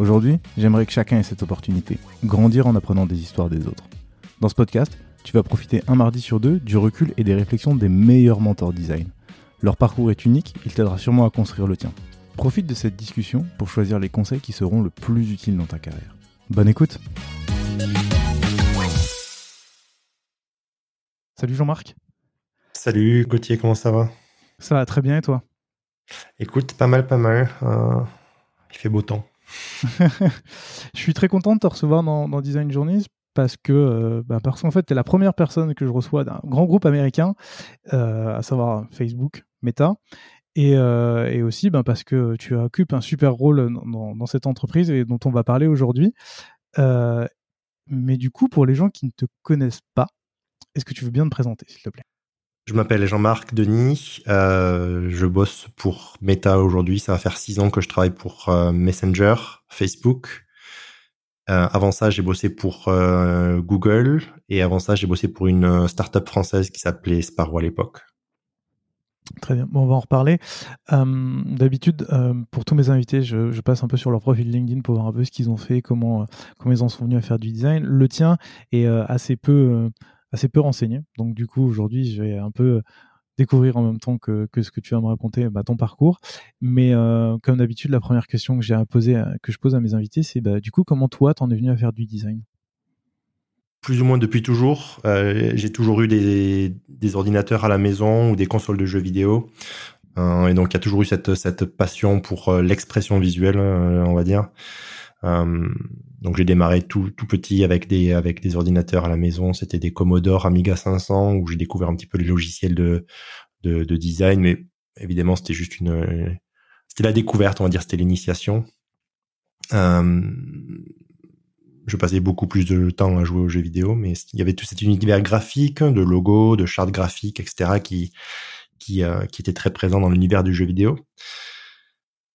Aujourd'hui, j'aimerais que chacun ait cette opportunité, grandir en apprenant des histoires des autres. Dans ce podcast, tu vas profiter un mardi sur deux du recul et des réflexions des meilleurs mentors design. Leur parcours est unique, il t'aidera sûrement à construire le tien. Profite de cette discussion pour choisir les conseils qui seront le plus utiles dans ta carrière. Bonne écoute Salut Jean-Marc Salut Gauthier, comment ça va? Ça va très bien et toi? Écoute, pas mal, pas mal. Euh, il fait beau temps. je suis très content de te recevoir dans, Design Journeys parce que, euh, bah, parce qu'en fait, tu es la première personne que je reçois d'un grand groupe américain, euh, à savoir Facebook, Meta. Et, euh, aussi ben, parce que tu occupes un super rôle dans, dans, cette entreprise et dont on va parler aujourd'hui. mais du coup, pour les gens qui ne te connaissent pas, est-ce que tu veux bien te présenter, s'il te plaît? Je m'appelle Jean-Marc Denis. Euh, je bosse pour Meta aujourd'hui. Ça va faire six ans que je travaille pour euh, Messenger, Facebook. Euh, avant ça, j'ai bossé pour Google. Et avant ça, j'ai bossé pour une startup française qui s'appelait Sparrow à l'époque. Très bien. Bon, on va en reparler. D'habitude, pour tous mes invités, je, passe un peu sur leur profil LinkedIn pour voir un peu ce qu'ils ont fait, comment, comment ils en sont venus à faire du design. Le tien est assez peu assez peu renseigné. Donc du coup, aujourd'hui, je vais un peu découvrir en même temps que, ce que tu vas me raconter bah, ton parcours. Mais euh, comme d'habitude, la première question que j'ai euh, que je pose à mes invités, c'est bah, du coup, comment toi, t'en es venu à faire du design? Plus ou moins depuis toujours. Euh, j'ai toujours eu des, ordinateurs à la maison ou des consoles de jeux vidéo. et donc, il y a toujours eu cette passion pour l'expression visuelle, on va dire. Euh, donc j'ai démarré tout, tout petit avec des avec des ordinateurs à la maison. C'était des Commodore Amiga 500 où j'ai découvert un petit peu les logiciels de de, de design, mais évidemment c'était juste une c'était la découverte, on va dire, c'était l'initiation. Euh, je passais beaucoup plus de temps à jouer aux jeux vidéo, mais il y avait tout cet univers graphique, de logos, de chartes graphiques, etc., qui qui, euh, qui était très présent dans l'univers du jeu vidéo.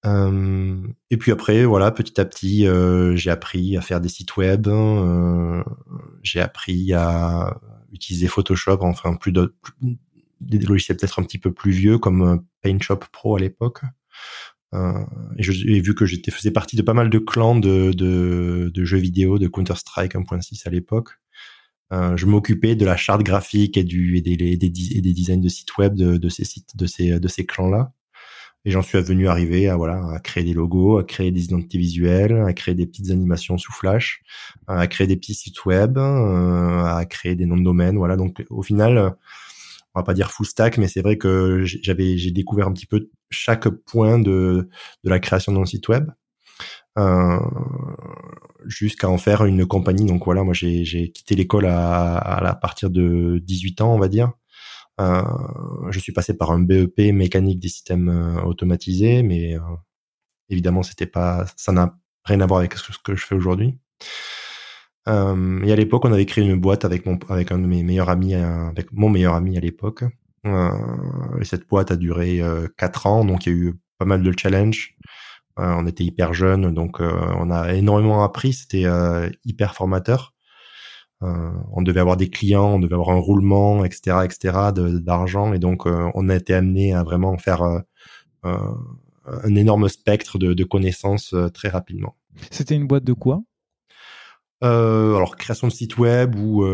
Euh, et puis après, voilà, petit à petit, euh, j'ai appris à faire des sites web. Euh, j'ai appris à utiliser Photoshop, enfin plus de des logiciels peut-être un petit peu plus vieux comme PaintShop Pro à l'époque. et vu que j'étais faisais partie de pas mal de clans de, jeux vidéo, de Counter Strike 1.6 à l'époque. je m'occupais de la charte graphique et des, designs de sites web de ces clans là. Et j'en suis venu arriver à voilà à créer des logos, à créer des identités visuelles, à créer des petites animations sous Flash, à créer des petits sites web, euh, à créer des noms de domaine. Voilà. Donc au final, on va pas dire full stack, mais c'est vrai que j'avais j'ai découvert un petit peu chaque point de de la création d'un site web. Euh, jusqu'à en faire une compagnie. Donc voilà, moi j'ai quitté l'école à, à, à partir de 18 ans, on va dire. Euh, je suis passé par un BEP mécanique des systèmes euh, automatisés, mais euh, évidemment, c'était pas, ça n'a rien à voir avec ce que je fais aujourd'hui. Euh, et à l'époque, on avait créé une boîte avec mon, avec un de mes meilleurs amis, avec mon meilleur ami à l'époque. Euh, et cette boîte a duré quatre ans, donc il y a eu pas mal de challenges. on était hyper jeunes, donc on a énormément appris. C'était hyper formateur. Euh, on devait avoir des clients, on devait avoir un roulement, etc., etc., d'argent, et donc euh, on a été amené à vraiment faire euh, un énorme spectre de, connaissances très rapidement. C'était une boîte de quoi? Alors création de site web ou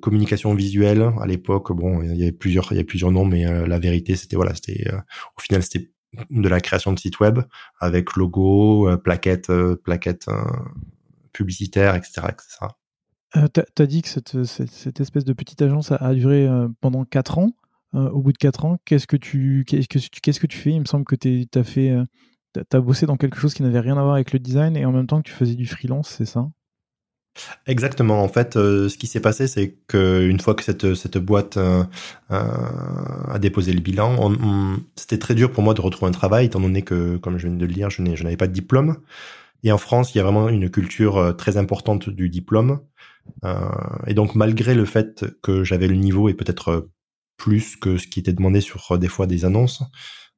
communication visuelle à l'époque bon il y avait plusieurs il y avait plusieurs noms mais la vérité c'était voilà c'était au final c'était de la création de site web avec logo plaquettes plaquettes publicitaires etc etc tu as dit que cette, espèce de petite agence a, duré pendant 4 ans. au bout de 4 ans, qu'est-ce que tu, fais? Il me semble que tu as fait as bossé dans quelque chose qui n'avait rien à voir avec le design et en même temps que tu faisais du freelance, c'est ça? Exactement. En fait, euh, ce qui s'est passé, c'est qu'une fois que cette, boîte euh, euh, a déposé le bilan, c'était très dur pour moi de retrouver un travail, étant donné que, comme je viens de le dire, je n'avais pas de diplôme. Et en France, il y a vraiment une culture très importante du diplôme. Et donc, malgré le fait que j'avais le niveau et peut-être plus que ce qui était demandé sur des fois des annonces,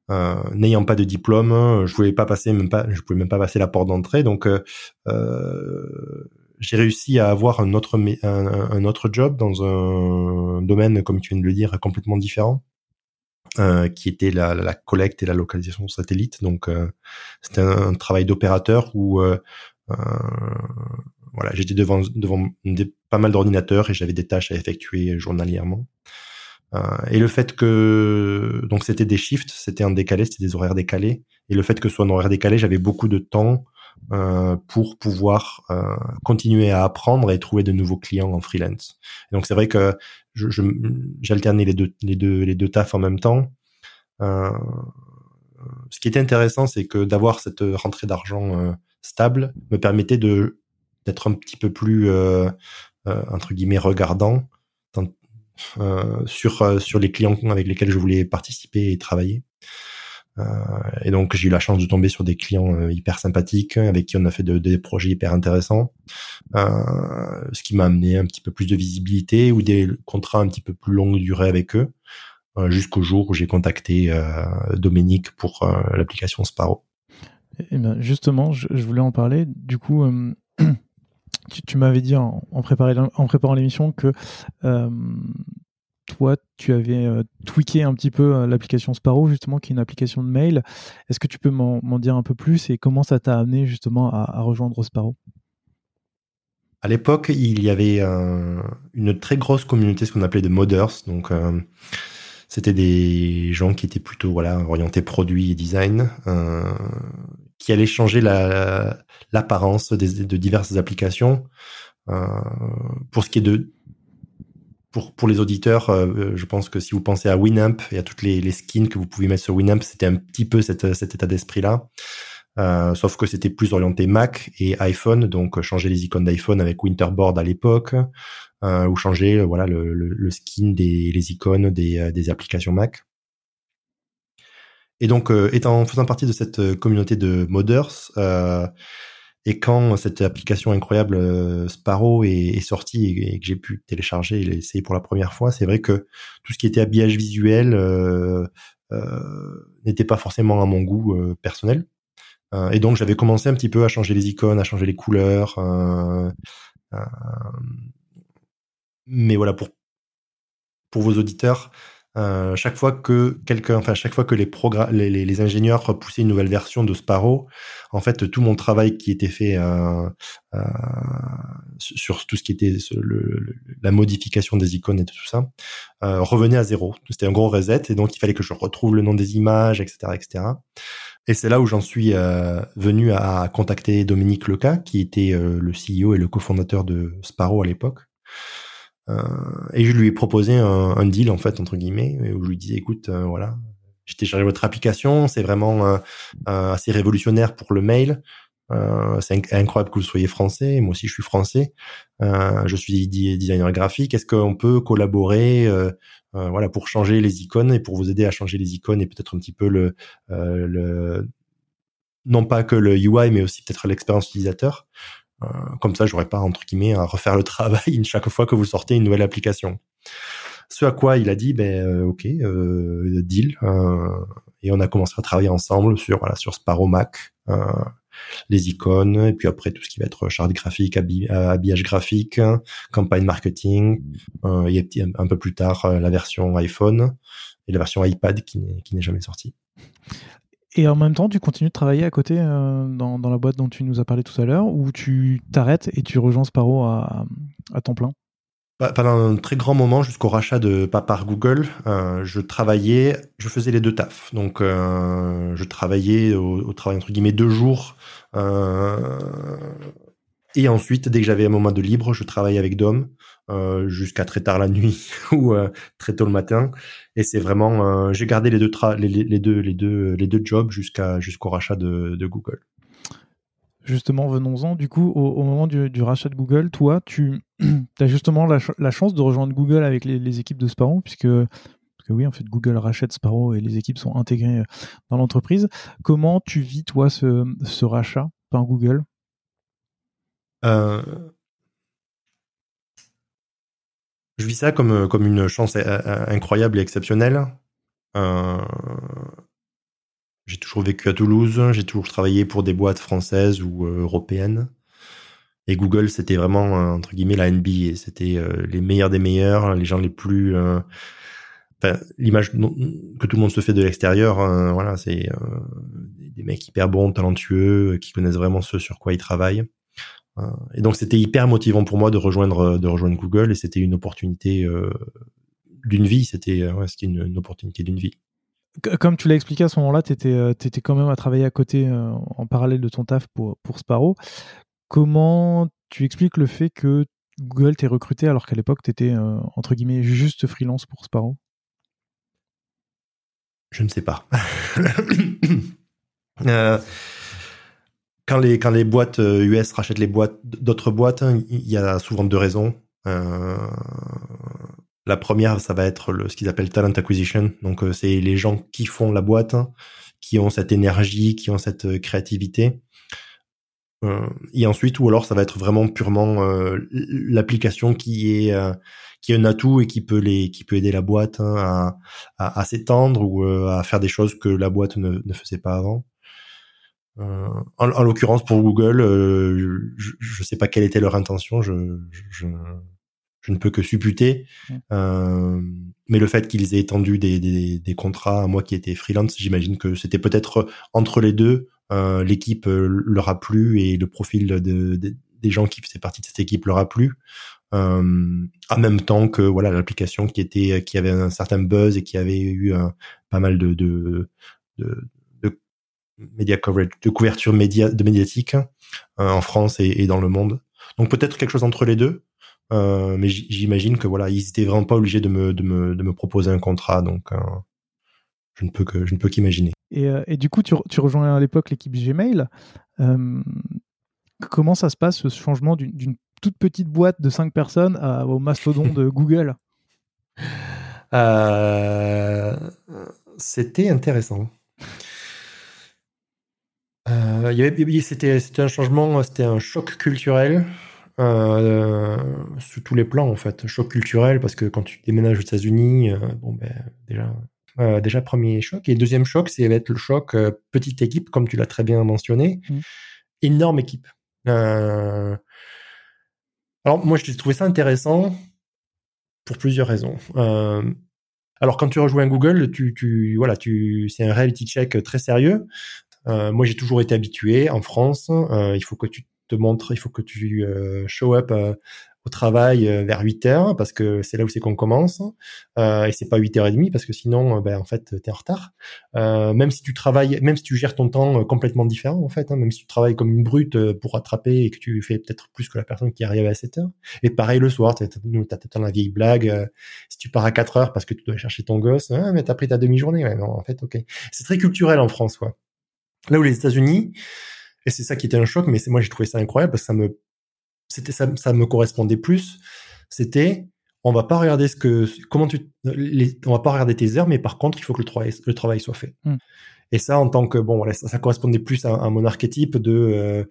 euh, n'ayant pas de diplôme, je pouvais pas passer même pas, je pouvais même pas passer la porte d'entrée. Donc, euh, euh, j'ai réussi à avoir un autre un, autre job dans un domaine, comme tu viens de le dire, complètement différent, euh, qui était la, collecte et la localisation satellite. Donc, euh, c'était un, travail d'opérateur où euh, voilà, j'étais devant devant pas mal d'ordinateurs et j'avais des tâches à effectuer journalièrement. Euh, et le fait que donc c'était des shifts, c'était un décalé, c'était des horaires décalés. Et le fait que ce soit un horaire décalé, j'avais beaucoup de temps euh, pour pouvoir euh, continuer à apprendre et trouver de nouveaux clients en freelance. donc c'est vrai que je, j'alternais les deux les deux les deux tafs en même temps. Euh, ce qui était intéressant, c'est que d'avoir cette rentrée d'argent euh, stable me permettait de d'être un petit peu plus entre guillemets regardant euh, sur euh, sur les clients avec lesquels je voulais participer et travailler. Euh, et donc j'ai eu la chance de tomber sur des clients hyper sympathiques avec qui on a fait des projets hyper intéressants, ce qui m'a amené un petit peu plus de visibilité ou des contrats un petit peu plus longue durée avec eux, jusqu'au jour où j'ai contacté Dominique pour l'application Sparrow. Eh ben justement, je, voulais en parler. Du coup, tu, m'avais dit en, préparant l'émission que euh, toi, tu avais euh, tweaké un petit peu euh, l'application Sparrow, justement, qui est une application de mail. Est-ce que tu peux m'en dire un peu plus et comment ça t'a amené justement à, rejoindre Sparrow? À l'époque, il y avait une très grosse communauté, ce qu'on appelait de moders. Donc, c'était des gens qui étaient plutôt voilà orientés produits et design, qui allait changer l'apparence de diverses applications. Euh, pour ce qui est de pour, pour les auditeurs, euh, je pense que si vous pensez à Winamp et à toutes les, les skins que vous pouvez mettre sur Winamp, c'était un petit peu cet, état d'esprit-là. Euh, sauf que c'était plus orienté Mac et iPhone, donc changer les icônes d'iPhone avec Winterboard à l'époque, euh, ou changer voilà le, le, le, skin des les icônes des, des applications Mac. Et donc, euh, étant faisant partie de cette euh, communauté de moders, euh, et quand cette application incroyable euh, Sparrow est, est sortie et, que j'ai pu télécharger et l'essayer pour la première fois, c'est vrai que tout ce qui était habillage visuel n'était pas forcément à mon goût personnel. et donc, j'avais commencé un petit peu à changer les icônes, à changer les couleurs. mais voilà, pour pour vos auditeurs, euh, chaque fois que quelqu'un, enfin chaque fois que les, les, les, ingénieurs repoussaient une nouvelle version de Sparrow, en fait tout mon travail qui était fait euh, euh, sur tout ce qui était le, la modification des icônes et tout ça euh, revenait à zéro. C'était un gros reset et donc il fallait que je retrouve le nom des images, etc., etc. Et c'est là où j'en suis euh, venu à contacter Dominique Leca, qui était le CEO et le cofondateur de Sparrow à l'époque. Euh, et je lui ai proposé un, deal en fait entre guillemets où je lui disais écoute euh, voilà j'ai téléchargé votre application c'est vraiment euh, assez révolutionnaire pour le mail. C'est incroyable que vous soyez français moi aussi je suis français. Je suis designer graphique. Est-ce qu'on peut collaborer voilà pour changer les icônes et pour vous aider à changer les icônes et peut-être un petit peu le, non pas que le UI mais aussi peut-être l'expérience utilisateur? Comme ça, j'aurais pas entre guillemets à refaire le travail chaque fois que vous sortez une nouvelle application. Ce à quoi il a dit, ben euh, ok, euh, deal, et on a commencé à travailler ensemble sur voilà sur Sparrow Mac, les icônes, et puis après tout ce qui va être charte graphique, habillage graphique, campagne marketing, et un peu plus tard la version iPhone et la version iPad qui n'est jamais sortie. Et en même temps, tu continues de travailler à côté euh, dans, la boîte dont tu nous as parlé tout à l'heure, ou tu t'arrêtes et tu rejoins Sparrow à, temps plein? Pendant un très grand moment, jusqu'au rachat de par Google, euh, je travaillais, je faisais les deux tafs. Donc, euh, je travaillais au, travail entre guillemets deux jours Et ensuite, dès que j'avais un moment de libre, je travaillais avec Dom euh, jusqu'à très tard la nuit ou euh, très tôt le matin. Et c'est vraiment, euh, j'ai gardé les deux, les, les, deux, les deux, les deux jobs jusqu'à jusqu'au rachat de, de, Google. Justement, venons-en. Du coup, au, moment du, du, rachat de Google, toi, tu as justement la, la, chance de rejoindre Google avec les, les équipes de Sparrow, puisque que oui, en fait, Google rachète Sparrow et les équipes sont intégrées dans l'entreprise. Comment tu vis, toi, ce, ce rachat par Google euh, je vis ça comme, comme une chance euh, euh, incroyable et exceptionnelle. j'ai toujours vécu à Toulouse, j'ai toujours travaillé pour des boîtes françaises ou européennes. Et Google, c'était vraiment, entre guillemets, la NBA. C'était les meilleurs des meilleurs, les gens les plus... L'image que tout le monde se fait de l'extérieur, voilà, c'est des mecs hyper bons, talentueux, qui connaissent vraiment ce sur quoi ils travaillent. Euh, et donc c'était hyper motivant pour moi de rejoindre euh, de rejoindre Google et c'était une opportunité euh, d'une vie. C'était ouais, c'était une, une, opportunité d'une vie. Comme tu l'as expliqué à ce moment-là, tu étais, étais, quand même à travailler à côté en parallèle de ton taf pour, pour Sparrow. Comment tu expliques le fait que Google t'ait recruté alors qu'à l'époque tu étais entre guillemets juste freelance pour Sparrow? Je ne sais pas. euh, quand les quand les boîtes US euh, rachètent les boîtes d'autres boîtes, hein, il y a souvent deux raisons. Euh, la première, ça va être le, ce qu'ils appellent talent acquisition. Donc, euh, c'est les gens qui font la boîte, hein, qui ont cette énergie, qui ont cette créativité. Euh, et ensuite, ou alors, ça va être vraiment purement l'application qui est qui est un atout et qui peut les qui peut aider la boîte hein, à, à, à s'étendre ou à faire des choses que la boîte ne, ne faisait pas avant. Euh, en, en l'occurrence pour Google, euh, je ne sais pas quelle était leur intention, je, je, je ne peux que supputer. Euh, mais le fait qu'ils aient étendu des, des, des, contrats à moi qui étais freelance, j'imagine que c'était peut-être entre les deux, l'équipe leur a plu et le profil de, de, des gens qui faisaient partie de cette équipe leur a plu. En même temps que voilà l'application qui était qui avait un certain buzz et qui avait eu pas mal de, de, de, media coverage, de couverture média, de médiatique euh, en France et, et, dans le monde. Donc peut-être quelque chose entre les deux. Euh, mais j'imagine que voilà, ils étaient vraiment pas obligés de me, de me, de me proposer un contrat, donc euh, je ne peux que je ne peux qu'imaginer. Et, et, du coup, tu, tu rejoins à l'époque l'équipe Gmail. Euh, comment ça se passe ce changement d'une toute petite boîte de 5 personnes à, au mastodon de Google? C'était intéressant. Euh, c'était, un changement, c'était un choc culturel euh, sous tous les plans en fait. choc culturel parce que quand tu déménages aux États-Unis, euh, bon ben déjà, déjà premier choc. Et deuxième choc, c'est va être le choc petite équipe comme tu l'as très bien mentionné, mmh. énorme équipe. alors moi, je trouvais ça intéressant pour plusieurs raisons. alors quand tu rejoins Google, tu, tu voilà, tu c'est un reality check très sérieux. Euh, moi, j'ai toujours été habitué en France. Euh, il faut que tu te montres, il faut que tu euh, show up au travail vers 8 heures parce que c'est là où c'est qu'on commence. Euh, et c'est pas 8h30 parce que sinon ben en fait tu es en retard. Euh, même si tu travailles même si tu gères ton temps complètement différent en fait hein, même si tu travailles comme une brute pour rattraper et que tu fais peut-être plus que la personne qui arrive à 7 heures. Et pareil le soir as, la vieille blague si tu pars à 4 heures parce que tu dois chercher ton gosse ah, mais t'as pris ta demi-journée. Ouais, non, en fait ok. C'est très culturel en France quoi Là où les États-Unis, et c'est ça qui était un choc, mais c'est moi j'ai trouvé ça incroyable parce que ça me, c'était ça, ça me correspondait plus. C'était, on va pas regarder ce que, comment tu, les, on va pas regarder tes heures, mais par contre il faut que le travail, le travail soit fait. Mmh. Et ça, en tant que bon, voilà, ça, ça correspondait plus à, à, mon archétype de euh,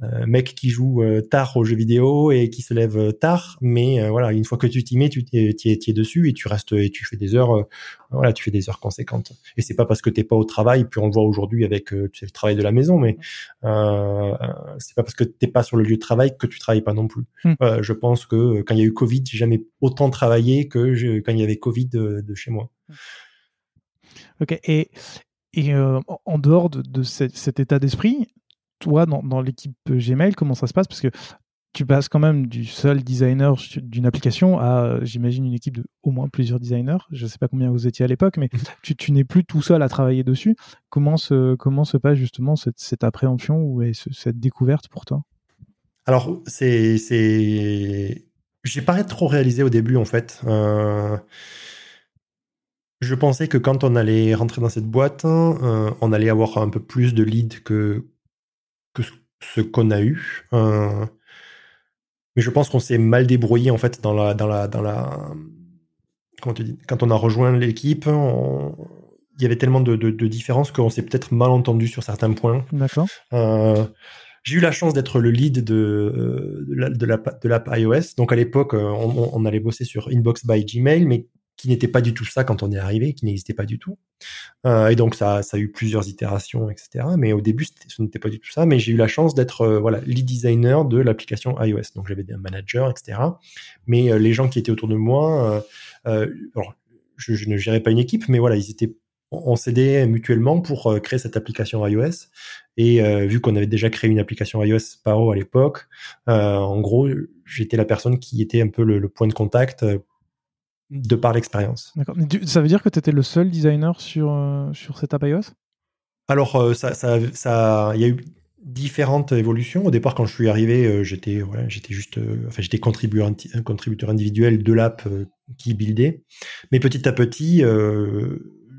mec qui joue euh, tard aux jeux vidéo et qui se lève euh, tard, mais voilà, une fois que tu t'y mets, tu t'y es, dessus et tu restes et tu fais des heures, voilà, tu fais des heures conséquentes. Et c'est pas parce que t'es pas au travail, puis on le voit aujourd'hui avec tu sais, le travail de la maison, mais c'est pas parce que t'es pas sur le lieu de travail que tu travailles pas non plus. Hmm. je pense que quand il y a eu Covid, j'ai jamais autant travaillé que je, quand il y avait Covid de, de chez moi. Ok, et, et en dehors de, de cet état d'esprit, toi, dans, l'équipe Gmail, comment ça se passe? Parce que tu passes quand même du seul designer d'une application à, j'imagine, une équipe de au moins plusieurs designers. Je ne sais pas combien vous étiez à l'époque, mais mhm. tu, n'es plus tout seul à travailler dessus. Comment se, comment se passe justement cette, appréhension ou cette découverte pour toi? Alors, c'est, c'est, j'ai pas trop réalisé au début en fait. Euh, je pensais que quand on allait rentrer dans cette boîte, euh, on allait avoir un peu plus de leads que ce qu'on a eu. Euh, mais je pense qu'on s'est mal débrouillé en fait dans la, dans la, dans la, comment tu dis, quand on a rejoint l'équipe, il y avait tellement de, de, différences qu'on s'est peut-être mal entendu sur certains points. D'accord. Euh, j'ai eu la chance d'être le lead de, de, l'app de l'app iOS. Donc à l'époque, on, on, allait bosser sur Inbox by Gmail, mais qui n'était pas du tout ça quand on est arrivé, qui n'existait pas du tout. Euh, et donc ça, ça a eu plusieurs itérations, etc. Mais au début, ce n'était pas du tout ça. Mais j'ai eu la chance d'être euh, voilà lead designer de l'application iOS. Donc j'avais un manager, etc. Mais euh, les gens qui étaient autour de moi, alors je, je, ne gérais pas une équipe, mais voilà, ils étaient on s'aidait mutuellement pour créer cette application iOS. Et vu qu'on avait déjà créé une application iOS Paro à l'époque, en gros, j'étais la personne qui était un peu le point de contact de par l'expérience. D'accord. Ça veut dire que tu étais le seul designer sur, euh, sur cette app iOS Alors, euh, ça, ça, ça, il y a eu différentes évolutions. Au départ, quand je suis arrivé, euh, j'étais, voilà, j'étais juste, enfin, j'étais contributeur, contributeur individuel de l'app qui buildait. Mais petit à petit,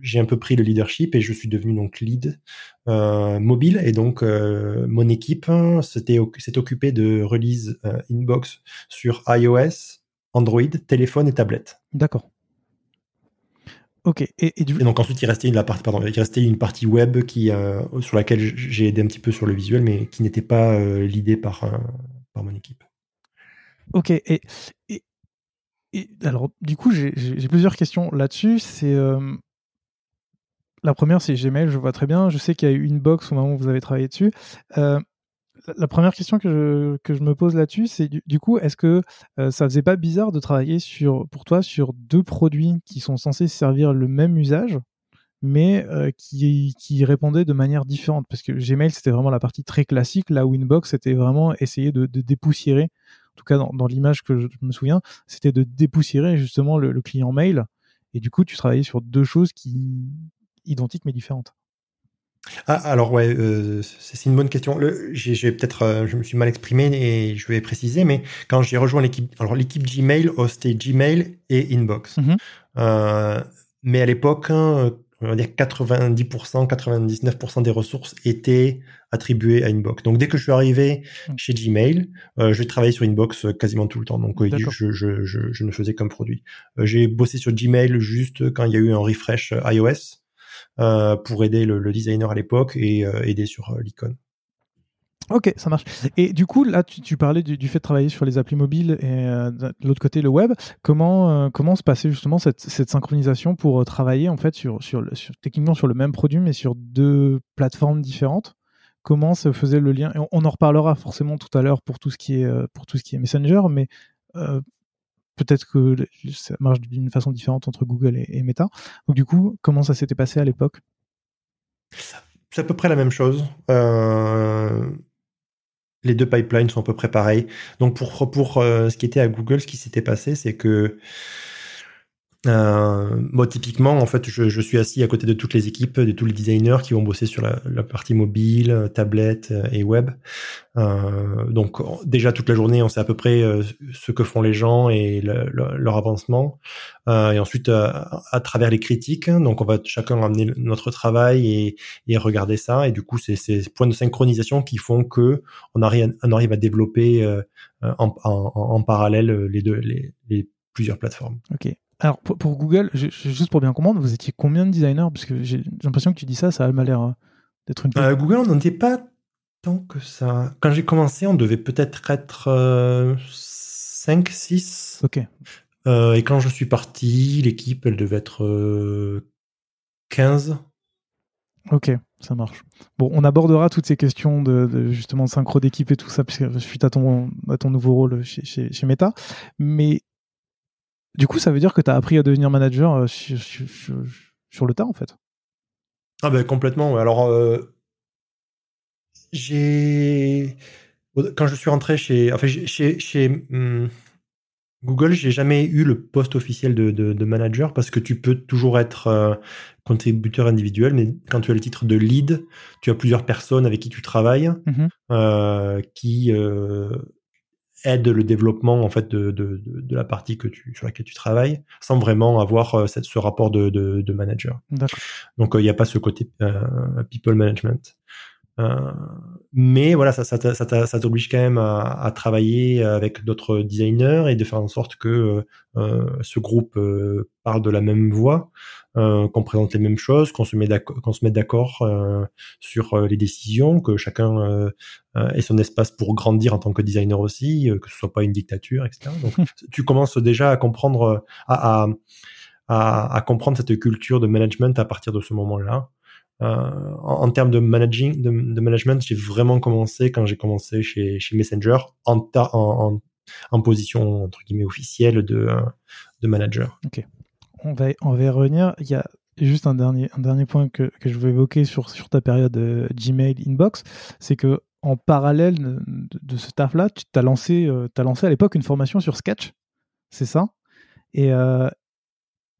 j'ai un peu pris le leadership et je suis devenu donc lead mobile. Et donc, mon équipe s'est occupée de release inbox sur iOS, Android, téléphone et tablette. D'accord. Ok. Et, donc ensuite, il restait, la partie, pardon, il restait une partie web qui, euh, sur laquelle j'ai aidé un petit peu sur le visuel, mais qui n'était pas euh, l'idée par, euh, par mon équipe. Ok. Et, alors, du coup, j'ai plusieurs questions là-dessus. C'est la première, c'est Gmail. Je vois très bien. Je sais qu'il y a eu une box au moment où vous avez travaillé dessus la première question que je, que je me pose là-dessus, c'est du, coup, est-ce que euh, ça faisait pas bizarre de travailler sur, pour toi sur deux produits qui sont censés servir le même usage, mais euh, qui, qui répondaient de manière différente? Parce que Gmail, c'était vraiment la partie très classique, là où Inbox, c'était vraiment essayer de, dépoussiérer, en tout cas dans, l'image que je, me souviens, c'était de dépoussiérer justement le, le client mail. Et du coup, tu travaillais sur deux choses qui identiques mais différentes. Ah, alors ouais, euh, c'est une bonne question. J'ai peut-être, euh, je me suis mal exprimé et je vais préciser, mais quand j'ai rejoint l'équipe, alors l'équipe Gmail hostait Gmail et Inbox. Mm-hmm. Euh, mais à l'époque, hein, on va dire 90%, 99% des ressources étaient attribuées à Inbox. Donc dès que je suis arrivé mm. chez Gmail, euh, je travaillais sur Inbox quasiment tout le temps. Donc je, je, je, je, ne faisais qu'un produit. j'ai bossé sur Gmail juste quand il y a eu un refresh iOS. Euh, pour aider le, designer à l'époque et euh, aider sur euh, l'icône. Ok, ça marche. Et du coup, là, tu, parlais du, fait de travailler sur les applis mobiles et de l'autre côté le web. Comment comment se passait justement cette, synchronisation pour travailler en fait sur, sur, techniquement sur le même produit mais sur deux plateformes différentes? Comment se faisait le lien? On, en reparlera forcément tout à l'heure pour tout ce qui est pour tout ce qui est Messenger, mais peut-être que ça marche d'une façon différente entre Google et, Meta. Donc du coup, comment ça s'était passé à l'époque? C'est à peu près la même chose. Euh, les deux pipelines sont à peu près pareils. Donc pour, pour euh, ce qui était à Google, ce qui s'était passé, c'est que euh, moi, typiquement, en fait, je, je, suis assis à côté de toutes les équipes, de tous les designers qui vont bosser sur la, la partie mobile, tablette et web. Euh, donc, déjà toute la journée, on sait à peu près euh, ce que font les gens et leur avancement. Euh, et ensuite, euh, à travers les critiques, donc on va chacun amener notre travail et, et regarder ça. Et du coup, c'est ces points de synchronisation qui font que on arrive, on arrive à développer en, en, en, parallèle les deux, les, les plusieurs plateformes. Alors pour, Google, juste pour bien comprendre, vous étiez combien de designers? Parce que j'ai l'impression que tu dis ça, ça a m'a l'air euh, d'être une. Euh, Google, on n'en était pas tant que ça. Quand j'ai commencé, on devait peut-être être, 5, euh, 6. Ok. et quand je suis parti, l'équipe, elle devait être 15. Ok, ça marche. Bon, on abordera toutes ces questions de, justement de synchro d'équipe et tout ça, puisque suite à ton, à ton nouveau rôle chez, chez, chez Meta. Mais du coup, ça veut dire que tu as appris à devenir manager euh, sur, le tas, en fait. Ah ben complètement. Alors, euh, j'ai... Quand je suis rentré chez... Enfin, chez, chez hmm, Google, j'ai jamais eu le poste officiel de, manager parce que tu peux toujours être euh, contributeur individuel, mais quand tu as le titre de lead, tu as plusieurs personnes avec qui tu travailles, mmh qui aident le développement en fait de, de, de, la partie que tu, sur laquelle tu travailles, sans vraiment avoir cette, ce rapport de, de, manager. Donc il n'y a pas ce côté people management. Euh, mais voilà, ça, ça, ça, ça t'oblige quand même à, à, travailler avec d'autres designers et de faire en sorte que euh, ce groupe euh, parle de la même voix, euh, qu'on présente les mêmes choses, qu'on se met d'accord, qu'on se mette d'accord euh, sur les décisions, que chacun ait son espace pour grandir en tant que designer aussi, que ce soit pas une dictature, etc. Donc, tu commences déjà à comprendre, à, à, à, à comprendre cette culture de management à partir de ce moment-là. Euh, en, termes de managing, de, de management, j'ai vraiment commencé quand j'ai commencé chez, chez Messenger en, en, en, position entre guillemets officielle de, de manager. Ok. On va, on va y revenir. Il y a juste un dernier, un dernier point que, que je veux évoquer sur, sur ta période euh, Gmail Inbox, c'est que en parallèle de, de ce taf-là, tu t'as lancé, euh, as lancé à l'époque une formation sur Sketch, c'est ça et, euh,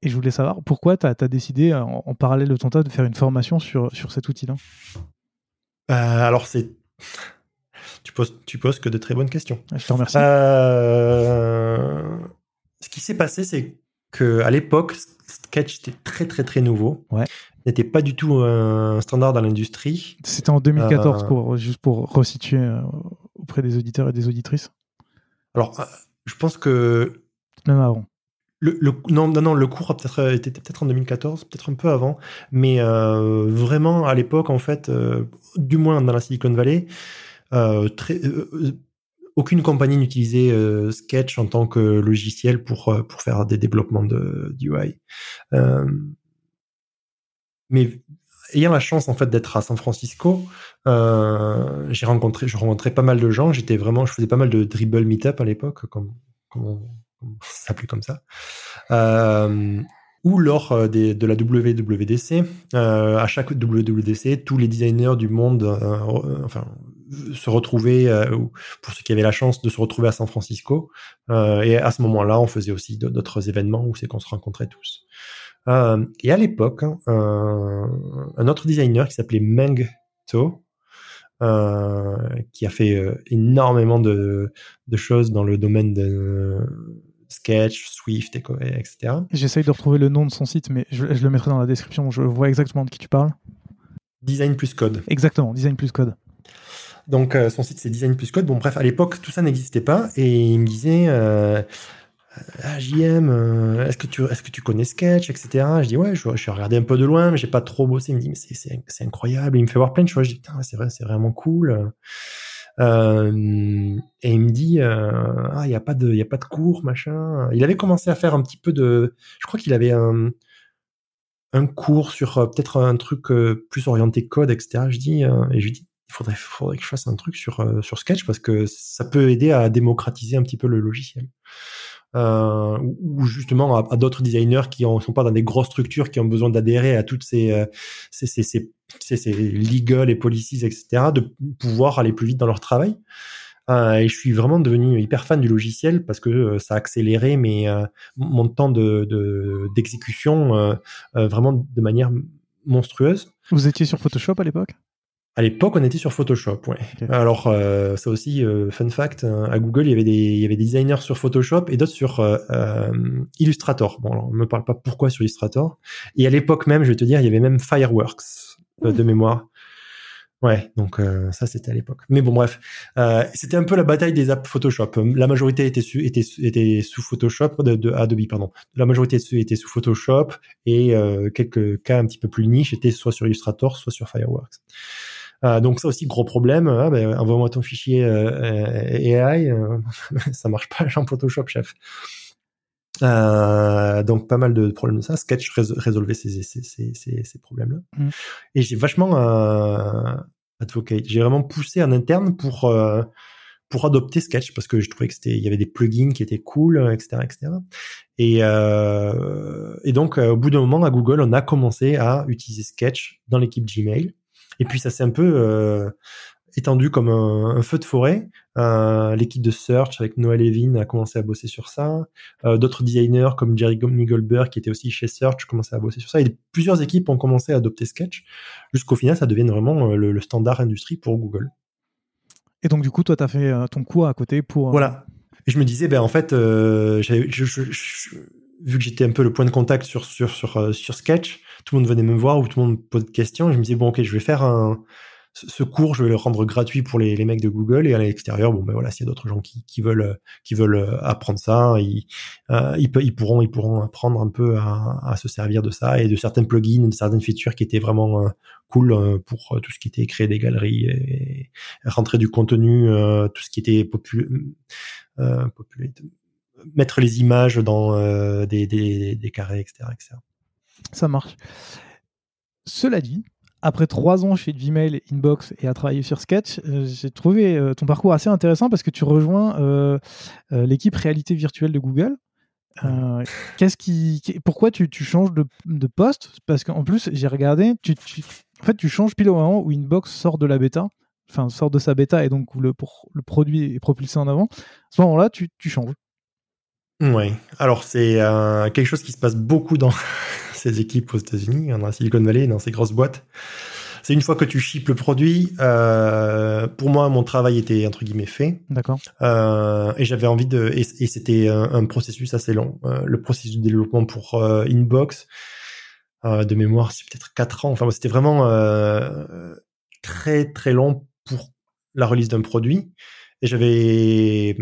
et je voulais savoir pourquoi tu as, décidé, en, parallèle de ton tas, de faire une formation sur, sur cet outil-là? Euh, Alors, c'est. Tu poses, tu poses que de très bonnes questions. Je te remercie. Ce qui s'est passé, c'est qu'à l'époque, Sketch était très, très, très nouveau. Ouais. N'était pas du tout un standard dans l'industrie. C'était en 2014, euh, pour, juste pour resituer auprès des auditeurs et des auditrices. Alors, je pense que. Même avant. Le, non, non, non, le cours a peut-être été peut-être en 2014, peut-être un peu avant, mais euh, vraiment à l'époque, en fait, euh, du moins dans la Silicon Valley, euh, très, aucune compagnie n'utilisait Sketch en tant que logiciel pour pour faire des développements de d'UI. mais ayant la chance en fait d'être à San Francisco, j'ai rencontré, je rencontrais pas mal de gens. J'étais vraiment, je faisais pas mal de dribble meetup à l'époque, comme, comme ça s'appelait comme ça, euh, ou lors euh, des, de la WWDC. Euh, à chaque WWDC, tous les designers du monde enfin, se retrouvaient, pour ceux qui avaient la chance de se retrouver à San Francisco. et à ce moment-là, on faisait aussi d'autres événements où c'est qu'on se rencontrait tous. et à l'époque, hein, un autre designer qui s'appelait Meng To, qui a fait énormément de, de, choses dans le domaine de, Sketch, Swift, etc. J'essaye de retrouver le nom de son site, mais je, le mettrai dans la description. Je vois exactement de qui tu parles. Design plus code. Exactement, Design plus code. Donc euh, son site c'est Design plus code. Bon bref, à l'époque tout ça n'existait pas et il me disait euh, ah, JM, euh, est-ce que tu est-ce que tu connais Sketch, etc. Je dis ouais, je, je suis regardé un peu de loin, mais j'ai pas trop bossé. Il me dit mais c'est incroyable. Il me fait voir plein de choses. Je dis c'est vrai, c'est vraiment cool. Euh, et il me dit euh, ah il y a pas de il y a pas de cours machin. Il avait commencé à faire un petit peu de je crois qu'il avait un un cours sur euh, peut-être un truc plus orienté code etc. Je dis et je lui dis il faudrait faudrait que je fasse un truc sur sur Sketch parce que ça peut aider à démocratiser un petit peu le logiciel euh, ou justement à, d'autres designers qui ne sont pas dans des grosses structures qui ont besoin d'adhérer à toutes ces, euh, ces, ces, ces, ces, legal et policies, etc., de pouvoir aller plus vite dans leur travail. Euh, et je suis vraiment devenu hyper fan du logiciel parce que euh, ça a accéléré mes, euh, mon temps de, d'exécution vraiment de manière monstrueuse. Vous étiez sur Photoshop à l'époque? À l'époque, on était sur Photoshop, ouais. Alors, euh, ça aussi, euh, fun fact, hein, à Google, il y avait des, il y avait des designers sur Photoshop et d'autres sur euh, Illustrator. Bon, alors, on me parle pas pourquoi sur Illustrator. Et à l'époque même, je vais te dire, il y avait même Fireworks de mémoire. Ouais, donc ça c'était à l'époque. Mais bon, bref, c'était un peu la bataille des apps Photoshop. La majorité était, su, était, était sous Photoshop, de, de, Adobe, pardon. La majorité était sous Photoshop et quelques cas un petit peu plus niche étaient soit sur Illustrator, soit sur Fireworks. Euh, donc ça aussi gros problème. Hein, ben, envoie-moi ton fichier euh, AI, euh, ça marche pas en Photoshop, chef. donc pas mal de problèmes de ça. Sketch résolvait ces, ces, ces, ces problèmes-là. Mm. Et j'ai vachement advocate. J'ai vraiment poussé en interne pour pour adopter Sketch parce que je trouvais que c'était il y avait des plugins qui étaient cool, etc., etc. Et et donc au bout d'un moment à Google, on a commencé à utiliser Sketch dans l'équipe Gmail. Et puis ça s'est un peu euh, étendu comme un, feu de forêt. Euh, l'équipe de Search avec Noël Levin a commencé à bosser sur ça. Euh, d'autres designers comme Jerry Goldberg qui était aussi chez Search commençaient à bosser sur ça. Et plusieurs équipes ont commencé à adopter Sketch jusqu'au final ça devienne vraiment le, standard industrie pour Google. Et donc du coup toi tu as fait ton cours à côté pour... Voilà. Et je me disais, ben en fait, euh, je, je, vu que j'étais un peu le point de contact sur sur sur euh, sur Sketch, tout le monde venait me voir ou tout le monde posait des questions. Et je me disais bon, ok, je vais faire un ce cours, je vais le rendre gratuit pour les, les mecs de Google et à l'extérieur, bon ben voilà, s'il y a d'autres gens qui, qui veulent qui veulent euh, apprendre ça, ils, euh, ils, pourront ils pourront apprendre un peu à, à, se servir de ça et de certains plugins, de certaines features qui étaient vraiment euh, cool pour tout ce qui était créer des galeries et, rentrer du contenu, tout ce qui était populaire, mettre les images dans des, des, des carrés, etc., etc. Ça marche. Cela dit, après trois ans chez Gmail, Inbox et à travailler sur Sketch, euh, j'ai trouvé euh, ton parcours assez intéressant parce que tu rejoins euh, l'équipe réalité virtuelle de Google. qu'est-ce qui, pourquoi tu, changes de, poste? Parce qu'en plus, j'ai regardé, tu, en fait, tu changes pile au moment où Inbox sort de la bêta, enfin sort de sa bêta et donc où le, pour, le produit est propulsé en avant. À ce moment-là, tu, changes. Oui, alors c'est quelque chose qui se passe beaucoup dans ces équipes aux États-Unis, dans la Silicon Valley, dans ces grosses boîtes. C'est une fois que tu ships le produit. Euh, pour moi, mon travail était entre guillemets fait. D'accord. Euh, et j'avais envie de. Et, c'était un, processus assez long. Euh, le processus de développement pour euh, Inbox, euh, de mémoire, c'est peut-être quatre ans. Enfin, c'était vraiment très très long pour la release d'un produit. Et j'avais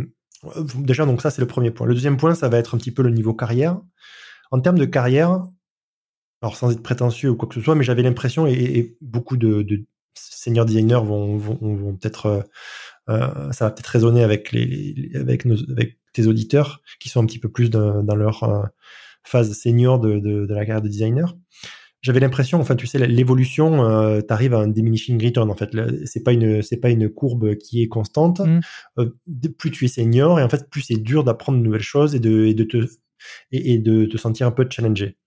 déjà donc ça c'est le premier point. Le deuxième point, ça va être un petit peu le niveau carrière. En termes de carrière, alors sans être prétentieux ou quoi que ce soit, mais j'avais l'impression, et, beaucoup de, de senior designers vont, vont, peut-être, euh, euh, ça va peut-être résonner avec les, avec tes auditeurs qui sont un petit peu plus dans, leur euh, phase senior de, de, la carrière de designer. J'avais l'impression, enfin tu sais, l'évolution, euh, t'arrives à un diminishing return en fait. C'est pas une, c'est pas une courbe qui est constante. Mmh. plus tu es senior et en fait plus c'est dur d'apprendre de nouvelles choses et de, et de te et, de te sentir un peu challengé.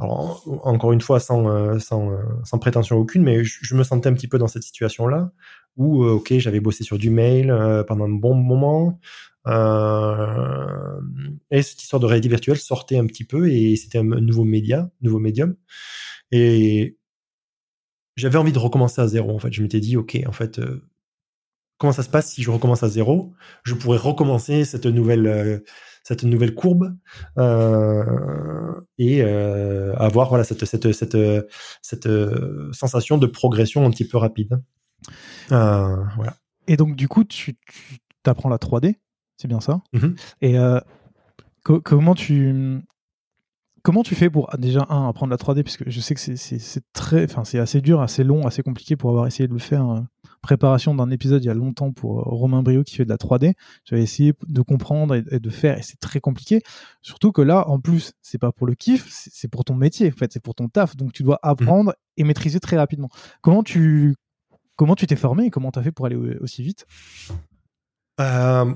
Alors, encore une fois, sans, euh, sans, euh, sans prétention aucune, mais je, me sentais un petit peu dans cette situation-là où, euh, ok, j'avais bossé sur du mail pendant un bon moment. et cette histoire de réalité virtuelle sortait un petit peu et c'était un nouveau média, nouveau médium. Et j'avais envie de recommencer à zéro. En fait, je m'étais dit, ok, en fait, comment ça se passe si je recommence à zéro? Je pourrais recommencer cette nouvelle cette nouvelle courbe euh, et euh, avoir voilà cette cette cette cette euh, sensation de progression un petit peu rapide. voilà. Et donc du coup, tu, tu apprends la 3D, c'est bien ça? Mm-hmm. Et comment tu comment tu fais pour déjà un apprendre la 3D puisque je sais que c'est très enfin c'est assez dur assez long assez compliqué pour avoir essayé de le faire préparation d'un épisode il y a longtemps pour euh, Romain Brio qui fait de la 3D. J'avais essayé de comprendre et, de faire et c'est très compliqué. Surtout que là, en plus, c'est pas pour le kiff, c'est pour ton métier, en fait, c'est pour ton taf. Donc tu dois mmh. apprendre et maîtriser très rapidement. Comment tu comment tu t'es formé et comment tu as fait pour aller aussi vite? Euh,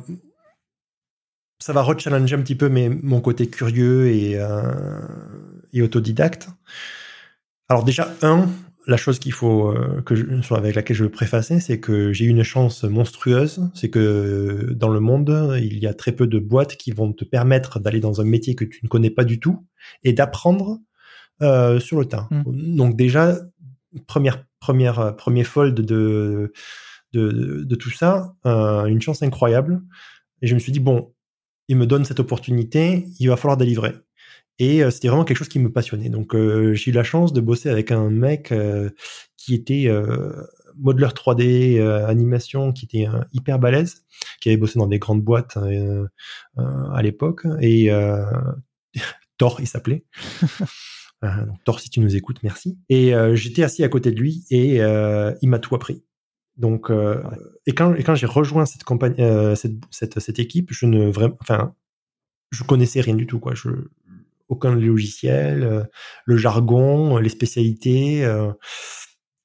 Ça va rechallenger un petit peu mais mon côté curieux et, euh, et autodidacte. Alors déjà, un, la chose qu'il faut euh, que je, avec laquelle je veux préfacer, c'est que j'ai eu une chance monstrueuse, c'est que dans le monde, il y a très peu de boîtes qui vont te permettre d'aller dans un métier que tu ne connais pas du tout et d'apprendre euh, sur le tas. Mmh. Donc déjà, première première premier fold de de, de, tout ça, euh, une chance incroyable. Et je me suis dit bon, il me donne cette opportunité, il va falloir délivrer. Et euh, c'était vraiment quelque chose qui me passionnait. Donc euh, j'ai eu la chance de bosser avec un mec euh, qui était modeler 3D, animation, qui était hyper balèze, qui avait bossé dans des grandes boîtes à l'époque. Et Thor, il s'appelait. Thor, si tu nous écoutes, merci. Et j'étais assis à côté de lui et il m'a tout appris. Donc, et quand, et quand j'ai rejoint cette compagnie, cette, cette, cette, équipe, je ne vraiment, enfin, je connaissais rien du tout, quoi. Je, aucun logiciel, euh, le jargon, les spécialités, euh,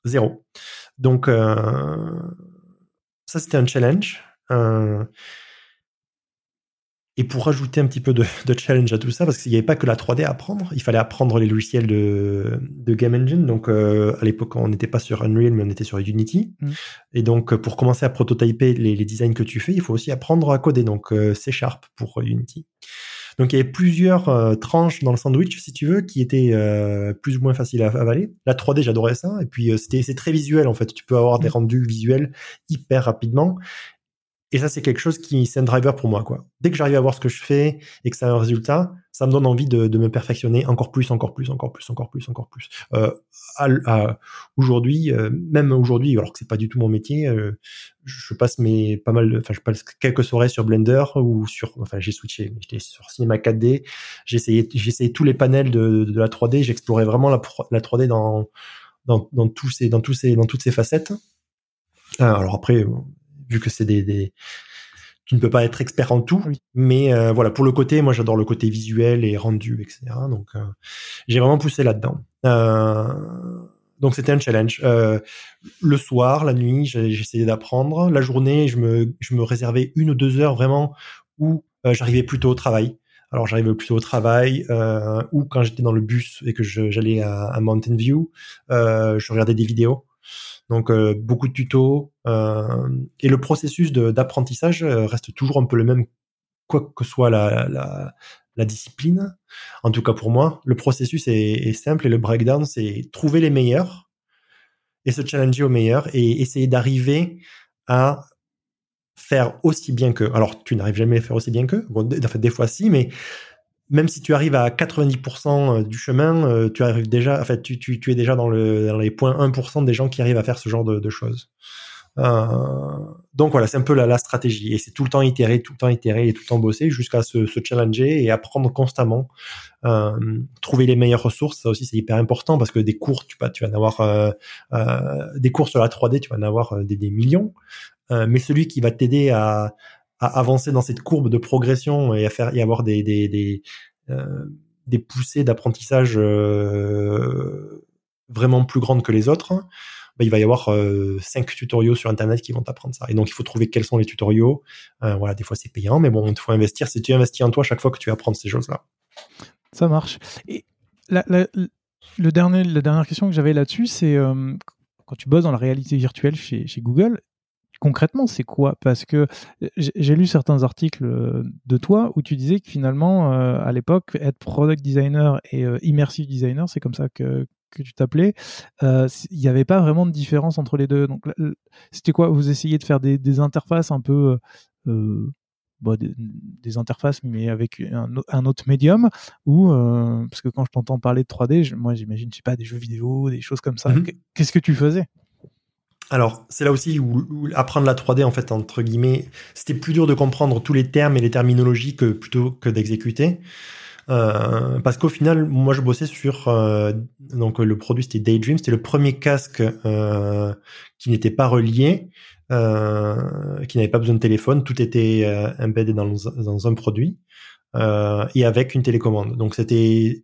zéro. Donc euh, ça c'était un challenge. Et pour rajouter un petit peu de, challenge à tout ça, parce qu'il n'y avait pas que la 3D à apprendre, il fallait apprendre les logiciels de, Game Engine. Donc à l'époque, on n'était pas sur Unreal, mais on était sur Unity. Mm. Et donc pour commencer à prototyper les, les, designs que tu fais, il faut aussi apprendre à coder. Donc C Sharp pour Unity. Donc il y avait plusieurs euh, tranches dans le sandwich, si tu veux, qui étaient euh, plus ou moins faciles à avaler. La 3D, j'adorais ça. Et puis euh, c'était c'est très visuel en fait. Tu peux avoir des mm. rendus visuels hyper rapidement. Et ça, c'est quelque chose qui, c'est un driver pour moi, quoi. Dès que j'arrive à voir ce que je fais et que ça a un résultat, ça me donne envie de, de me perfectionner encore plus, encore plus, encore plus, encore plus, encore plus. Euh, aujourd'hui, euh, même aujourd'hui, alors que c'est pas du tout mon métier, euh, je passe mes pas mal, enfin, je passe quelques soirées sur Blender ou sur, enfin, j'ai switché, j'étais sur Cinema 4D, j'ai essayé, j'ai essayé tous les panels de, de la 3D, j'explorais vraiment la, la 3D dans, dans, dans tous ces, dans tous ces, dans toutes ces facettes. Alors après, vu que c'est des, des, tu ne peux pas être expert en tout, mais euh, voilà pour le côté, moi j'adore le côté visuel et rendu, etc. Donc euh, j'ai vraiment poussé là-dedans. Euh, donc c'était un challenge. Le soir, la nuit, j'essayais d'apprendre. La journée, je me, je me réservais une ou deux heures vraiment où j'arrivais plutôt au travail. Alors j'arrivais plutôt au travail ou quand j'étais dans le bus et que j'allais à, à, Mountain View, je regardais des vidéos. Donc euh, beaucoup de tutos euh, et le processus d'apprentissage euh, reste toujours un peu le même, quoi que soit la, discipline. En tout cas pour moi, le processus est, est simple et le breakdown, c'est trouver les meilleurs et se challenger aux meilleurs et essayer d'arriver à faire aussi bien que. Alors, tu n'arrives jamais à faire aussi bien que. Bon, en fait, des fois si, mais même si tu arrives à 90% euh, du chemin, euh, tu arrives déjà, en fait, tu, es déjà dans, le, dans les points 1% des gens qui arrivent à faire ce genre de, choses. Euh, donc voilà, c'est un peu la, stratégie et c'est tout le temps itérer, tout le temps itérer et tout le temps bosser jusqu'à se, challenger et apprendre constamment, trouver les meilleures ressources. Ça aussi c'est hyper important parce que des cours, tu, vas en avoir des cours sur la 3D, tu vas en avoir des millions, mais celui qui va t'aider à, à avancer dans cette courbe de progression et à faire y avoir des des des, euh, poussées d'apprentissage euh, vraiment plus grandes que les autres, bah, il va y avoir euh, cinq tutoriaux sur internet qui vont t'apprendre ça. Et donc il faut trouver quels sont les tutoriaux. Voilà, des fois c'est payant, mais bon, il faut investir. Si tu investis en toi chaque fois que tu vas apprendre ces choses-là. Ça marche. Et la, la, le dernier, la dernière question que j'avais là-dessus, c'est quand tu bosses dans la réalité virtuelle chez, chez Google, concrètement, c'est quoi? Parce que j'ai lu certains articles euh, de toi où tu disais que finalement, euh, à l'époque, être product designer et euh, immersive designer, c'est comme ça que, que tu t'appelais, il n'y avait pas vraiment de différence entre les deux. Donc, c'était quoi? Vous essayez de faire des, des interfaces un peu. Bon, des, des, interfaces, mais avec un, un autre médium, ou parce que quand je t'entends parler de 3D, moi j'imagine, je sais pas, des jeux vidéo, des choses comme ça. Mmh qu'est-ce que tu faisais? Alors, c'est là aussi où, apprendre la 3D, en fait, entre guillemets, c'était plus dur de comprendre tous les termes et les terminologies que plutôt que d'exécuter. Euh, parce qu'au final, moi, je bossais sur euh, donc le produit c'était Daydream, c'était le premier casque euh, qui n'était pas relié, euh, qui n'avait pas besoin de téléphone, tout était euh, embedded dans, dans, un produit euh, et avec une télécommande. Donc c'était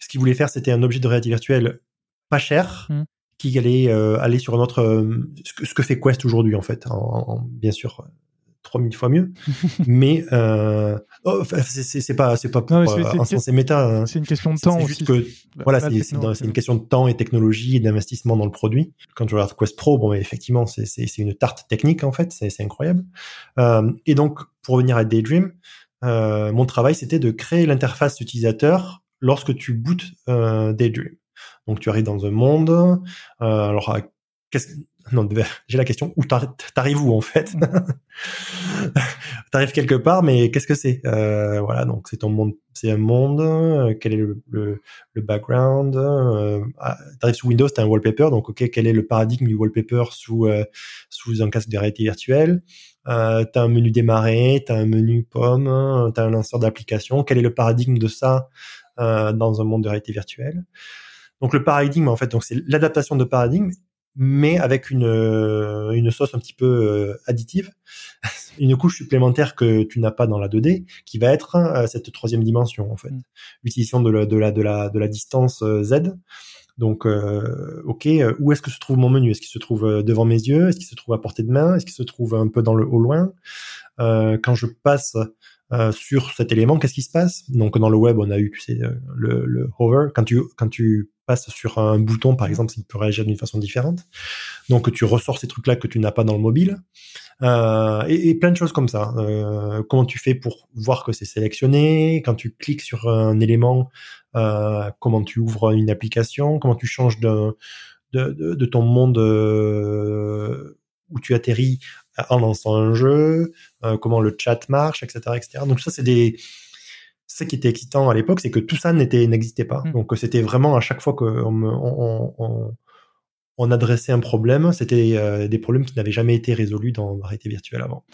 ce qu'il voulait faire, c'était un objet de réalité virtuelle pas cher, mmh qui allait euh, aller sur notre euh, ce, que, fait Quest aujourd'hui en fait, en, bien sûr 3000 fois mieux, mais euh, oh, c'est pas c'est pas pour c'est méta. Hein. C'est une question de temps. C'est juste que voilà, c'est une question de temps et technologie et d'investissement dans le produit. Quand tu regardes Quest Pro, bon, mais effectivement, c'est une tarte technique en fait, c'est incroyable. Euh, et donc, pour revenir à Daydream, euh, mon travail c'était de créer l'interface utilisateur lorsque tu bootes Daydream. Donc tu arrives dans un monde. Euh, alors, qu'est-ce non, j'ai la question où t'arrives où en fait? T'arrives quelque part, mais qu'est-ce que c'est? Euh, Voilà, donc c'est ton monde, c'est un monde. Euh, quel est le, le, le background euh, ah, T'arrives sous Windows, t'as un wallpaper, donc ok, quel est le paradigme du wallpaper sous euh, sous un casque de réalité virtuelle? Euh, T'as un menu démarrer, t'as un menu pomme, t'as un lanceur d'application. Quel est le paradigme de ça euh, dans un monde de réalité virtuelle? Donc le paradigme, en fait, donc c'est l'adaptation de paradigme, mais avec une, euh, une sauce un petit peu euh, additive, une couche supplémentaire que tu n'as pas dans la 2D, qui va être euh, cette troisième dimension, en fait. Mm. L'utilisation de la, de, la, de, la, de la distance Z. Donc, ok, où est-ce que se trouve mon menu? Est-ce qu'il se trouve devant mes yeux? Est-ce qu'il se trouve à portée de main? Est-ce qu'il se trouve un peu dans le au loin? Quand je passe sur cet élément, qu'est-ce qui se passe? Donc dans le web, on a eu, sais, le, hover. Quand tu quand tu passe sur un bouton, par exemple, il peut réagir d'une façon différente. Donc, tu ressors ces trucs-là que tu n'as pas dans le mobile. Euh, et, plein de choses comme ça. Euh, comment tu fais pour voir que c'est sélectionné? Quand tu cliques sur un élément, euh, comment tu ouvres une application? Comment tu changes de, de, ton monde euh, où tu atterris en lançant un jeu, comment le chat marche, etc., etc. Donc ça, c'est des ce qui était excitant à l'époque, c'est que tout ça n'était n'existait pas. Mm. Donc c'était vraiment à chaque fois qu'on on, on, adressait un problème, c'était des problèmes qui n'avaient jamais été résolus dans la réalité virtuelle avant.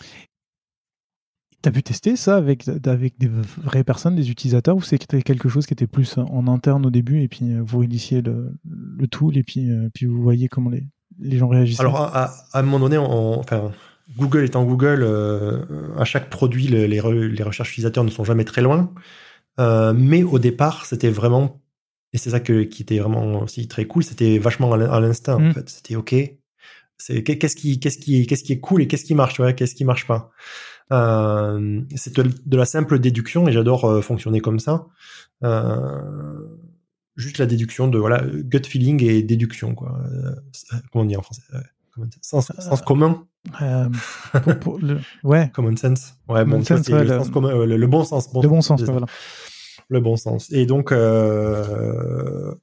T'as pu tester ça avec, avec des vraies personnes, des utilisateurs, ou c'était quelque chose qui était plus en interne au début et puis euh, vous initiez le, le tool et puis, euh, puis vous voyez comment les, les gens réagissaient Alors à, un moment donné, enfin, Google étant Google, euh, à chaque produit, les, les, recherches utilisateurs ne sont jamais très loin. mais au départ, c'était vraiment, et c'est ça que, qui était vraiment aussi très cool, c'était vachement à l'instinct en mmh. fait. C'était ok, c'est qu'est-ce qui, qu'est-ce qui, qu'est-ce qui est cool et qu'est-ce qui marche, ouais, qu'est-ce qui marche pas. Euh, c'est de, la simple déduction et j'adore euh, fonctionner comme ça. Euh, juste la déduction de voilà gut feeling et déduction quoi. comment on dit en français? Sens, sens commun. ouais. Common sense. Ouais, bon, sense, le, le, sens commun, le, bon sens. Bon, le bon sens, voilà. Le bon sens. Et donc, euh,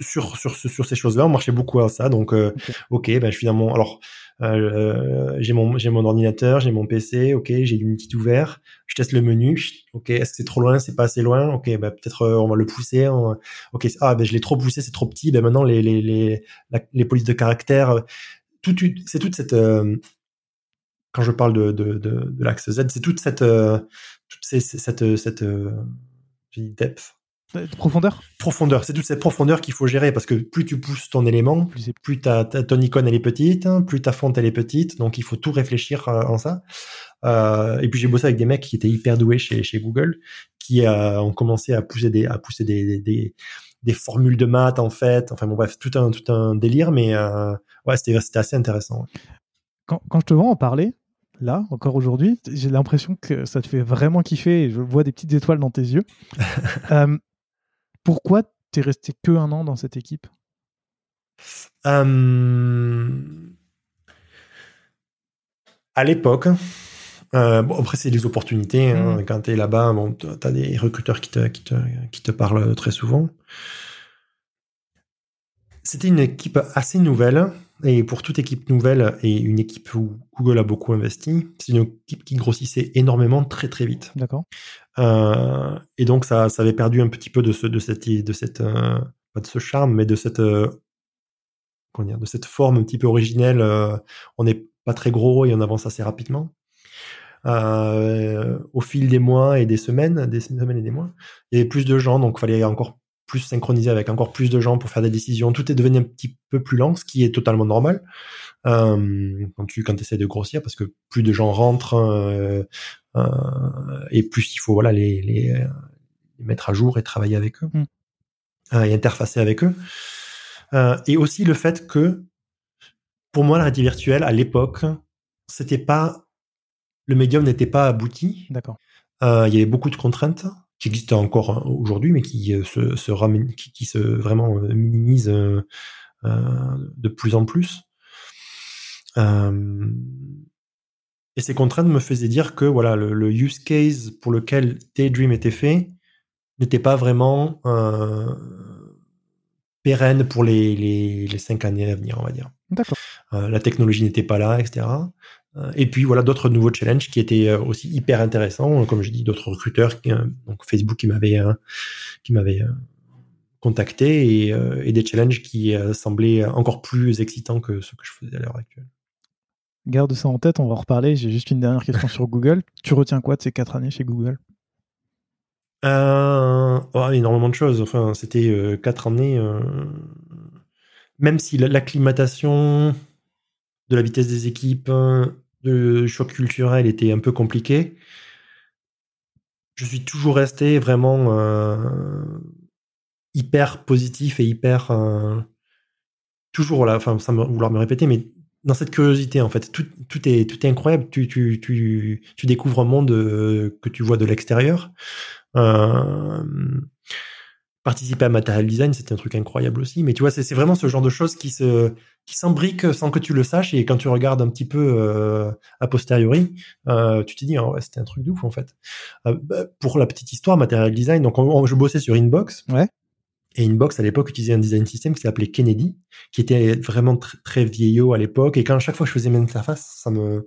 sur, sur, sur ces choses-là, on marchait beaucoup à ça. Donc, euh, ok, ben, je finalement, alors, euh, j'ai mon, j'ai mon ordinateur, j'ai mon PC, ok, j'ai Unity ouvert, je teste le menu, ok, est-ce que c'est trop loin, c'est pas assez loin, ok, ben, peut-être euh, on va le pousser, ok, ah, ben, je l'ai trop poussé, c'est trop petit, ben, maintenant, les, les, les, les polices de caractère, euh, tout, c'est toute cette, quand je parle de, de, de, de l'axe Z, c'est toute cette, toute ces, cette, cette, depth, Profondeur? Profondeur, c'est toute cette profondeur qu'il faut gérer parce que plus tu pousses ton élément, plus, plus ta, ton icône elle est petite, hein, plus ta fonte elle est petite, donc il faut tout réfléchir euh, en ça. Euh, et puis j'ai bossé avec des mecs qui étaient hyper doués chez, chez Google, qui euh, ont commencé à pousser des à pousser des, des, des, formules de maths en fait. Enfin bon bref, tout un tout un délire, mais ouais c'était c'était assez intéressant. Quand, quand je te vois en parler, là, encore aujourd'hui, j'ai l'impression que ça te fait vraiment kiffer et je vois des petites étoiles dans tes yeux. Pourquoi t'es resté que un an dans cette équipe? Euh, À l'époque, euh, bon, après c'est des opportunités. Hein. Mmh. Quand tu es là-bas, bon, tu as des recruteurs qui te, qui, te, qui te parlent très souvent. C'était une équipe assez nouvelle. Et pour toute équipe nouvelle et une équipe où Google a beaucoup investi, c'est une équipe qui grossissait énormément très très vite. D'accord. Euh, et donc ça, ça avait perdu un petit peu de ce, de cette, de cette, euh, pas de ce charme, mais de cette, euh, comment dire, de cette forme un petit peu originelle. On n'est pas très gros et on avance assez rapidement. au fil des mois et des semaines, des semaines et des mois, il y avait plus de gens, donc il fallait encore plus synchronisé avec encore plus de gens pour faire des décisions. Tout est devenu un petit peu plus lent, ce qui est totalement normal euh, quand tu quand essaies de grossir, parce que plus de gens rentrent euh, euh, et plus il faut voilà les, les, mettre à jour et travailler avec eux mm. et interfacer avec eux. et aussi le fait que pour moi la réalité virtuelle à l'époque c'était pas le médium n'était pas abouti. D'accord. il y avait beaucoup de contraintes qui existe encore hein, aujourd'hui, mais qui euh, se, se ramène, qui, se vraiment euh, minimise euh, de plus en plus. et ces contraintes me faisaient dire que voilà le, use case pour lequel Daydream était fait n'était pas vraiment pérenne pour les, les, les, cinq années à venir, on va dire. La technologie n'était pas là, etc. Euh, et puis voilà d'autres nouveaux challenges qui étaient euh, aussi hyper intéressants, comme je dis, d'autres recruteurs, euh, donc Facebook qui m'avait qui m'avait contacté et, et, des challenges qui semblaient encore plus excitants que ce que je faisais à l'heure actuelle. Garde ça en tête, on va en reparler. J'ai juste une dernière question sur Google. Tu retiens quoi de ces quatre années chez Google? Euh, oh, Énormément de choses. Enfin, c'était quatre années. même si l'acclimatation de la vitesse des équipes, le choc culturel était un peu compliqué. Je suis toujours resté vraiment euh, hyper positif et hyper euh, toujours là, enfin sans vouloir me répéter, mais dans cette curiosité en fait, tout, tout est tout est incroyable. Tu tu tu tu découvres un monde euh, que tu vois de l'extérieur. Participer à Material Design, c'était un truc incroyable aussi. Mais tu vois, c'est vraiment ce genre de choses qui se qui s'imbriquent sans que tu le saches. Et quand tu regardes un petit peu euh, a posteriori, euh, tu te dis, oh, ouais, c'était un truc de ouf en fait. Euh, bah, pour la petite histoire, Material Design, donc je bossais sur Inbox. Ouais. Et Inbox, à l'époque, utilisait un design system qui s'appelait Kennedy, qui était vraiment très vieillot à l'époque. Et quand à chaque fois je faisais mes interfaces, ça me,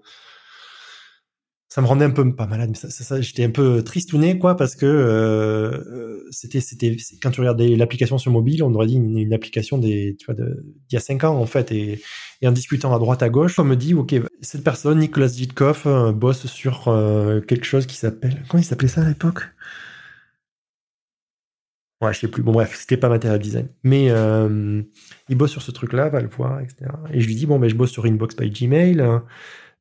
ça me rendait un peu pas malade, mais j'étais un peu tristouné quoi parce que euh, c'était c'était quand tu regardais l'application sur mobile, on aurait dit une, application des tu vois d'il y a cinq ans en fait et, en discutant à droite à gauche, on me dit ok cette personne Nicolas Jitkov euh, bosse sur euh, quelque chose qui s'appelle comment il s'appelait ça à l'époque? Ouais, je sais plus. Bon, bref, c'était pas Material Design. Mais euh, il bosse sur ce truc-là, va le voir, etc. Et je lui dis, bon, ben, je bosse sur Inbox by Gmail.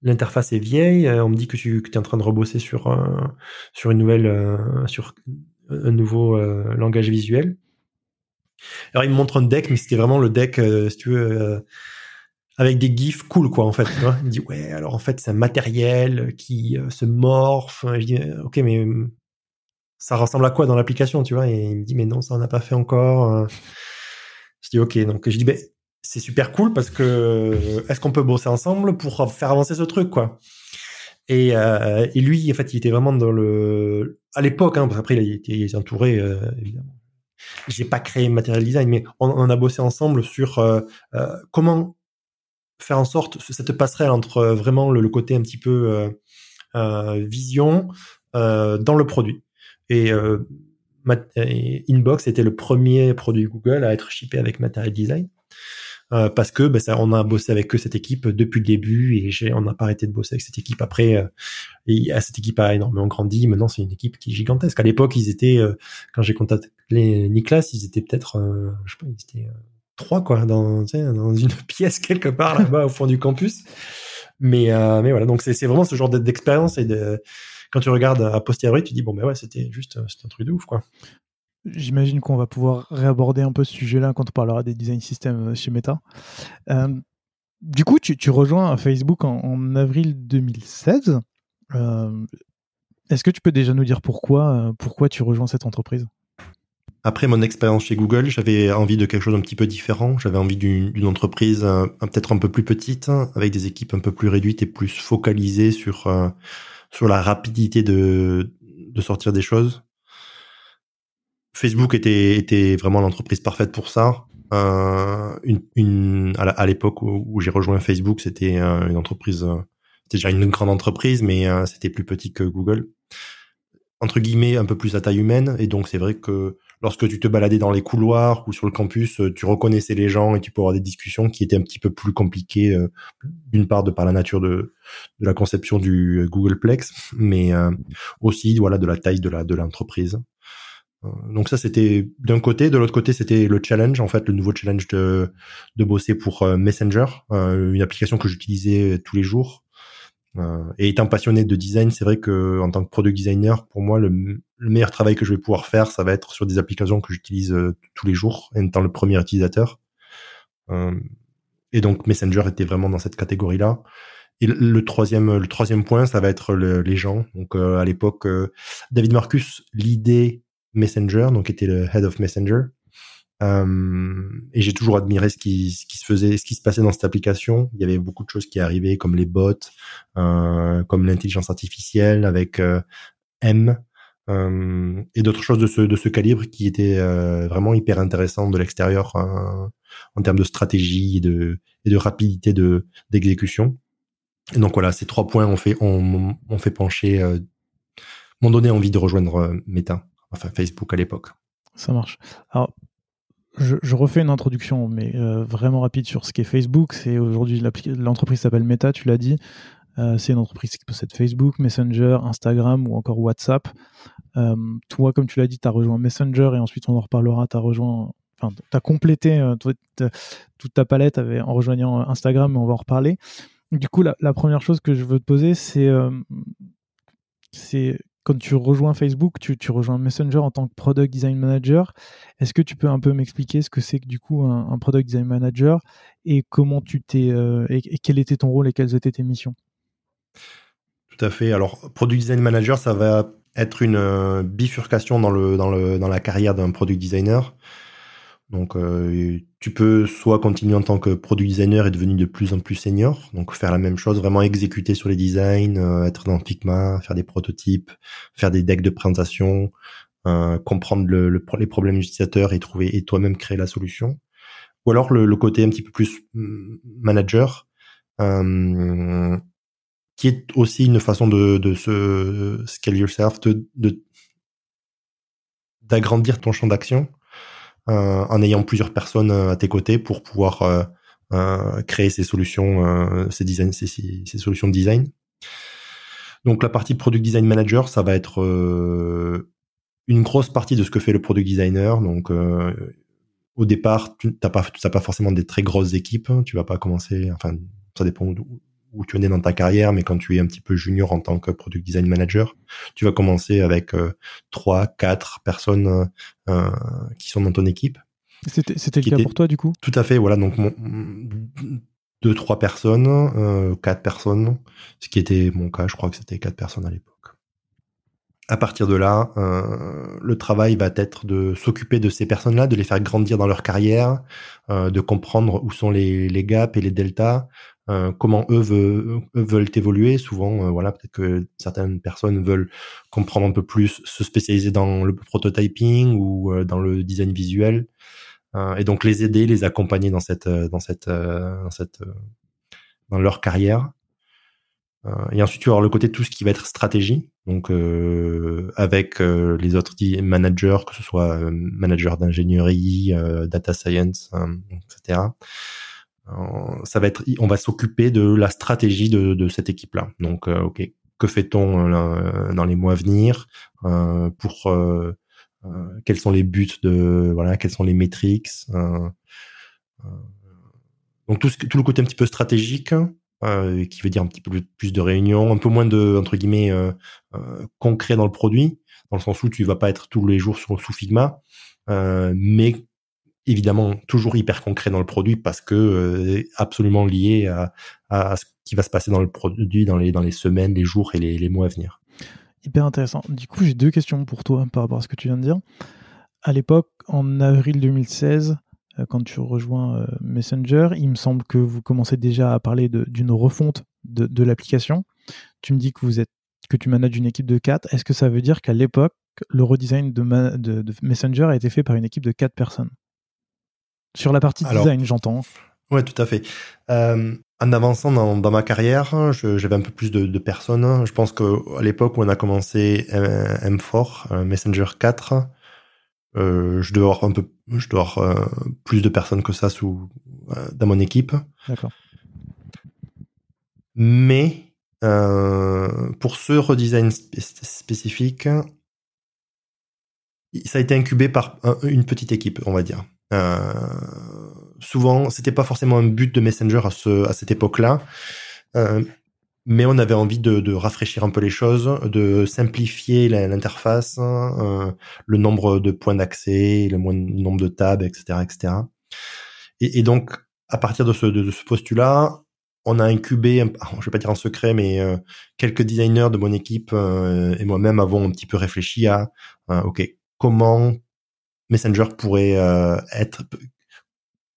L'interface est vieille. Euh, on me dit que tu es en train de rebosser sur, euh, sur une nouvelle, euh, sur un nouveau langage visuel. Alors, il me montre un deck, mais c'était vraiment le deck, si tu veux, avec des gifs cool, quoi, en fait. il me dit, ouais, alors en fait, c'est un matériel qui se morphe. Je dis, ok, mais ça ressemble à quoi dans l'application, tu vois? Et il me dit, mais non, ça on n'a pas fait encore. Je dis, ok, donc je dis, ben, c'est super cool parce que est-ce qu'on peut bosser ensemble pour faire avancer ce truc quoi? Et, euh, et lui en fait il était vraiment dans le à l'époque hein, après il était, entouré euh, évidemment. J'ai pas créé Material Design mais on, on a bossé ensemble sur euh, euh, comment faire en sorte cette passerelle entre euh, vraiment le, côté un petit peu euh, vision dans le produit. Et Inbox était le premier produit Google à être shippé avec Material Design euh, parce que ben, ça, on a bossé avec eux cette équipe depuis le début et on n'a pas arrêté de bosser avec cette équipe après. Euh, et cette équipe a énormément grandi. Maintenant, c'est une équipe qui est gigantesque. À l'époque, ils étaient, euh, quand j'ai contacté Nicolas, ils étaient peut-être, je sais pas, ils étaient trois quoi, dans, dans une pièce quelque part là-bas au fond du campus. Mais, mais voilà, donc c'est, vraiment ce genre d'expérience et de quand tu regardes à posteriori, tu dis bon ben ouais, c'était juste, un truc de ouf quoi. J'imagine qu'on va pouvoir réaborder un peu ce sujet-là quand on parlera des design systems euh, chez Meta. Euh, du coup, tu, rejoins Facebook en, avril 2016. Euh, est-ce que tu peux déjà nous dire pourquoi, pourquoi tu rejoins cette entreprise? Après mon expérience chez Google, j'avais envie de quelque chose un petit peu différent. J'avais envie d'une entreprise peut-être un peu plus petite, avec des équipes un peu plus réduites et plus focalisées sur sur la rapidité de de sortir des choses. Facebook était, était vraiment l'entreprise parfaite pour ça. Euh, une, une, à l'époque où, j'ai rejoint Facebook, c'était euh, une entreprise, euh, c'était déjà une grande entreprise, mais euh, c'était plus petit que Google. Entre guillemets, un peu plus à taille humaine. Et donc, c'est vrai que lorsque tu te baladais dans les couloirs ou sur le campus, tu reconnaissais les gens et tu peux avoir des discussions qui étaient un petit peu plus compliquées, d'une part de par la nature de, la conception du Googleplex, mais aussi voilà de la taille de l'entreprise. Euh, donc ça c'était d'un côté, de l'autre côté c'était le challenge en fait, le nouveau challenge de de bosser pour euh, Messenger, euh, une application que j'utilisais tous les jours. et étant passionné de design, c'est vrai que en tant que product designer, pour moi le, meilleur travail que je vais pouvoir faire, ça va être sur des applications que j'utilise tous les jours, étant le premier utilisateur. et donc Messenger était vraiment dans cette catégorie-là. Et le, troisième, le troisième point, ça va être les gens. Donc à l'époque, David Marcus, l'idée Messenger, donc était le head of Messenger. Euh, et j'ai toujours admiré ce qui, ce qui se faisait, ce qui se passait dans cette application. Il y avait beaucoup de choses qui arrivaient, comme les bots, euh, comme l'intelligence artificielle avec euh, M, euh, et d'autres choses de ce, de ce calibre qui étaient euh, vraiment hyper intéressantes de l'extérieur en termes de stratégie et de, et de rapidité de d'exécution. Et donc voilà, ces trois points ont fait, ont, ont fait pencher, m'ont donné envie de rejoindre Meta enfin Facebook à l'époque. Ça marche. Alors, je, refais une introduction, mais euh, vraiment rapide sur ce qu'est Facebook. C'est aujourd'hui l'entreprise s'appelle Meta, tu l'as dit. Euh, c'est une entreprise qui possède Facebook, Messenger, Instagram ou encore WhatsApp. Euh, toi, comme tu l'as dit, tu as rejoint Messenger et ensuite on en reparlera. Tu as rejoint, enfin, tu complété toute ta palette en rejoignant Instagram, mais on va en reparler. Du coup, la, la première chose que je veux te poser, c'est quand tu rejoins Facebook, tu, rejoins Messenger en tant que Product Design Manager. Est-ce que tu peux un peu m'expliquer ce que c'est que du coup un, Product Design Manager et comment tu t'es euh, et, quel était ton rôle et quelles étaient tes missions? Tout à fait. Alors Product Design Manager, ça va être une euh, bifurcation dans le dans la carrière d'un product designer. Donc, euh, tu peux soit continuer en tant que product designer et devenir de plus en plus senior, donc faire la même chose, vraiment exécuter sur les designs, euh, être dans Figma, faire des prototypes, faire des decks de présentation, comprendre le, les problèmes utilisateurs et trouver et toi-même créer la solution. Ou alors le, côté un petit peu plus mm, manager, qui est aussi une façon de, de se scale yourself, de d'agrandir ton champ d'action euh, en ayant plusieurs personnes euh, à tes côtés pour pouvoir euh, créer ces solutions, ces, ces, solutions de design. Donc la partie product design manager, ça va être une grosse partie de ce que fait le product designer. Donc au départ, tu n'as pas, forcément des très grosses équipes. Tu vas pas commencer, enfin, ça dépend tu en es dans ta carrière, mais quand tu es un petit peu junior en tant que product design manager, tu vas commencer avec euh, trois, quatre personnes euh, euh, qui sont dans ton équipe. C'était, c'était le cas pour toi du coup? Tout à fait, voilà. Donc mon, deux, trois personnes, quatre personnes, ce qui était mon cas, je crois que c'était quatre personnes à l'époque. À partir de là, le travail va être de s'occuper de ces personnes-là, de les faire grandir dans leur carrière, de comprendre où sont les, les gaps et les deltas, euh, comment eux, veulent évoluer. Souvent, euh, voilà, peut-être que certaines personnes veulent comprendre un peu plus, se spécialiser dans le prototyping ou euh, dans le design visuel, et donc les aider, les accompagner dans cette, dans cette, dans leur carrière. et ensuite, tu vas avoir le côté tout ce qui va être stratégie, donc avec les autres managers, que ce soit manager d'ingénierie, data science, etc ça va être, on va s'occuper de la stratégie de, de cette équipe-là. Donc, euh, ok, que fait-on euh, dans les mois à venir euh, pour quels sont les buts de voilà, quelles sont les métriques. donc tout, ce, tout le côté un petit peu stratégique, qui veut dire un petit peu plus de réunions, un peu moins de entre guillemets concret dans le produit, dans le sens où tu vas pas être tous les jours sur sous Figma, mais évidemment toujours hyper concret dans le produit parce que euh, absolument lié à, ce qui va se passer dans le produit dans les, semaines, les jours et les, mois à venir. Hyper intéressant. Du coup, j'ai deux questions pour toi par rapport à ce que tu viens de dire. À l'époque, en avril 2016, euh, quand tu rejoins euh, Messenger, il me semble que vous commencez déjà à parler d'une refonte de, l'application. Tu me dis que vous êtes que tu manages une équipe de 4. Est-ce que ça veut dire qu'à l'époque, le redesign de, de, de Messenger a été fait par une équipe de 4 personnes? Sur la partie design, j'entends. Ouais, tout à fait. Euh, en avançant dans, ma carrière, j'avais un peu plus de, personnes. Je pense qu'à l'époque où on a commencé M4, euh, Messenger 4, euh, je dois avoir un peu, je dois avoir plus de personnes que ça sous dans mon équipe. D'accord. Mais pour ce redesign spécifique, ça a été incubé par une petite équipe, on va dire. Euh, souvent, c'était pas forcément un but de Messenger à, ce, à cette époque-là, euh, mais on avait envie de, de, rafraîchir un peu les choses, de simplifier l'interface, euh, le nombre de points d'accès, le, nombre de tabs, etc., etc. Et, donc, à partir de ce, de, ce postulat, on a incubé, je vais pas dire en secret, mais euh, quelques designers de mon équipe euh, et moi-même avons un petit peu réfléchi à, ok, comment Messenger pourrait euh, être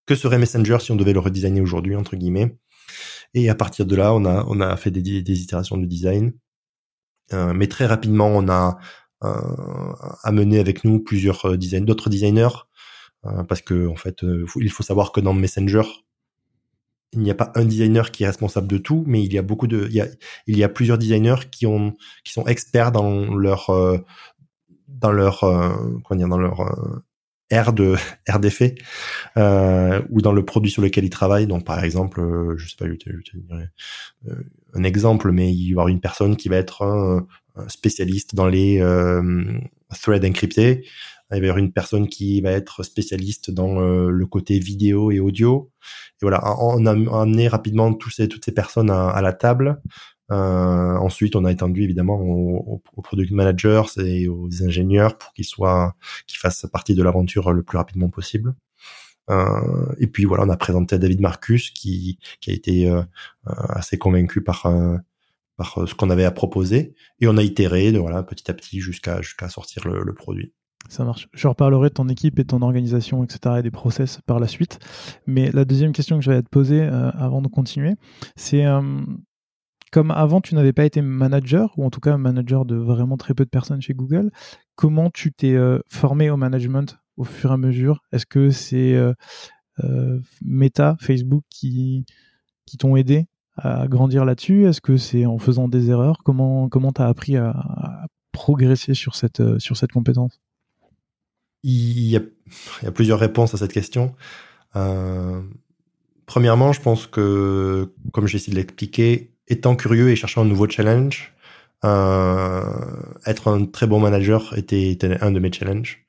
que serait Messenger si on devait le redesigner aujourd'hui entre guillemets. Et à partir de là on a on a fait des, des itérations de design. Euh, mais très rapidement on a euh, amené avec nous plusieurs design d'autres designers parce que en fait il faut savoir que dans Messenger il n'y a pas un designer qui est responsable de tout, mais il y a beaucoup de, il y a, il y a plusieurs designers qui ont, qui sont experts dans leur, dans leur comment dire dans leur aire de aire d'effet euh, ou dans le produit sur lequel ils travaillent. Donc par exemple, euh, je sais pas, je je un exemple, mais il va y avoir une personne qui va être spécialiste dans les threads encryptés. Il va y avoir une personne qui va être spécialiste dans le côté vidéo et audio. Et voilà, on a amené rapidement tous ces, toutes ces personnes à, à la table euh, ensuite, on a étendu évidemment aux, product managers et aux ingénieurs pour qu'ils soient, qu'ils fassent partie de l'aventure le plus rapidement possible. Euh, et puis voilà, on a présenté à David Marcus qui, qui a été euh, assez convaincu par par ce qu'on avait à proposer et on a itéré de, voilà petit à petit jusqu'à jusqu'à sortir le, le, produit. Ça marche. Je reparlerai de ton équipe et ton organisation, etc. et des process par la suite. Mais la deuxième question que je vais te poser avant de continuer, c'est comme avant tu n'avais pas été manager, ou en tout cas manager de vraiment très peu de personnes chez Google, comment tu t'es formé au management au fur et à mesure? Est-ce que c'est Meta, Facebook qui, qui t'ont aidé à grandir là-dessus? Est-ce que c'est en faisant des erreurs? Comment comment t'as appris à, progresser sur cette sur cette compétence? Il y, a, il y, a, plusieurs réponses à cette question. Euh, premièrement, je pense que, comme j'ai essayé de l'expliquer, étant curieux et cherchant un nouveau challenge, euh, être un très bon manager était, était, un de mes challenges.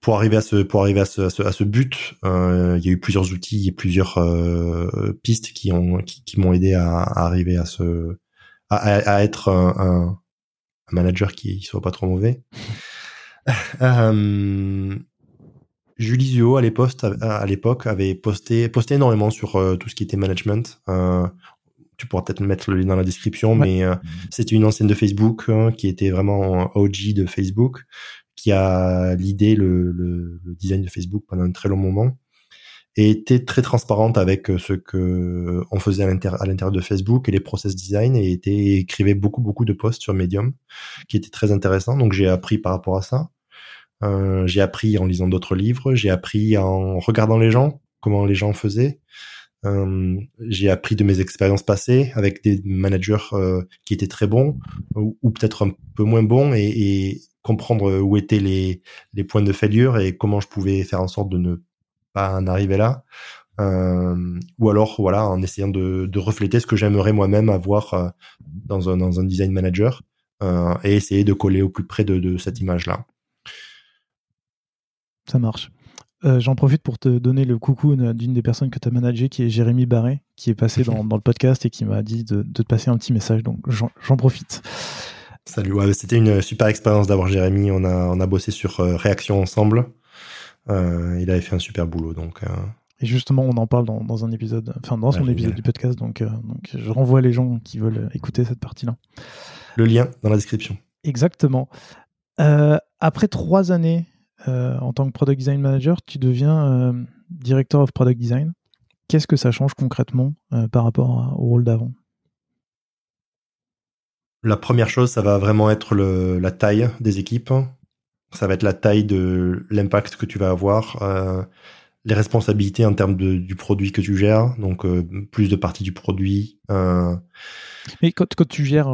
Pour arriver à ce, pour arriver à ce, à ce, but, euh, il y a eu plusieurs outils et plusieurs euh, pistes qui ont, qui, qui m'ont aidé à, à, arriver à ce, à, à être un, un, manager qui soit pas trop mauvais. euh, Julie Zuo à l'époque avait posté, posté énormément sur euh, tout ce qui était management. Euh, tu pourras peut-être mettre le lien dans la description, mais euh, c'était une ancienne de Facebook hein, qui était vraiment OG de Facebook, qui a l'idée le, le, le, design de Facebook pendant un très long moment et était très transparente avec ce que on faisait à l'intérieur de Facebook et les process design et était écrivait beaucoup beaucoup de posts sur Medium qui étaient très intéressants. Donc j'ai appris par rapport à ça. Euh, j'ai appris en lisant d'autres livres, j'ai appris en regardant les gens, comment les gens faisaient. Euh, j'ai appris de mes expériences passées avec des managers euh, qui étaient très bons ou, peut-être un peu moins bons et, comprendre où étaient les, points de failure et comment je pouvais faire en sorte de ne pas en arriver là. Euh, ou alors voilà en essayant de, refléter ce que j'aimerais moi-même avoir dans un, design manager et essayer de coller au plus près de, cette image là ça marche. Euh, j'en profite pour te donner le coucou d'une des personnes que tu as managées, qui est Jérémy Barré, qui est passé dans, le podcast et qui m'a dit de, te passer un petit message. Donc j'en profite. Salut, c'était une super expérience d'avoir Jérémy. On a, on a bossé sur euh, Réaction ensemble. Euh, il avait fait un super boulot. Donc, Et justement, on en parle dans, un épisode, enfin dans son épisode du podcast. Donc, donc je renvoie les gens qui veulent écouter cette partie-là. Le lien dans la description. Exactement. après trois années euh, en tant que product design manager, tu deviens euh, director of product design. Qu'est-ce que ça change concrètement euh, par rapport au rôle d'avant? La première chose, ça va vraiment être le, la taille des équipes. Ça va être la taille de l'impact que tu vas avoir, les responsabilités en termes de, du produit que tu gères, donc plus de parties du produit. Mais quand, quand tu gères,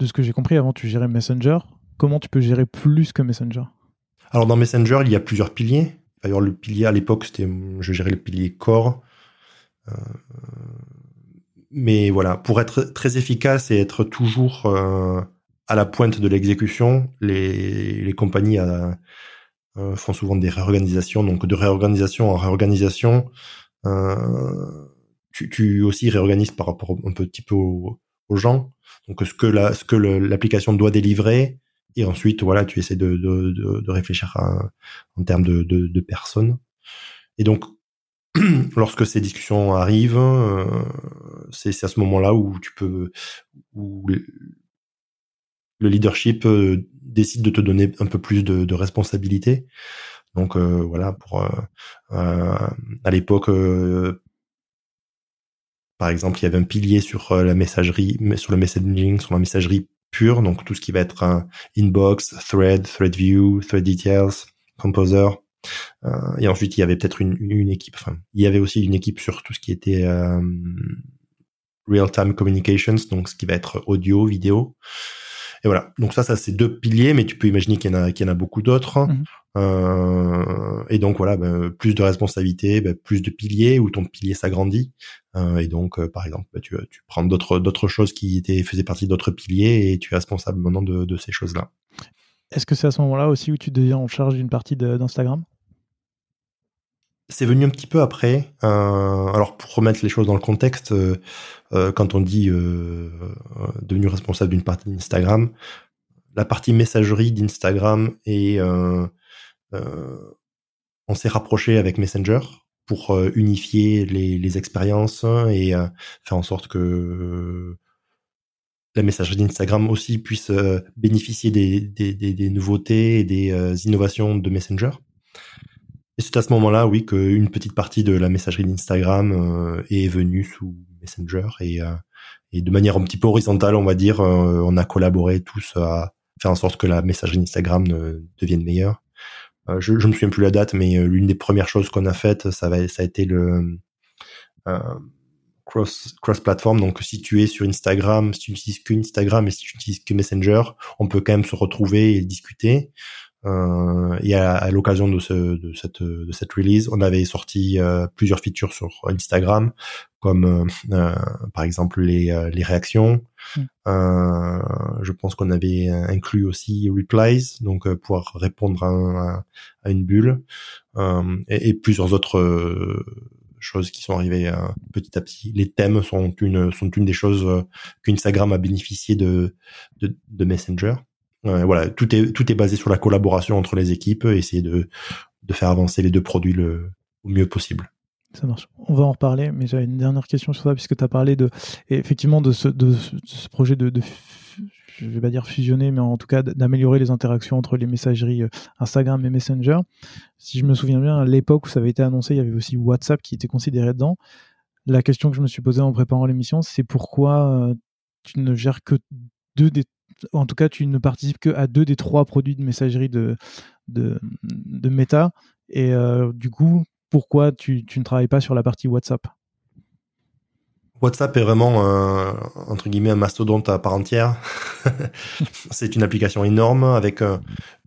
de ce que j'ai compris, avant tu gérais Messenger, comment tu peux gérer plus que Messenger? Alors dans Messenger, il y a plusieurs piliers. D'ailleurs, le pilier à l'époque, c'était, je gérais le pilier core. Euh, mais voilà, pour être très efficace et être toujours euh, à la pointe de l'exécution, les, les compagnies euh, font souvent des réorganisations. Donc de réorganisation en réorganisation, tu, tu, aussi réorganises par rapport un petit peu aux, gens. Donc ce que l'application doit délivrer, et ensuite, voilà, tu essaies de, de, de, de réfléchir en termes de, de, personnes. Et donc, lorsque ces discussions arrivent, euh, c'est à ce moment-là où tu peux, où le leadership euh, décide de te donner un peu plus de, de responsabilité. Donc euh, voilà, pour à l'époque, par exemple, il y avait un pilier sur la messagerie, sur le messaging, sur la messagerie pur, donc tout ce qui va être un inbox, thread, thread view, thread details, composer. Euh, et ensuite, il y avait peut-être une, une, équipe. Enfin, il y avait aussi une équipe sur tout ce qui était euh, real-time communications, donc ce qui va être audio, vidéo. Et voilà. Donc ça, ça c'est deux piliers, mais tu peux imaginer qu'il y en a, qu'il y en a beaucoup d'autres. Mhm. Euh, et donc voilà, ben, plus de responsabilités, ben, plus de piliers où ton pilier s'agrandit. Euh, et donc, euh, par exemple, ben, tu, tu prends d'autres d'autres choses qui étaient faisaient partie d'autres piliers et tu es responsable maintenant de, de ces choses-là. Est-ce que c'est à ce moment-là aussi où tu deviens en charge d'une partie d'Instagram? C'est venu un petit peu après. Euh, alors pour remettre les choses dans le contexte, euh, euh, quand on dit devenu responsable d'une partie d'Instagram, la partie messagerie d'Instagram et on s'est rapproché avec Messenger pour unifier les, les expériences et faire en sorte que la messagerie d'Instagram aussi puisse bénéficier des, des, des, nouveautés et des innovations de Messenger. Et c'est à ce moment-là, oui, qu'une petite partie de la messagerie d'Instagram euh, est venue sous Messenger et, euh, et de manière un petit peu horizontale, on va dire, euh, on a collaboré tous à, faire en sorte que la messagerie Instagram ne, devienne meilleure. je, je me souviens plus la date, mais l'une des premières choses qu'on a faites, ça, ça a été le cross cross platform. Donc si tu es sur Instagram, si tu n'utilises que Instagram et si tu n'utilises que Messenger, on peut quand même se retrouver et discuter. Euh, et à, l'occasion de, ce, de, cette, de cette release, on avait sorti euh, plusieurs features sur Instagram, comme euh, euh par exemple les, euh, les réactions. Mm. je pense qu'on avait inclus aussi replies, donc pouvoir répondre à, à, une bulle, et, et, plusieurs autres choses qui sont arrivées petit à petit. Les thèmes sont une sont une des choses qu'Instagram a bénéficié de, de, de Messenger voilà, tout est tout est basé sur la collaboration entre les équipes, essayer de de faire avancer les deux produits le au mieux possible. Ça marche. On va en reparler, mais j'avais une dernière question sur ça, puisque tu as parlé de, effectivement de ce, de, ce projet de, de, je vais pas dire fusionner, mais en tout cas d'améliorer les interactions entre les messageries euh, Instagram et Messenger. Si je me souviens bien, à l'époque où ça avait été annoncé, il y avait aussi WhatsApp qui était considéré dedans. La question que je me suis posée en préparant l'émission, c'est pourquoi euh, tu ne gères que deux des en tout cas, tu ne participes que à deux des trois produits de messagerie de, Meta. Et euh, du coup, pourquoi tu, ne travailles pas sur la partie WhatsApp? WhatsApp est vraiment un, entre guillemets un mastodonte à part entière. c'est une application énorme avec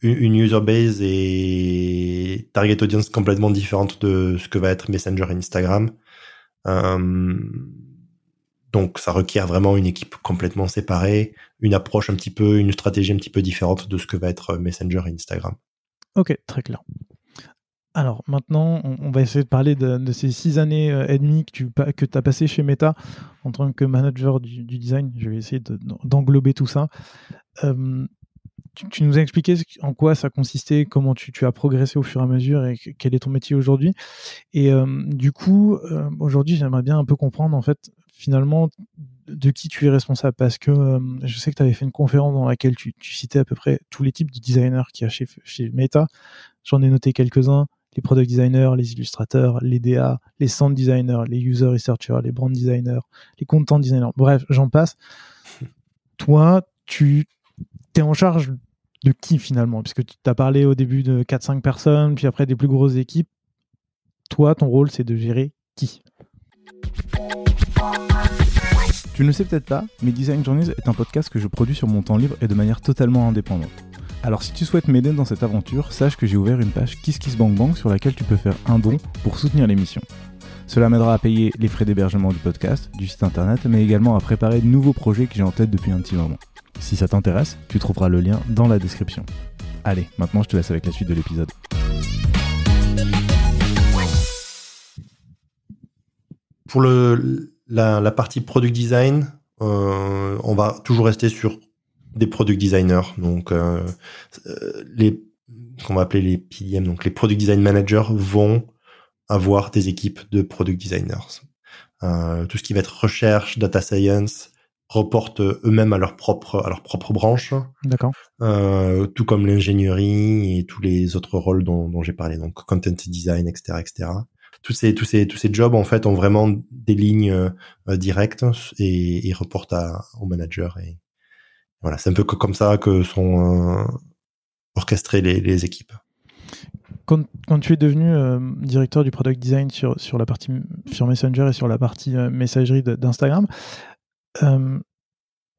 une, user base et target audience complètement différente de ce que va être Messenger et Instagram. Euh, donc ça requiert vraiment une équipe complètement séparée, une approche un petit peu, une stratégie un petit peu différente de ce que va être Messenger et Instagram. Ok, très clair. Alors maintenant, on, va essayer de parler de, ces six années euh, et demie que tu que as passé chez Meta en tant que manager du, design. Je vais essayer d'englober tout ça. Euh, tu, nous as expliqué en quoi ça consistait, comment tu, as progressé au fur et à mesure et quel est ton métier aujourd'hui. Et euh, du coup, aujourd'hui, j'aimerais bien un peu comprendre en fait finalement de qui tu es responsable? Parce que euh, je sais que tu avais fait une conférence dans laquelle tu, citais à peu près tous les types de designers qu'il y a chez, chez Meta. J'en ai noté quelques-uns les product designers, les illustrateurs, les DA, les sound designers, les user researchers, les brand designers, les content designers. Bref, j'en passe. Toi, tu es en charge de qui finalement? Puisque tu as parlé au début de 4-5 personnes, puis après des plus grosses équipes. Toi, ton rôle, c'est de gérer qui? Tu ne le sais peut-être pas, mais Design Journeys est un podcast que je produis sur mon temps libre et de manière totalement indépendante. Alors si tu souhaites m'aider dans cette aventure, sache que j'ai ouvert une page KissKissBankBank sur laquelle tu peux faire un don pour soutenir l'émission. Cela m'aidera à payer les frais d'hébergement du podcast, du site internet, mais également à préparer de nouveaux projets que j'ai en tête depuis un petit moment. Si ça t'intéresse, tu trouveras le lien dans la description. Allez, maintenant je te laisse avec la suite de l'épisode. Pour le, la, partie product design, euh, on va toujours rester sur des product designers, donc euh, euh, les qu'on va appeler les PDM, donc les product design managers vont avoir des équipes de product designers. tout ce qui va être recherche, data science, reportent eux-mêmes à leur propre à leur propre branche. D'accord. tout comme l'ingénierie et tous les autres rôles dont, dont j'ai parlé, donc content design, etc., etc tous ces tous ces tous ces jobs en fait ont vraiment des lignes euh, directes et, et reportent au manager voilà c'est un peu comme ça que sont euh, orchestrées les, équipes. Quand, tu es devenu euh, directeur du product design sur, sur la partie sur Messenger et sur la partie messagerie d'Instagram,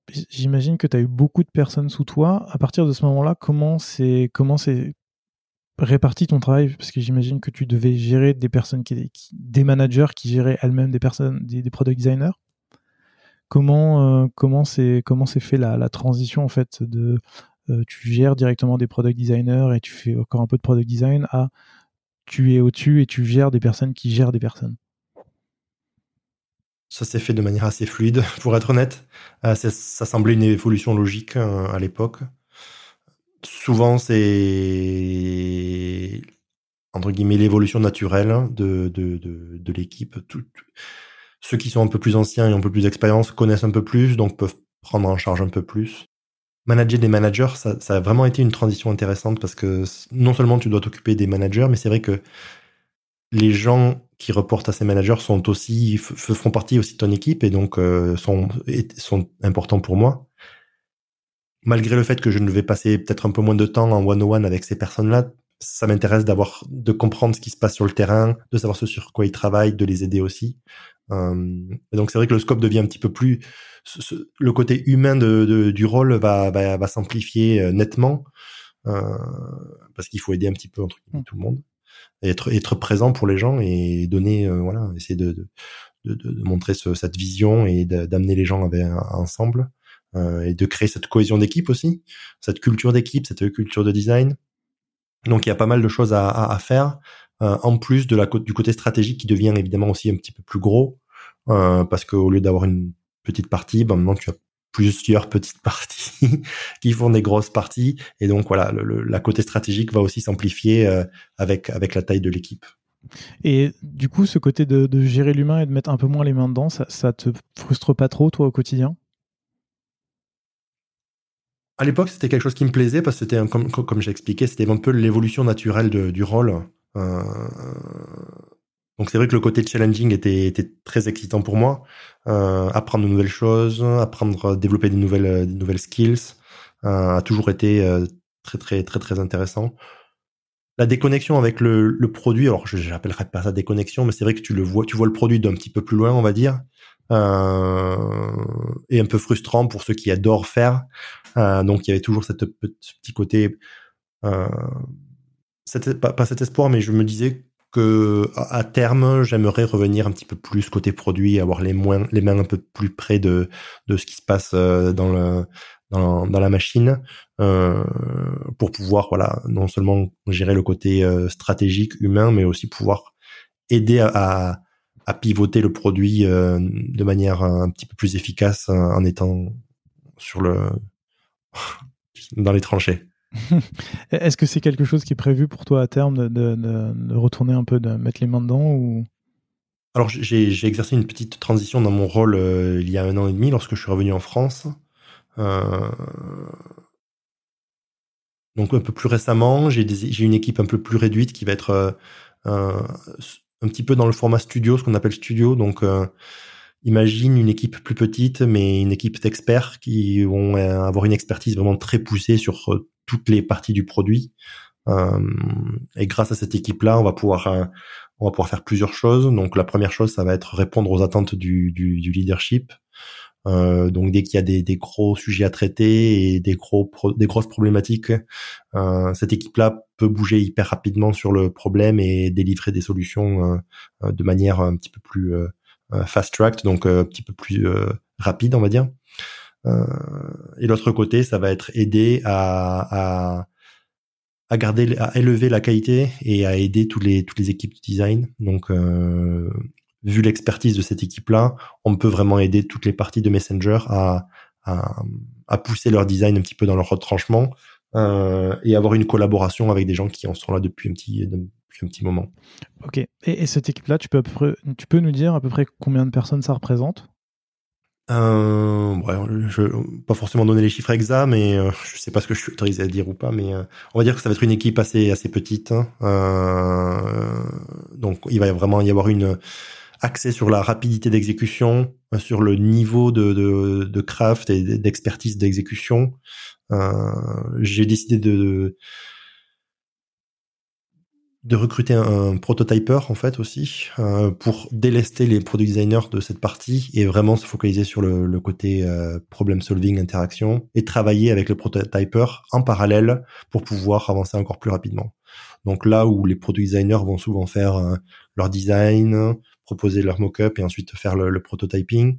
j'imagine que tu as eu beaucoup de personnes sous toi. À partir de ce moment-là, comment c'est comment c'est répartis ton travail Parce que j'imagine que tu devais gérer des personnes, qui, des managers qui géraient elles-mêmes des personnes, product designers. Comment euh, c'est c'est fait la, transition en fait de euh, tu gères directement des product designers et tu fais encore un peu de product design à tu es au-dessus et tu gères des personnes qui gèrent des personnes? Ça s'est fait de manière assez fluide, pour être honnête. Euh, ça semblait une évolution logique à l'époque souvent c'est entre guillemets l'évolution naturelle de, de, de, l'équipe. Ceux qui sont un peu plus anciens et un peu plus d'expérience connaissent un peu plus, donc peuvent prendre en charge un peu plus. Manager des managers, ça, ça a vraiment été une transition intéressante parce que non seulement tu dois t'occuper des managers, mais c'est vrai que les gens qui reportent à ces managers sont aussi font partie aussi de ton équipe et donc euh, sont sont importants pour moi malgré le fait que je ne vais passer peut-être un peu moins de temps en one-on-one avec ces personnes-là, ça m'intéresse d'avoir, de comprendre ce qui se passe sur le terrain, de savoir ce sur quoi ils travaillent, de les aider aussi. Euh, et donc c'est vrai que le scope devient un petit peu plus, le côté humain de, du rôle va, va, va s'amplifier euh, nettement euh, parce qu'il faut aider un petit peu entre mm. tout le monde, et être, être présent pour les gens et donner, euh, voilà, essayer de, de, de, de montrer ce, cette vision et d'amener les gens avec, ensemble. Euh, et de créer cette cohésion d'équipe aussi, cette culture d'équipe, cette culture de design. Donc il y a pas mal de choses à, à, faire, euh, en plus de la du côté stratégique qui devient évidemment aussi un petit peu plus gros, euh, parce qu'au lieu d'avoir une petite partie, ben maintenant tu as plusieurs petites parties qui font des grosses parties, et donc voilà, le, la côté stratégique va aussi s'amplifier euh, avec avec la taille de l'équipe. Et du coup, ce côté de, de gérer l'humain et de mettre un peu moins les mains dedans, ça, ça te frustre pas trop toi au quotidien? À l'époque, c'était quelque chose qui me plaisait parce que c'était, comme, comme j'ai expliqué, c'était un peu l'évolution naturelle de, du rôle. Euh, donc c'est vrai que le côté challenging était, était très excitant pour moi. Euh, apprendre de nouvelles choses, apprendre, développer des nouvelles, des nouvelles skills, euh, a toujours été euh, très très très très intéressant. La déconnexion avec le, le produit, alors je n'appellerais pas ça déconnexion, mais c'est vrai que tu le vois, tu vois le produit d'un petit peu plus loin, on va dire, euh, et un peu frustrant pour ceux qui adorent faire. Euh, donc il y avait toujours cette, ce petit côté, euh, pas, pas, cet espoir, mais je me disais que à terme, j'aimerais revenir un petit peu plus côté produit, avoir les, moins, les mains un peu plus près de, de ce qui se passe euh, dans, le, dans, dans la machine, euh, pour pouvoir voilà non seulement gérer le côté stratégique humain, mais aussi pouvoir aider à, à pivoter le produit de manière un petit peu plus efficace en étant sur le dans les tranchées. Est-ce que c'est quelque chose qui est prévu pour toi à terme de, de, de, retourner un peu, de mettre les mains dedans ou? Alors j'ai exercé une petite transition dans mon rôle euh, il y a un an et demi lorsque je suis revenu en France. Euh... Donc un peu plus récemment, j'ai une équipe un peu plus réduite qui va être euh, un petit peu dans le format studio, ce qu'on appelle studio. Donc, imagine une équipe plus petite, mais une équipe d'experts qui vont euh, avoir une expertise vraiment très poussée sur euh, toutes les parties du produit. et grâce à cette équipe-là, on va pouvoir on va pouvoir faire plusieurs choses. Donc, la première chose, ça va être répondre aux attentes du, du, du leadership. Euh, donc dès qu'il y a des, des, gros sujets à traiter et des gros des grosses problématiques, euh, cette équipe-là peut bouger hyper rapidement sur le problème et délivrer des solutions euh, de manière un petit peu plus euh, fast tracked, donc un petit peu plus rapide, on va dire. et l'autre côté, ça va être aider à, à à garder, à élever la qualité et à aider tous les toutes les équipes de design. Donc euh, vu l'expertise de cette équipe-là, on peut vraiment aider toutes les parties de Messenger à, à, à pousser leur design un petit peu dans leur retranchement euh, et avoir une collaboration avec des gens qui en sont là depuis un petit, depuis un petit moment. Ok. Et, et cette équipe-là, tu peux, tu peux nous dire à peu près combien de personnes ça représente? Euh, ouais, je pas forcément donner les chiffres exacts, mais euh, je sais pas ce que je suis autorisé à dire ou pas, mais euh, on va dire que ça va être une équipe assez assez petite. Hein. Euh, donc il va vraiment y avoir une axé sur la rapidité d'exécution, euh, sur le niveau de, de, de craft et d'expertise d'exécution. J'ai décidé de, de recruter un, prototypeur en fait aussi euh, pour délester les product designers de cette partie et vraiment se focaliser sur le, côté euh, problem solving interaction et travailler avec le prototypeur en parallèle pour pouvoir avancer encore plus rapidement. Donc là où les product designers vont souvent faire euh, leur design, proposer leur mock-up et ensuite faire le, prototyping.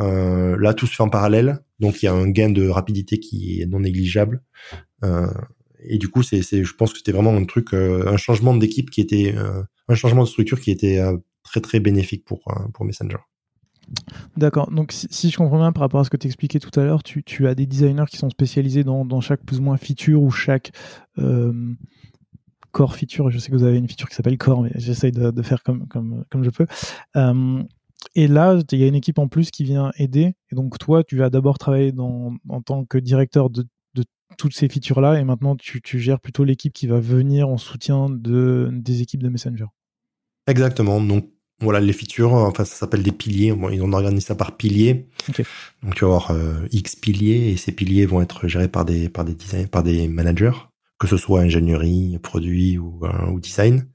Euh, là, tout se fait en parallèle, donc il y a un gain de rapidité qui est non négligeable. Et du coup, c'est, je pense que c'était vraiment un truc, euh, un changement d'équipe qui était, euh, un changement de structure qui était euh, très très bénéfique pour pour Messenger. D'accord. Donc, si, je comprends bien par rapport à ce que tu expliquais tout à l'heure, tu, tu, as des designers qui sont spécialisés dans, dans chaque plus ou moins feature ou chaque core feature. Je sais que vous avez une feature qui s'appelle core, mais j'essaye de, faire comme, comme, comme je peux. Euh, et là, il y a une équipe en plus qui vient aider. Et donc, toi, tu vas d'abord travailler dans, en tant que directeur de, de toutes ces features-là. Et maintenant, tu, tu gères plutôt l'équipe qui va venir en soutien de, des équipes de Messenger. Exactement. Donc, voilà, les features, enfin, ça s'appelle des piliers. ils ont organisé ça par piliers. Donc, tu vas avoir euh, X piliers et ces piliers vont être gérés par des, par des designers, par des managers, que ce soit ingénierie, produit ou, euh, ou design.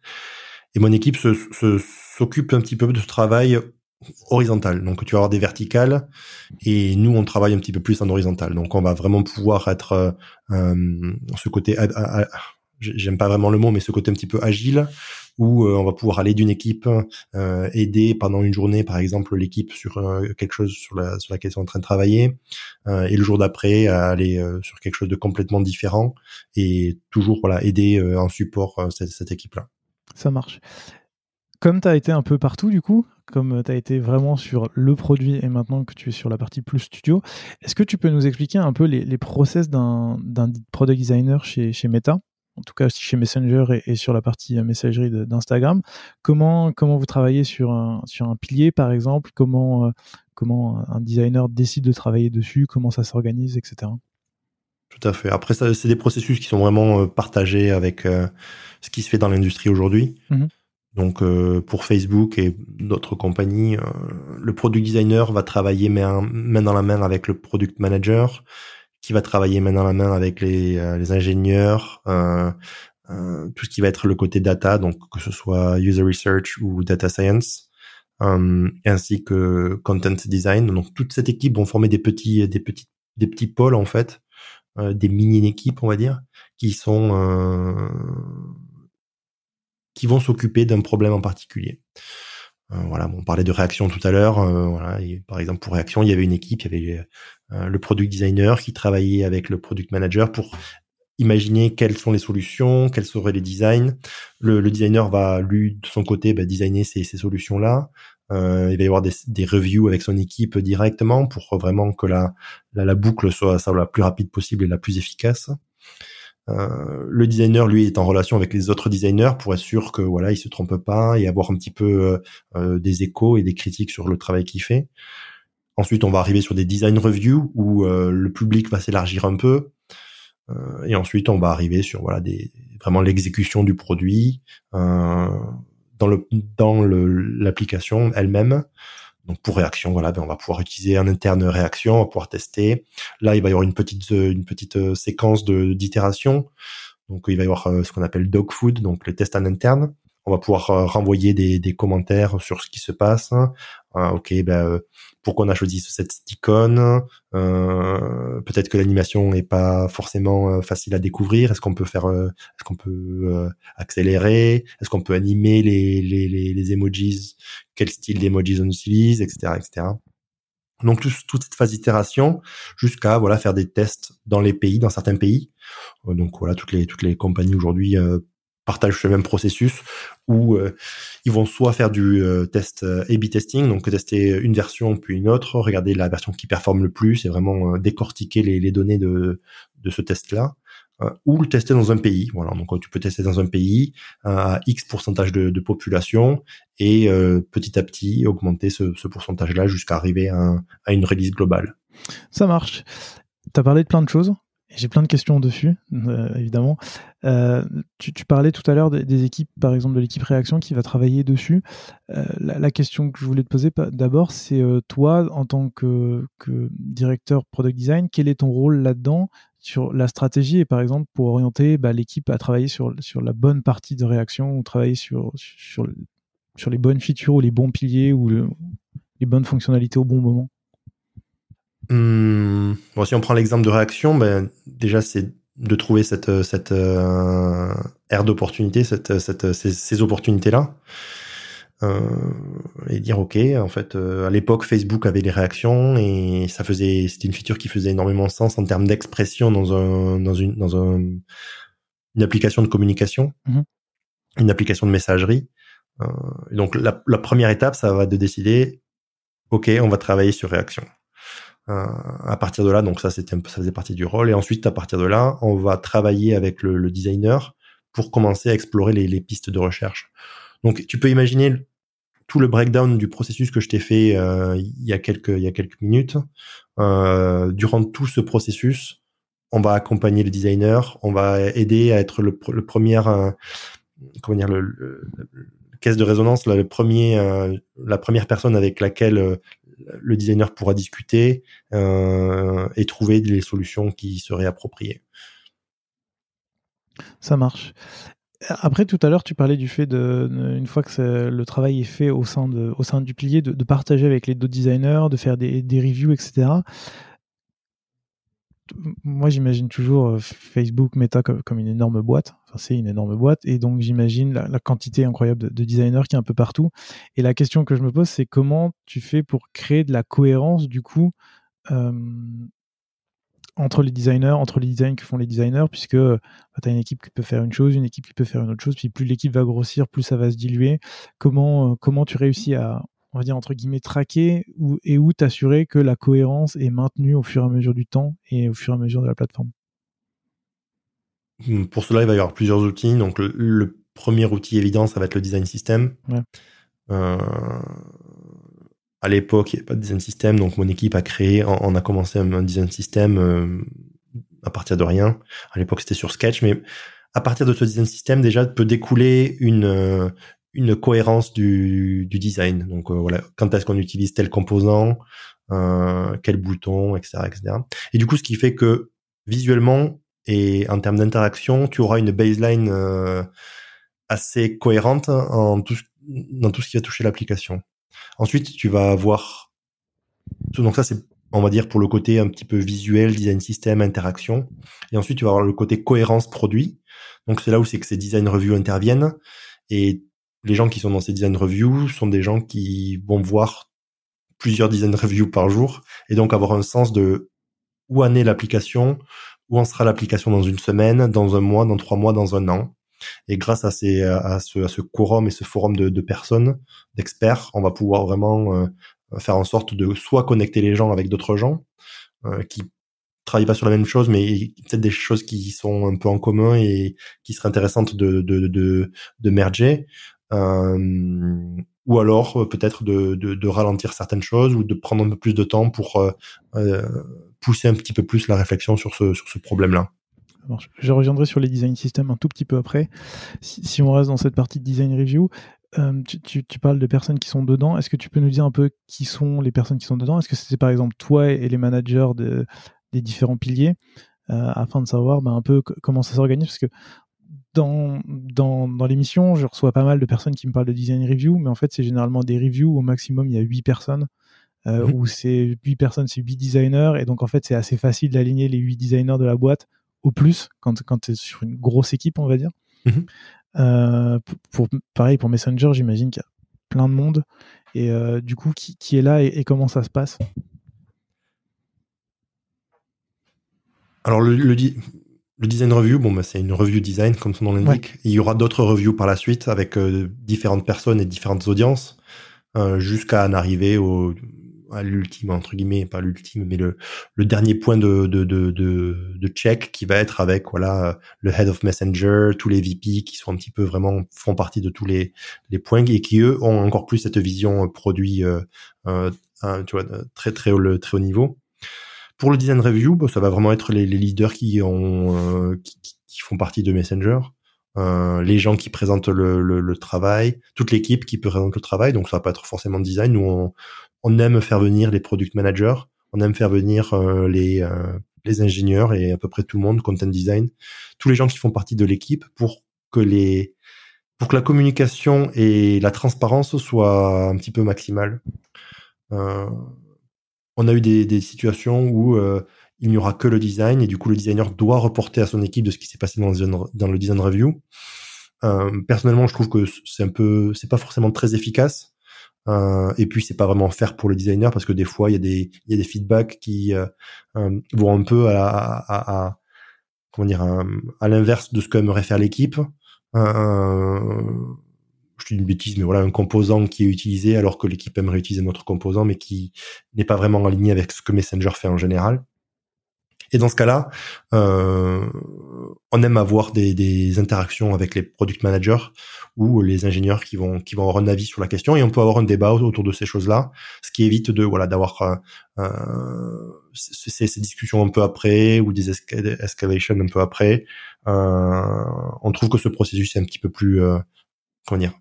Et mon équipe s'occupe un petit peu de ce travail horizontal. Donc, tu vas avoir des verticales et nous, on travaille un petit peu plus en horizontal. Donc, on va vraiment pouvoir être euh, ce côté, j'aime pas vraiment le mot, mais ce côté un petit peu agile où euh, on va pouvoir aller d'une équipe euh, aider pendant une journée, par exemple, l'équipe sur euh, quelque chose sur, la, sur laquelle ils sont en train de travailler, et le jour d'après aller sur quelque chose de complètement différent et toujours voilà aider en support cette, cette équipe-là. Ça marche. Comme tu as été un peu partout, du coup, comme tu as été vraiment sur le produit et maintenant que tu es sur la partie plus studio, est-ce que tu peux nous expliquer un peu les, les process d'un product designer chez, chez Meta en tout cas chez Messenger et, sur la partie euh, messagerie d'Instagram? Comment, comment vous travaillez sur un, sur un pilier, par exemple? Comment, euh, comment un designer décide de travailler dessus? Comment ça s'organise, etc. Tout à fait. Après, c'est des processus qui sont vraiment euh, partagés avec ce qui se fait dans l'industrie aujourd'hui. Mmh Donc, pour Facebook et d'autres compagnies, le product designer va travailler main, dans la main avec le product manager qui va travailler main dans la main avec les, euh, les ingénieurs, euh, euh, tout ce qui va être le côté data, donc que ce soit user research ou data science, ainsi que content design. Donc toute cette équipe vont former des petits, des petits, des petits pôles en fait, des mini équipes on va dire, qui sont qui vont s'occuper d'un problème en particulier. Euh, voilà, on parlait de réaction tout à l'heure. Euh, voilà, par exemple, pour réaction, il y avait une équipe, il y avait euh, le product designer qui travaillait avec le product manager pour imaginer quelles sont les solutions, quels seraient les designs. Le, designer va, lui, de son côté, bah, designer ces, solutions-là. Euh, il va y avoir des, des, reviews avec son équipe directement pour vraiment que la, la, la boucle soit, soit la plus rapide possible et la plus efficace. Euh, le designer, lui, est en relation avec les autres designers pour être sûr que voilà, il se trompe pas et avoir un petit peu euh, euh, des échos et des critiques sur le travail qu'il fait. Ensuite, on va arriver sur des design reviews où le public va s'élargir un peu. et ensuite, on va arriver sur voilà des vraiment l'exécution du produit dans l'application elle-même. Donc pour réaction, voilà, ben on va pouvoir utiliser un interne réaction, on va pouvoir tester. Là, il va y avoir une petite euh, une petite euh, séquence de d'itération. Donc il va y avoir euh, ce qu'on appelle dog food, donc les tests en interne. On va pouvoir renvoyer des, des commentaires sur ce qui se passe. Ah, ok, ben pourquoi on a choisi cette icône? Euh, Peut-être que l'animation n'est pas forcément euh, facile à découvrir. Est-ce qu'on peut faire euh, Est-ce qu'on peut accélérer? Est-ce qu'on peut animer les, les, les, les emojis? Quel style d'emojis on utilise, etc., etc. Donc toute cette phase d'itération jusqu'à voilà faire des tests dans les pays, dans certains pays. Donc voilà toutes les toutes les compagnies aujourd'hui partagent le même processus où euh, ils vont soit faire du euh, test euh, A/B testing, donc tester une version puis une autre, regarder la version qui performe le plus et vraiment décortiquer les, données de, de ce test-là, ou le tester dans un pays. Voilà, donc tu peux tester dans un pays à X pourcentage de, population et petit à petit augmenter ce, ce pourcentage-là jusqu'à arriver à, à une release globale. Ça marche. Tu as parlé de plein de choses? J'ai plein de questions dessus, euh, évidemment. Euh, tu, parlais tout à l'heure des, équipes, par exemple de l'équipe Réaction qui va travailler dessus. Euh, la, question que je voulais te poser d'abord, c'est toi, en tant que, directeur product design, quel est ton rôle là-dedans sur la stratégie et par exemple pour orienter bah, l'équipe à travailler sur, la bonne partie de Réaction ou travailler sur les bonnes features ou les bons piliers ou les bonnes fonctionnalités au bon moment? Hum, bon, si on prend l'exemple de réaction, ben, déjà c'est de trouver cette, cette euh, ère d'opportunité, cette, cette, ces, ces opportunités-là. Euh, et dire ok en fait euh, à l'époque Facebook avait les réactions et ça faisait c'était une feature qui faisait énormément de sens en termes d'expression dans un dans une dans un, une application de communication mmh une application de messagerie. Euh, donc la, la première étape ça va de décider ok on va travailler sur réaction. euh, à partir de là, donc ça c'était ça faisait partie du rôle. Et ensuite, à partir de là, on va travailler avec le, designer pour commencer à explorer les, pistes de recherche. Donc tu peux imaginer tout le breakdown du processus que je t'ai fait euh, il y a quelques il y a quelques minutes. Euh, durant tout ce processus, on va accompagner le designer, on va aider à être le, le premier comment dire le, caisse de résonance, le premier, la première personne avec laquelle le designer pourra discuter et trouver les solutions qui seraient appropriées. Ça marche. Après, tout à l'heure, tu parlais du fait de, une fois que le travail est fait au sein, du pilier, de, partager avec les d'autres designers, de faire des reviews, etc. Moi, j'imagine toujours euh, Facebook, Meta comme, une énorme boîte. Enfin, c'est une énorme boîte. Et donc, j'imagine la, quantité incroyable de, designers qui est un peu partout. Et la question que je me pose, c'est comment tu fais pour créer de la cohérence, du coup, euh, entre les designers, entre les designs que font les designers, puisque bah, tu as une équipe qui peut faire une chose, une équipe qui peut faire une autre chose, puis plus l'équipe va grossir, plus ça va se diluer. Comment, euh, comment tu réussis à, on va dire, entre guillemets, traquer et où t'assurer que la cohérence est maintenue au fur et à mesure du temps et au fur et à mesure de la plateforme hmm, Pour cela, il va y avoir plusieurs outils. Donc, le, premier outil évident, ça va être le design system. Euh, à l'époque, il n'y avait pas de design system, donc mon équipe a créé, on, a commencé un, design system euh, à partir de rien. À l'époque, c'était sur Sketch, mais à partir de ce design system, déjà, peut découler une euh, une cohérence du, du design. Donc euh, voilà, quand est-ce qu'on utilise tel composant, quel bouton, etc., etc. Et du coup, ce qui fait que visuellement et en termes d'interaction, tu auras une baseline assez cohérente en tout, dans tout ce qui va toucher l'application. Ensuite, tu vas avoir donc ça c'est on va dire pour le côté un petit peu visuel, design system, interaction. Et ensuite, tu vas avoir le côté cohérence produit. Donc c'est là où c'est que ces design reviews interviennent. Et les gens qui sont dans ces design reviews sont des gens qui vont voir plusieurs design reviews par jour et donc avoir un sens de où en est l'application, où en sera l'application dans une semaine, dans un mois, dans trois mois, dans un an. Et grâce à, ces, à, ce, à ce quorum et ce forum de, de personnes, d'experts, on va pouvoir vraiment euh, faire en sorte de soit connecter les gens avec d'autres gens euh, qui travaillent pas sur la même chose, mais peut-être des choses qui sont un peu en commun et qui seraient intéressantes de, de, de, de merger. Euh, ou alors peut-être de, ralentir certaines choses ou de prendre un peu plus de temps pour pousser un petit peu plus la réflexion sur ce, problème-là. Je reviendrai sur les design systems un tout petit peu après. Si, on reste dans cette partie de design review, euh, tu, parles de personnes qui sont dedans. Est-ce que tu peux nous dire un peu qui sont les personnes qui sont dedans? Est-ce que c'est par exemple toi et les managers de, des différents piliers euh, afin de savoir ben, un peu comment ça s'organise? Parce que dans, dans, dans l'émission, je reçois pas mal de personnes qui me parlent de design review, mais en fait, c'est généralement des reviews. Au maximum, il y a 8 personnes. Euh, mmh. où c'est 8 personnes, c'est 8 designers, et donc en fait c'est assez facile d'aligner les 8 designers de la boîte au plus quand, quand tu es sur une grosse équipe, on va dire. Mhm. Euh, pour, pareil, pour Messenger, j'imagine qu'il y a plein de monde. Et euh, du coup, qui, qui est là et, comment ça se passe? Alors, le, le, design review, bon, bah, c'est une review design, comme son nom l'indique. Il y aura d'autres reviews par la suite avec euh, différentes personnes et différentes audiences, jusqu'à en arriver au, l'ultime entre guillemets pas l'ultime mais le, le dernier point de, de, de, de, de check qui va être avec voilà le head of messenger tous les VP qui sont un petit peu vraiment font partie de tous les les points et qui eux ont encore plus cette vision produit euh, euh, tu vois très très haut très haut niveau pour le design review bah, ça va vraiment être les, leaders qui ont euh, qui, qui, font partie de messenger euh, les gens qui présentent le, le, le travail, toute l'équipe qui présente le travail. Donc ça va pas être forcément design. Nous, on, on aime faire venir les product managers, on aime faire venir euh, les, euh, les ingénieurs et à peu près tout le monde, content design, tous les gens qui font partie de l'équipe pour que les pour que la communication et la transparence soient un petit peu maximales. Euh, on a eu des, des situations où il n'y aura que le design et du coup le designer doit reporter à son équipe de ce qui s'est passé dans, le design review. personnellement, je trouve que c'est un peu, c'est pas forcément très efficace euh, et puis c'est pas vraiment faire pour le designer parce que des fois il y a des il y a des feedbacks qui euh, euh vont un peu à, à, à comment dire à, l'inverse de ce qu'aimerait faire l'équipe. Euh, je dis une bêtise, mais voilà un composant qui est utilisé alors que l'équipe aimerait utiliser notre composant, mais qui n'est pas vraiment aligné avec ce que Messenger fait en général. Et dans ce cas-là, euh, on aime avoir des, des, interactions avec les product managers ou les ingénieurs qui vont qui vont avoir un avis sur la question et on peut avoir un débat autour de ces choses-là, ce qui évite de voilà d'avoir euh, euh ces, ces, discussions un peu après ou des escalations un peu après. Euh, on trouve que ce processus est un petit peu plus euh, comment dire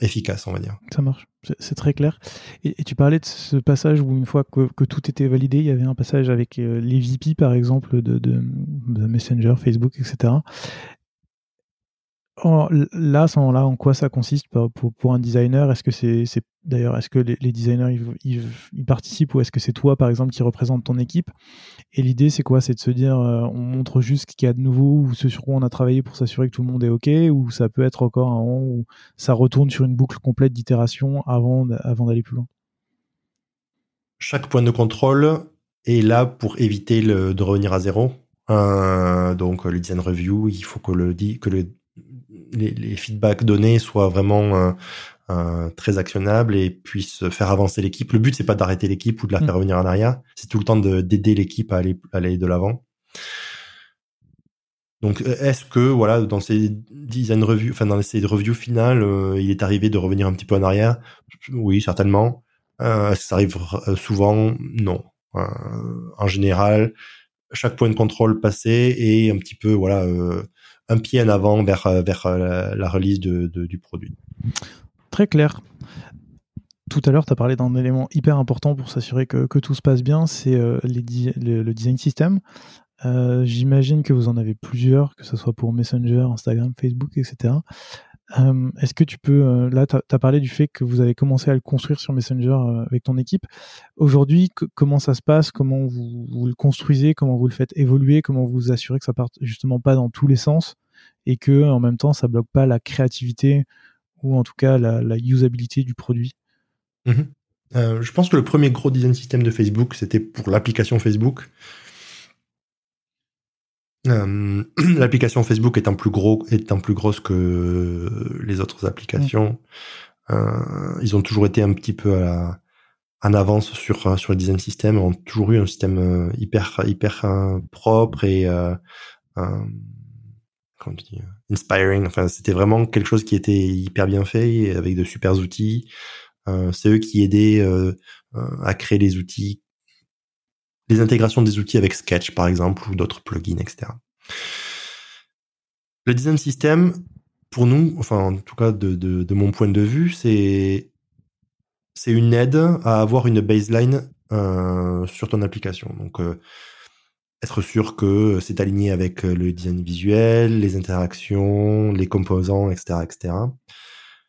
efficace, on va dire. Ça marche, c'est très clair. Et, tu parlais de ce passage où une fois que, tout était validé, il y avait un passage avec les VP, par exemple, de Messenger, Facebook, etc là, sans là, en quoi ça consiste pour, pour, un designer? Est-ce que c'est, d'ailleurs, est-ce que les, designers ils, participent ou est-ce que c'est toi, par exemple, qui représente ton équipe? Et l'idée, c'est quoi? C'est de se dire, euh, on montre juste ce qu'il y a de nouveau ou ce sur quoi on a travaillé pour s'assurer que tout le monde est ok, ou ça peut être encore un moment où ça retourne sur une boucle complète d'itération avant, avant d'aller plus loin? Chaque point de contrôle est là pour éviter de revenir à zéro. Donc le design review, il faut que le, que le les, feedbacks donnés soient vraiment euh, euh, très actionnables et puissent faire avancer l'équipe. Le but, c'est pas d'arrêter l'équipe ou de la mm. faire revenir en arrière. C'est tout le temps d'aider l'équipe à aller, aller de l'avant. Donc, est-ce que, voilà, dans ces design reviews, enfin, dans ces reviews finales, euh, il est arrivé de revenir un petit peu en arrière? Oui, certainement. est-ce que ça arrive souvent? Non. en général, chaque point de contrôle passé est un petit peu, voilà, un pied en avant vers, euh, vers euh, la, release du produit. Très clair. Tout à l'heure, tu as parlé d'un élément hyper important pour s'assurer que, que, tout se passe bien, c'est euh, le, design system. J'imagine que vous en avez plusieurs, que ce soit pour Messenger, Instagram, Facebook, etc. Est-ce que tu peux, là, tu as, parlé du fait que vous avez commencé à le construire sur Messenger avec ton équipe. Aujourd'hui, comment ça se passe? Comment vous, vous, le construisez? Comment vous le faites évoluer? Comment vous vous assurez que ça parte justement pas dans tous les sens? Et que en même temps ça bloque pas la créativité ou en tout cas la, usabilité du produit. Mhm. Euh, je pense que le premier gros design système de Facebook, c'était pour l'application Facebook. Euh, l'application Facebook étant plus gros, étant plus grosse que les autres applications, euh, ils ont toujours été un petit peu en avance sur sur le design system, ont toujours eu un système hyper hyper propre et euh, inspiring. Enfin, c'était vraiment quelque chose qui était hyper bien fait avec de super outils. Euh, c'est eux qui aidaient euh, à créer les outils, les intégrations des outils avec Sketch par exemple ou d'autres plugins, etc. Le design system, pour nous, enfin en tout cas de, de, mon point de vue, c'est c'est une aide à avoir une baseline sur ton application. Donc être sûr que c'est aligné avec euh, le design visuel, les interactions, les composants, etc., etc.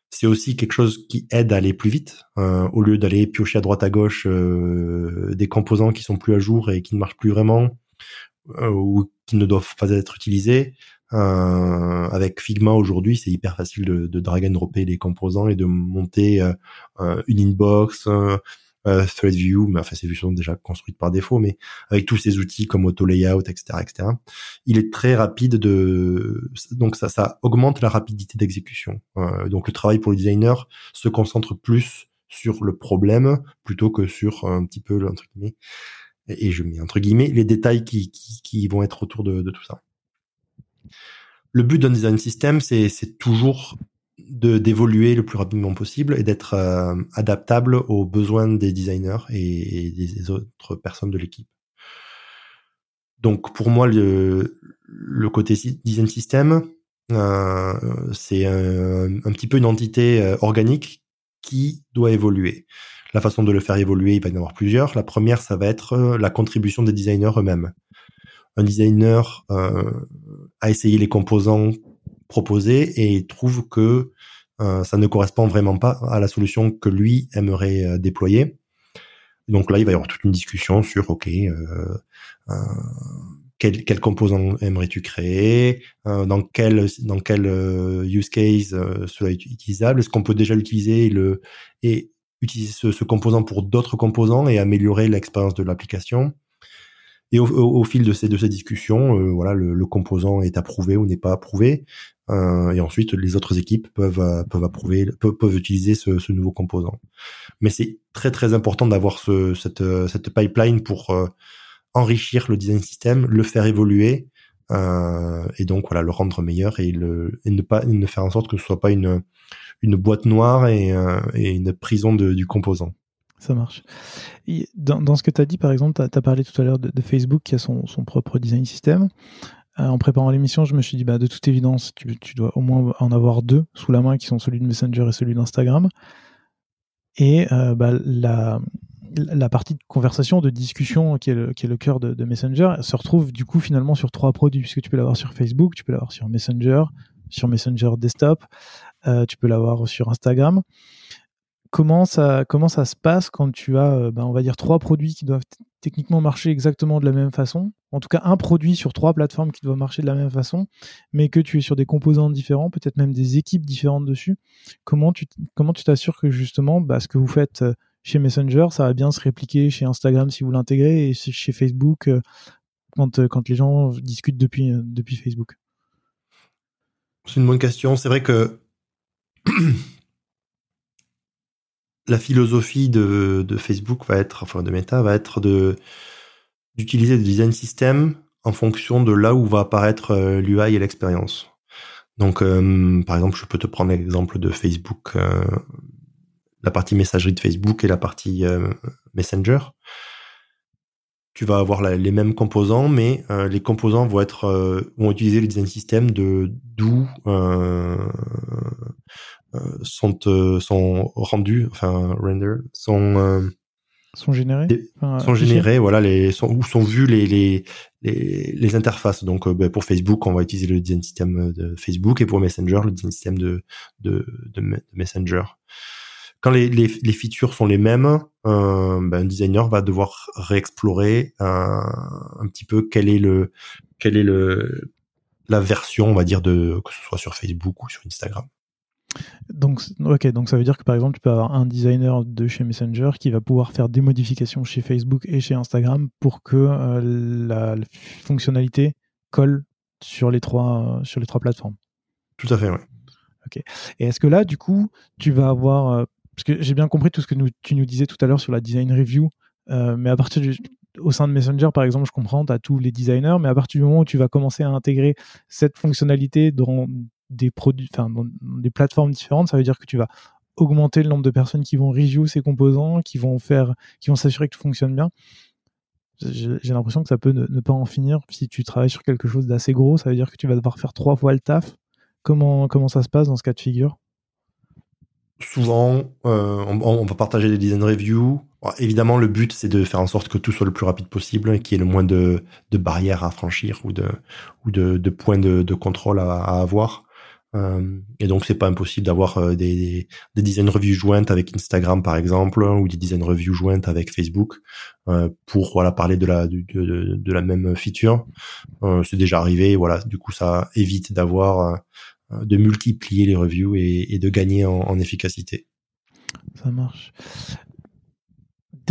C'est aussi quelque chose qui aide à aller plus vite, euh, au lieu d'aller piocher à droite à gauche euh, des composants qui sont plus à jour et qui ne marchent plus vraiment ou qui ne doivent pas être utilisés. avec Figma aujourd'hui, c'est hyper facile de, de drag and dropper les composants et de monter une inbox, euh, ThreadView, mais enfin ces vues sont déjà construites par défaut, mais avec tous ces outils comme Auto Layout, etc., etc. Il est très rapide de, donc ça, ça augmente la rapidité d'exécution. Euh, donc le travail pour le designer se concentre plus sur le problème plutôt que sur un petit peu entre guillemets, et, je mets entre guillemets les détails qui, qui, qui vont être autour de, de tout ça. Le but d'un design system, c'est toujours de d'évoluer le plus rapidement possible et d'être euh, adaptable aux besoins des designers et, des autres personnes de l'équipe. Donc pour moi le, le côté design system euh, c'est un, petit peu une entité euh, organique qui doit évoluer. La façon de le faire évoluer, il va y en avoir plusieurs. La première, ça va être la contribution des designers eux-mêmes. Un designer a essayé les composants proposé et trouve que euh, ça ne correspond vraiment pas à la solution que lui aimerait euh, déployer. Donc là, il va y avoir toute une discussion sur, OK, euh, quel, quel composant aimerais-tu créer Dans quel, dans quel use case cela est utilisable Est-ce qu'on peut déjà l'utiliser et, le, et utiliser ce, composant pour d'autres composants et améliorer l'expérience de l'application et au, fil de ces, de ces discussions, voilà, le, composant est approuvé ou n'est pas approuvé. Euh, et ensuite, les autres équipes peuvent, euh, peuvent approuver, peuvent, peuvent utiliser ce, nouveau composant. Mais c'est très très important d'avoir ce, cette, cette pipeline pour euh, enrichir le design system, le faire évoluer euh, et donc voilà le rendre meilleur et, le, et ne pas ne faire en sorte que ce soit pas une une boîte noire et, une prison du composant. Ça marche. dans, ce que tu as dit, par exemple, tu as, parlé tout à l'heure de, Facebook qui a son, son propre design system. En préparant l'émission, je me suis dit, bah, de toute évidence, tu, tu, dois au moins en avoir deux sous la main qui sont celui de Messenger et celui d'Instagram. Et bah, la, la partie de conversation, de discussion qui est le, cœur de, Messenger se retrouve du coup finalement sur trois produits, puisque tu peux l'avoir sur Facebook, tu peux l'avoir sur Messenger, sur Messenger Desktop, euh, tu peux l'avoir sur Instagram. Comment ça, comment ça se passe quand tu as, euh, ben, on va dire, trois produits qui doivent techniquement marcher exactement de la même façon En tout cas, un produit sur trois plateformes qui doit marcher de la même façon, mais que tu es sur des composants différents, peut-être même des équipes différentes dessus. Comment tu t'assures que justement, bah, ce que vous faites euh, chez Messenger, ça va bien se répliquer chez Instagram si vous l'intégrez et chez Facebook euh, quand, euh, quand les gens discutent depuis Facebook? C'est une bonne question. C'est vrai que la philosophie de, Facebook va être, enfin de Meta, va être de d'utiliser le design system en fonction de là où va apparaître l'UI et l'expérience. Donc, par exemple, je peux te prendre l'exemple de Facebook la partie messagerie de Facebook et la partie euh, Messenger. Tu vas avoir les mêmes composants, mais euh, les composants vont être euh, vont utiliser le design system de d'où sont sont rendus, enfin render, sont sont générés sont générés voilà les sont où sont vues les les les, interfaces donc ben, pour Facebook on va utiliser le design system de Facebook et pour Messenger le design system de de, de Messenger quand les, les, les, features sont les mêmes, euh, ben, un designer va devoir réexplorer euh, un petit peu quel est le quel est le la version, on va dire, de que ce soit sur Facebook ou sur Instagram. Donc, ok, donc ça veut dire que par exemple, tu peux avoir un designer de chez Messenger qui va pouvoir faire des modifications chez Facebook et chez Instagram pour que euh, la, fonctionnalité colle sur les trois sur les trois plateformes. Tout à fait, oui. Ok. Et est-ce que là, du coup, tu vas avoir parce que j'ai bien compris tout ce que tu nous disais tout à l'heure sur la design review, euh, mais à partir du, au sein de Messenger, par exemple, je comprends, tu as tous les designers, mais à partir du moment où tu vas commencer à intégrer cette fonctionnalité dans des produits, enfin, des plateformes différentes, ça veut dire que tu vas augmenter le nombre de personnes qui vont review ces composants, qui vont faire, qui vont s'assurer que tout fonctionne bien. J'ai l'impression que ça peut ne, pas en finir. Si tu travailles sur quelque chose d'assez gros, ça veut dire que tu vas devoir faire trois fois le taf. Comment, comment ça se passe dans ce cas de figure? Souvent, euh, on, va partager des design reviews. évidemment, le but, c'est de faire en sorte que tout soit le plus rapide possible, qu'il y ait le moins de, barrières à franchir ou de, ou de, points de, contrôle à, avoir. Euh, et donc, c'est pas impossible d'avoir euh, des, des design reviews jointes avec Instagram, par exemple, ou des design reviews jointes avec Facebook, pour voilà parler de la de, la même feature. c'est déjà arrivé. Voilà, du coup, ça évite d'avoir euh, de multiplier les reviews et, de gagner en, efficacité. Ça marche.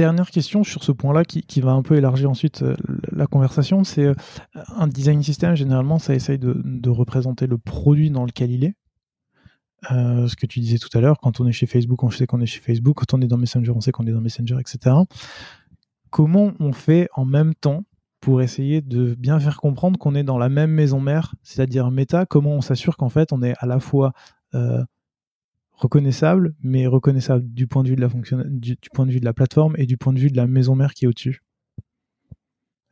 Dernière question sur ce point-là qui, va un peu élargir ensuite euh, la conversation, c'est euh, un design system, généralement, ça essaye de, représenter le produit dans lequel il est. ce que tu disais tout à l'heure, quand on est chez Facebook, on sait qu'on est chez Facebook, quand on est dans Messenger, on sait qu'on est dans Messenger, etc. Comment on fait en même temps pour essayer de bien faire comprendre qu'on est dans la même maison mère, c'est-à-dire Meta, comment on s'assure qu'en fait on est à la fois euh, reconnaissable, mais reconnaissable du point de vue de la fonction, du, point de vue de la plateforme et du point de vue de la maison mère qui est au-dessus.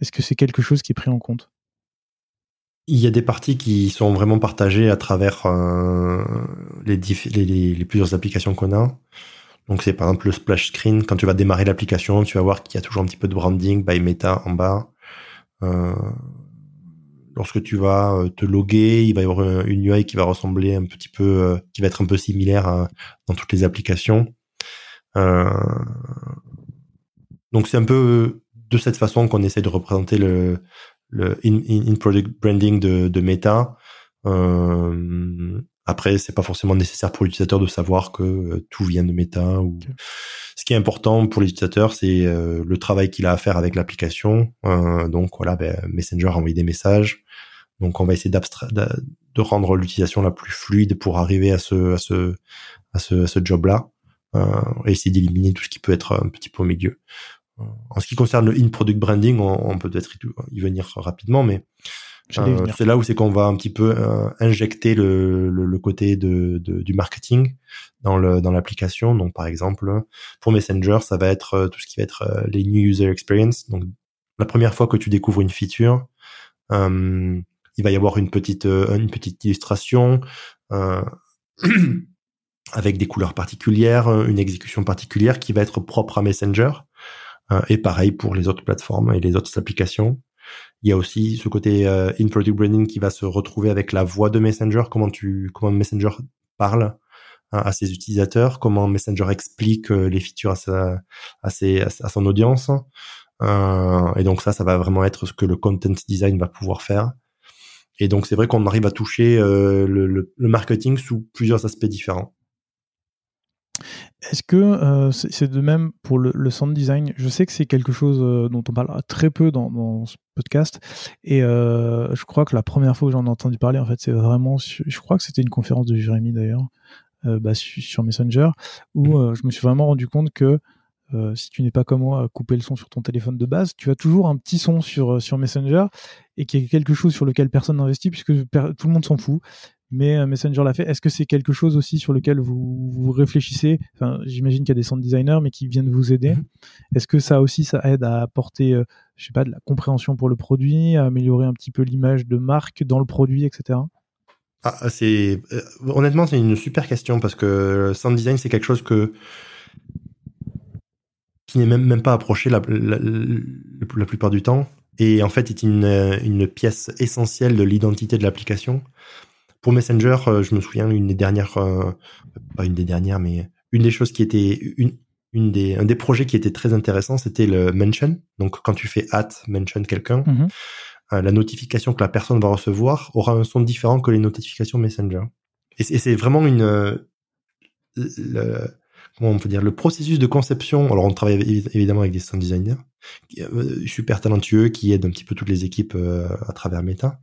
Est-ce que c'est quelque chose qui est pris en compte? Il y a des parties qui sont vraiment partagées à travers euh, les, plusieurs applications qu'on a. Donc c'est par exemple le splash screen. Quand tu vas démarrer l'application, tu vas voir qu'il y a toujours un petit peu de branding by Meta en bas. Euh, lorsque tu vas euh, te loguer, il va y avoir une UI qui va ressembler un petit peu, euh, qui va être un peu similaire dans toutes les applications. donc c'est un peu de cette façon qu'on essaie de représenter le, le in-product branding de, de Meta. Euh, après, c'est pas forcément nécessaire pour l'utilisateur de savoir que euh, tout vient de Meta. Ou... Ce qui est important pour l'utilisateur, c'est euh, le travail qu'il a à faire avec l'application. Euh, donc voilà, ben, Messenger a envoyé des messages. Donc on va essayer de rendre l'utilisation la plus fluide pour arriver à ce, à ce, à ce, ce job-là. et essayer d'éliminer tout ce qui peut être un petit peu au milieu. En ce qui concerne le in-product branding, on, on peut peut-être y venir rapidement, mais euh, c'est là où c'est qu'on va un petit peu euh, injecter le, le, côté de, de, du marketing dans le dans l'application. Donc par exemple pour Messenger, ça va être euh, tout ce qui va être les new user experience. Donc la première fois que tu découvres une feature, il va y avoir une petite une petite illustration avec des couleurs particulières, une exécution particulière qui va être propre à Messenger. et pareil pour les autres plateformes et les autres applications. Il y a aussi ce côté euh, in-product branding qui va se retrouver avec la voix de Messenger, comment tu, comment Messenger parle hein, à ses utilisateurs, comment Messenger explique euh, les features à sa, à ses, à son audience. Euh, et donc ça, ça va vraiment être ce que le content design va pouvoir faire. Et donc c'est vrai qu'on arrive à toucher euh, le, le, le marketing sous plusieurs aspects différents. Est-ce que euh, c'est de même pour le, sound design? Je sais que c'est quelque chose euh, dont on parle très peu dans, ce podcast, et euh, je crois que la première fois que j'en ai entendu parler, en fait, c'est vraiment, je crois que c'était une conférence de Jérémy d'ailleurs, bah, sur Messenger, où je me suis vraiment rendu compte que si tu n'es pas comme moi à couper le son sur ton téléphone de base, tu as toujours un petit son sur, sur Messenger et qui est quelque chose sur lequel personne n'investit puisque tout le monde s'en fout mais euh, Messenger l'a fait. Est-ce que c'est quelque chose aussi sur lequel vous, vous réfléchissez? Enfin, J'imagine qu'il y a des sound designers, mais qui viennent vous aider. Mhm. Est-ce que ça aussi, ça aide à apporter, euh, je sais pas, de la compréhension pour le produit, à améliorer un petit peu l'image de marque dans le produit, etc. Ah, c'est euh, honnêtement, c'est une super question parce que sound design, c'est quelque chose que qui n'est même, même pas approché la, la, la, plupart du temps et en fait est une, une pièce essentielle de l'identité de l'application. Pour Messenger, euh, je me souviens une des dernières, euh, pas une des dernières, mais une des choses qui était une, une des, un des projets qui était très intéressant, c'était le mention. Donc, quand tu fais at mention quelqu'un, mhm. euh, la notification que la personne va recevoir aura un son différent que les notifications Messenger. Et c'est vraiment une, le, comment on peut dire, le processus de conception. Alors, on travaille évidemment avec des sound designers super talentueux qui aident un petit peu toutes les équipes à travers Meta.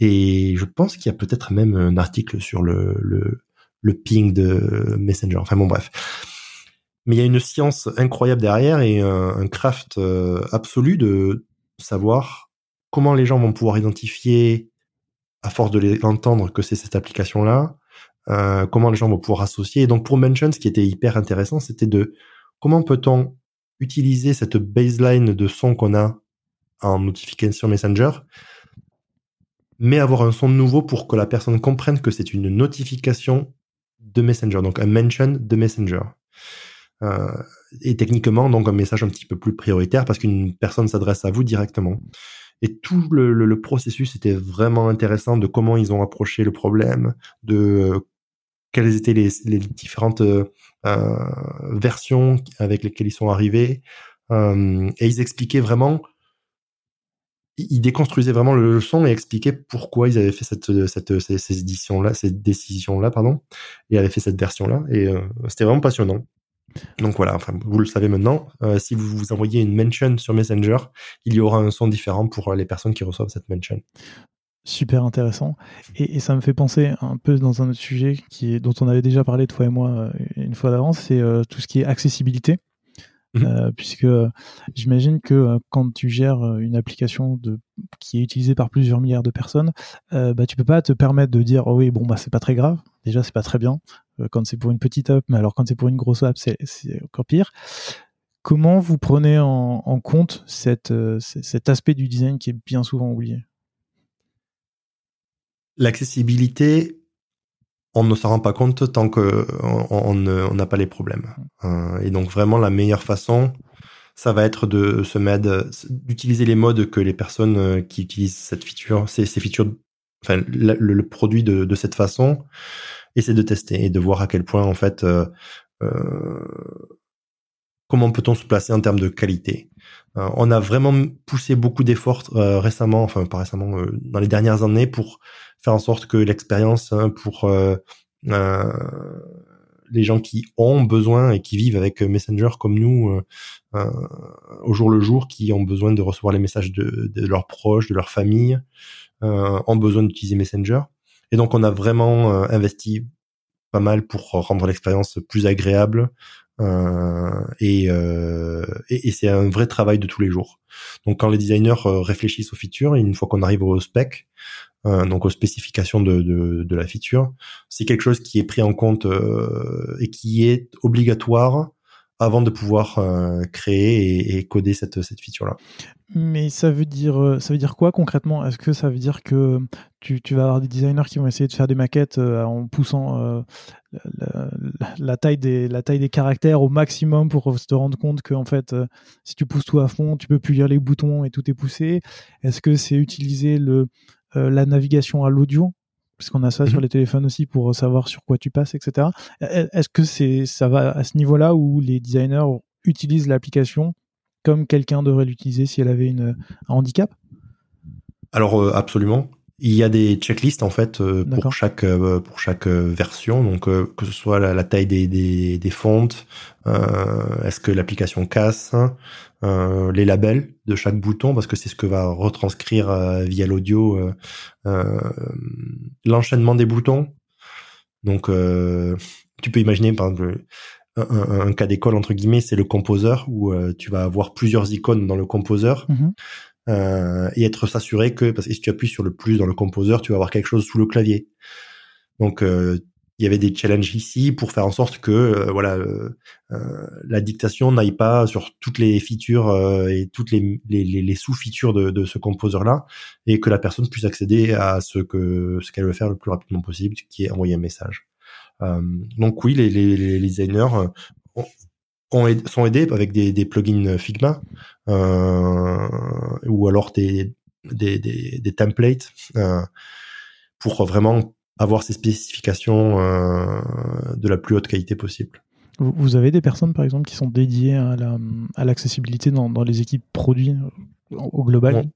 Et je pense qu'il y a peut-être même un article sur le, le, le ping de Messenger. Enfin bon, bref. Mais il y a une science incroyable derrière et un, craft euh, absolu de savoir comment les gens vont pouvoir identifier, à force de l'entendre, que c'est cette application-là, euh, comment les gens vont pouvoir associer. Et donc pour Mention, ce qui était hyper intéressant, c'était de comment peut-on utiliser cette baseline de son qu'on a en notification Messenger mais avoir un son nouveau pour que la personne comprenne que c'est une notification de Messenger, donc un mention de Messenger. Euh, et techniquement, donc un message un petit peu plus prioritaire parce qu'une personne s'adresse à vous directement. Et tout le, processus était vraiment intéressant de comment ils ont approché le problème, de quelles étaient les, différentes euh, versions avec lesquelles ils sont arrivés. et ils expliquaient vraiment il déconstruisait vraiment le son et expliquait pourquoi ils avaient fait cette, cette ces, éditions là, cette décision là, pardon, et avaient fait cette version là. Et euh, c'était vraiment passionnant. Donc voilà, enfin vous le savez maintenant. Euh, si vous vous envoyez une mention sur Messenger, il y aura un son différent pour les personnes qui reçoivent cette mention. Super intéressant. Et, ça me fait penser un peu dans un autre sujet qui est, dont on avait déjà parlé toi et moi euh, une fois d'avance, c'est tout ce qui est accessibilité. Mhm. Euh, puisque euh, j'imagine que euh, quand tu gères une application de, qui est utilisée par plusieurs milliards de personnes, bah, tu peux pas te permettre de dire oh oui bon bah c'est pas très grave, déjà c'est pas très bien quand c'est pour une petite app, mais alors quand c'est pour une grosse app c'est encore pire. Comment vous prenez en, en compte cette, cet aspect du design qui est bien souvent oublié? L'accessibilité, on ne s'en rend pas compte tant que on n'a pas les problèmes. Euh, et donc vraiment la meilleure façon, ça va être de se mettre, d'utiliser les modes que les personnes euh, qui utilisent cette feature, ces, ces features, enfin le, produit de, cette façon, et c'est de tester et de voir à quel point en fait euh, comment peut-on se placer en termes de qualité. on a vraiment poussé beaucoup d'efforts récemment, enfin pas récemment, dans les dernières années pour faire en sorte que l'expérience hein, pour euh, euh, les gens qui ont besoin et qui vivent avec Messenger comme nous euh, au jour le jour, qui ont besoin de recevoir les messages de, leurs proches, de leur famille, ont besoin d'utiliser Messenger. Et donc on a vraiment investi pas mal pour rendre l'expérience plus agréable, et, et, c'est un vrai travail de tous les jours. Donc quand les designers réfléchissent aux features, une fois qu'on arrive au spec, euh, donc aux spécifications de, de, la feature. C'est quelque chose qui est pris en compte euh, et qui est obligatoire avant de pouvoir créer et, coder cette, cette feature-là. Mais ça veut dire ça veut dire quoi concrètement? Est-ce que ça veut dire que tu, tu, vas avoir des designers qui vont essayer de faire des maquettes en poussant la, taille des, la taille des caractères au maximum pour te rendre compte que en fait, si tu pousses tout à fond, tu peux plus lire les boutons et tout est poussé? Est-ce que c'est utiliser le, la navigation à l'audio puisqu'on a ça sur mhm. les téléphones aussi pour savoir sur quoi tu passes, etc. E, e, est-ce que c'est ça va à ce niveau-là où les designers utilisent l'application comme quelqu'un devrait l'utiliser si elle avait une, un handicap? Alors euh, absolument. Il y a des checklists en fait euh, pour chaque euh, pour chaque version, donc que ce soit la, taille des, des, des fontes, est-ce que l'application casse, euh, les labels de chaque bouton parce que c'est ce que va retranscrire euh, via l'audio euh, l'enchaînement des boutons. Donc tu peux imaginer par exemple un, cas d'école entre guillemets, c'est le composeur où tu vas avoir plusieurs icônes dans le composeur. Mhm. et être s'assurer que parce que si tu appuies sur le plus dans le composeur, tu vas avoir quelque chose sous le clavier. Donc il y avait des challenges ici pour faire en sorte que euh, voilà euh, euh, la dictation n'aille pas sur toutes les features et toutes les, les, les sous-features de, de, ce composeur là et que la personne puisse accéder à ce que ce qu'elle veut faire le plus rapidement possible qui est envoyer un message donc oui les, les designers ont, sont aidés avec des, des plugins Figma ou alors des des, des, des templates pour vraiment avoir ces spécifications euh, de la plus haute qualité possible. Vous avez des personnes, par exemple, qui sont dédiées à l'accessibilité dans, dans, les équipes produits au global?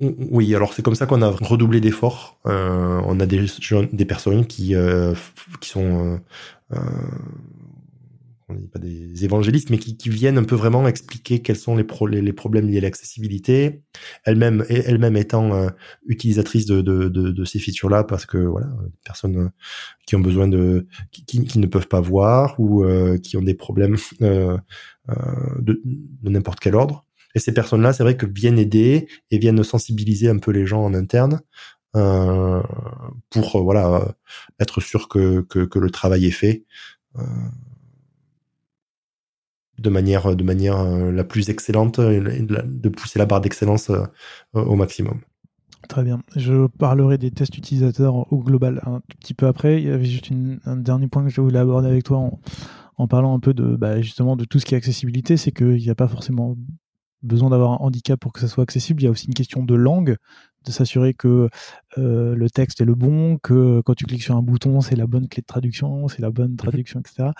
Oui, alors c'est comme ça qu'on a redoublé d'efforts. Euh, on a des, des personnes qui, euh, qui sont on n'est pas des évangélistes, mais qui, qui, viennent un peu vraiment expliquer quels sont les, les, problèmes liés à l'accessibilité, elle-même elle-même étant euh, utilisatrice de, de, de, de ces features-là, parce que voilà, des personnes euh, qui ont besoin de, qui, qui ne peuvent pas voir ou euh, qui ont des problèmes de, de n'importe quel ordre. Et ces personnes-là, c'est vrai que viennent aider et viennent sensibiliser un peu les gens en interne pour voilà être sûr que, que, que le travail est fait de manière, de manière euh, la plus excellente, de pousser la barre d'excellence euh, au maximum. Très bien. Je parlerai des tests utilisateurs au global un petit peu après. Il y avait juste un dernier point que je voulais aborder avec toi en, parlant un peu de bah, justement de tout ce qui est accessibilité, c'est qu'il n'y a pas forcément besoin d'avoir un handicap pour que ça soit accessible. Il y a aussi une question de langue, de s'assurer que euh, le texte est le bon, que quand tu cliques sur un bouton, c'est la bonne clé de traduction, c'est la bonne traduction, etc.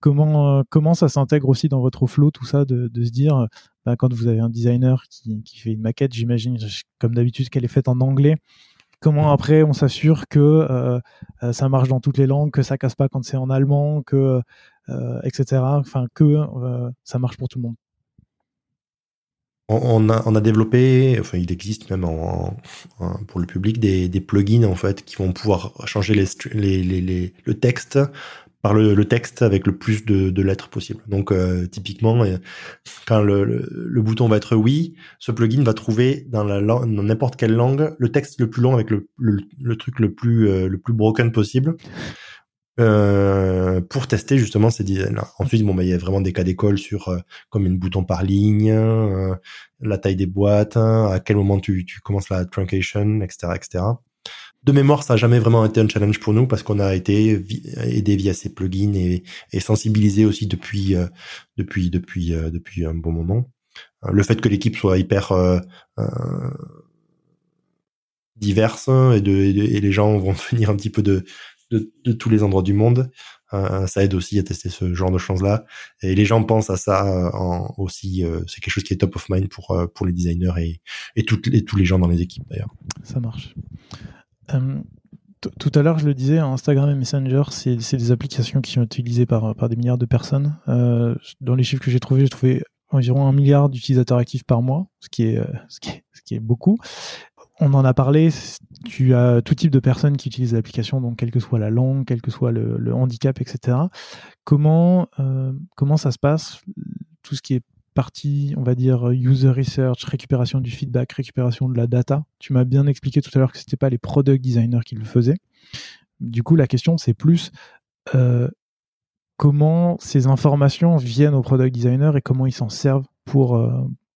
Comment, euh, comment ça s'intègre aussi dans votre flow, tout ça, de, de se dire, bah, quand vous avez un designer qui, qui fait une maquette, j'imagine, comme d'habitude, qu'elle est faite en anglais, comment après on s'assure que euh, ça marche dans toutes les langues, que ça casse pas quand c'est en allemand, que etc. Enfin que ça marche pour tout le monde on a, on a développé, enfin il existe même en, pour le public des, des, plugins en fait qui vont pouvoir changer les, les, les, le texte par le, le, texte avec le plus de, de lettres possible. Donc euh, typiquement, euh, quand le, le, bouton va être oui, ce plugin va trouver dans n'importe quelle langue le texte le plus long avec le, le, truc le plus euh, le plus broken possible. Euh, pour tester justement ces designs-là. Ensuite, bon, bah, il y a vraiment des cas d'école sur euh, comme une bouton par ligne, euh, la taille des boîtes, hein, à quel moment tu, tu commences la truncation, etc., etc. De mémoire, ça a jamais vraiment été un challenge pour nous parce qu'on a été aidé via ces plugins et, et sensibilisé aussi depuis depuis depuis depuis un bon moment. Le fait que l'équipe soit hyper diverse et, de, et les gens vont venir un petit peu de de, tous les endroits du monde. Euh, ça aide aussi à tester ce genre de choses-là. Et les gens pensent à ça euh, aussi. Euh, c'est quelque chose qui est top of mind pour pour les designers et et, tous les gens dans les équipes d'ailleurs. Ça marche. tout à l'heure, je le disais, Instagram et Messenger, c'est des applications qui sont utilisées par, par des milliards de personnes. dans les chiffres que j'ai trouvés, j'ai trouvé environ un milliard d'utilisateurs actifs par mois, ce qui est, ce qui est, ce qui est beaucoup on en a parlé, tu as tout type de personnes qui utilisent l'application, donc quelle que soit la langue, quel que soit le, handicap, etc. Comment, euh, comment ça se passe Tout ce qui est partie, on va dire, user research, récupération du feedback, récupération de la data? Tu m'as bien expliqué tout à l'heure que ce n'était pas les product designers qui le faisaient. Du coup, la question, c'est plus, euh, comment ces informations viennent au product designer et comment ils s'en servent pour,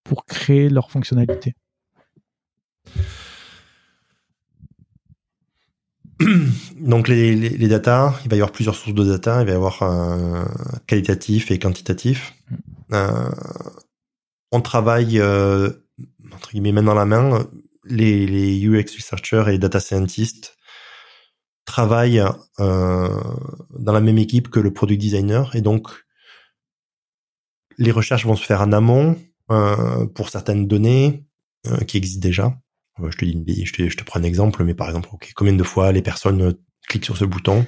pour créer leur fonctionnalité? Donc les, les, les, data, il va y avoir plusieurs sources de data. Il va y avoir un qualitatif et quantitatif. Mm. Euh, on travaille euh, entre guillemets main dans la main. Les, les UX researchers et les data scientists travaillent euh, dans la même équipe que le product designer et donc les recherches vont se faire en amont euh, pour certaines données euh, qui existent déjà je te dis je te, je te prends un exemple, mais par exemple, combien de fois les personnes euh, cliquent sur ce bouton?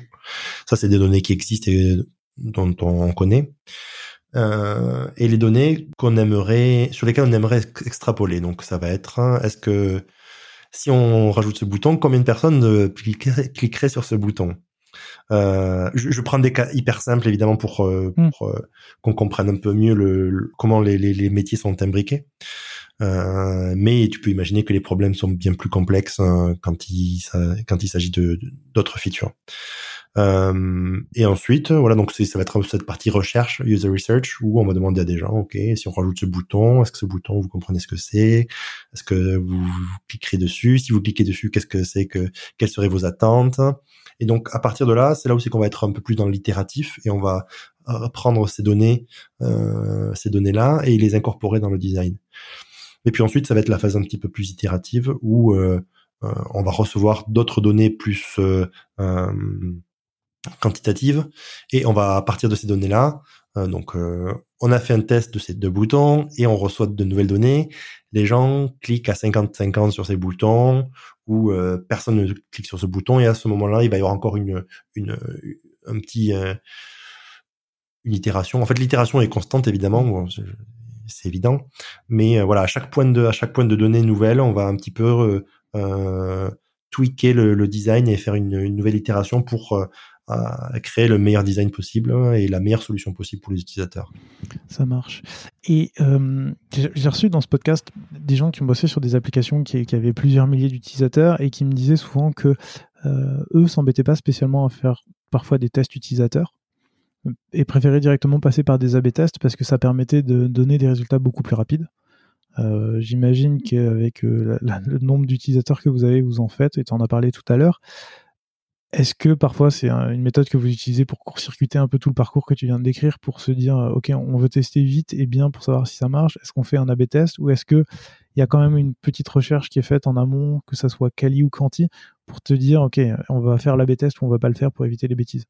Ça, c'est des données qui existent et dont on connaît. Euh, et les données qu'on aimerait, sur lesquelles on aimerait extrapoler. Donc, ça va être, est-ce que si on rajoute ce bouton, combien de personnes euh, cliqueraient, sur ce bouton? Euh, je, je, prends des cas hyper simples évidemment pour, euh, hmm. pour qu'on comprenne un peu mieux le, comment les, les, les, métiers sont imbriqués. Euh, mais tu peux imaginer que les problèmes sont bien plus complexes hein, quand il s'agit de d'autres features. Euh, et ensuite, voilà, donc ça va être cette partie recherche, user research, où on va demander à des gens, ok, si on rajoute ce bouton, est-ce que ce bouton, vous comprenez ce que c'est? Est-ce que vous, vous, cliquerez dessus? Si vous cliquez dessus, qu'est-ce que c'est que Quelles seraient vos attentes? Et donc, à partir de là, c'est là c'est qu'on va être un peu plus dans l'itératif et on va prendre ces données, euh, ces données-là, et les incorporer dans le design. Et puis ensuite, ça va être la phase un petit peu plus itérative où euh, euh, on va recevoir d'autres données plus euh, quantitatives et on va à partir de ces données-là. donc, on a fait un test de ces deux boutons et on reçoit de nouvelles données. Les gens cliquent à 50-50 sur ces boutons ou personne ne clique sur ce bouton et à ce moment-là, il va y avoir encore une, une un petit une itération. En fait, l'itération est constante évidemment c'est évident. Mais euh, voilà, à chaque point de données nouvelle, on va un petit peu euh, euh tweaker le, design et faire une, nouvelle itération pour euh, créer le meilleur design possible et la meilleure solution possible pour les utilisateurs. Ça marche. Et j'ai reçu dans ce podcast des gens qui ont bossé sur des applications qui, qui avaient plusieurs milliers d'utilisateurs et qui me disaient souvent que eux s'embêtaient pas spécialement à faire parfois des tests utilisateurs et préférer directement passer par des A-B tests parce que ça permettait de donner des résultats beaucoup plus rapides. Euh, J'imagine qu'avec euh, le nombre d'utilisateurs que vous avez, vous en faites, et tu en as parlé tout à l'heure, est-ce que parfois c'est une méthode que vous utilisez pour court-circuiter un peu tout le parcours que tu viens de décrire pour se dire, euh, OK, on veut tester vite et bien pour savoir si ça marche? Est-ce qu'on fait un A-B test ou est-ce qu'il y a quand même une petite recherche qui est faite en amont, que ça soit quali ou quanti, pour te dire, OK, on va faire l'A-B test ou on va pas le faire pour éviter les bêtises?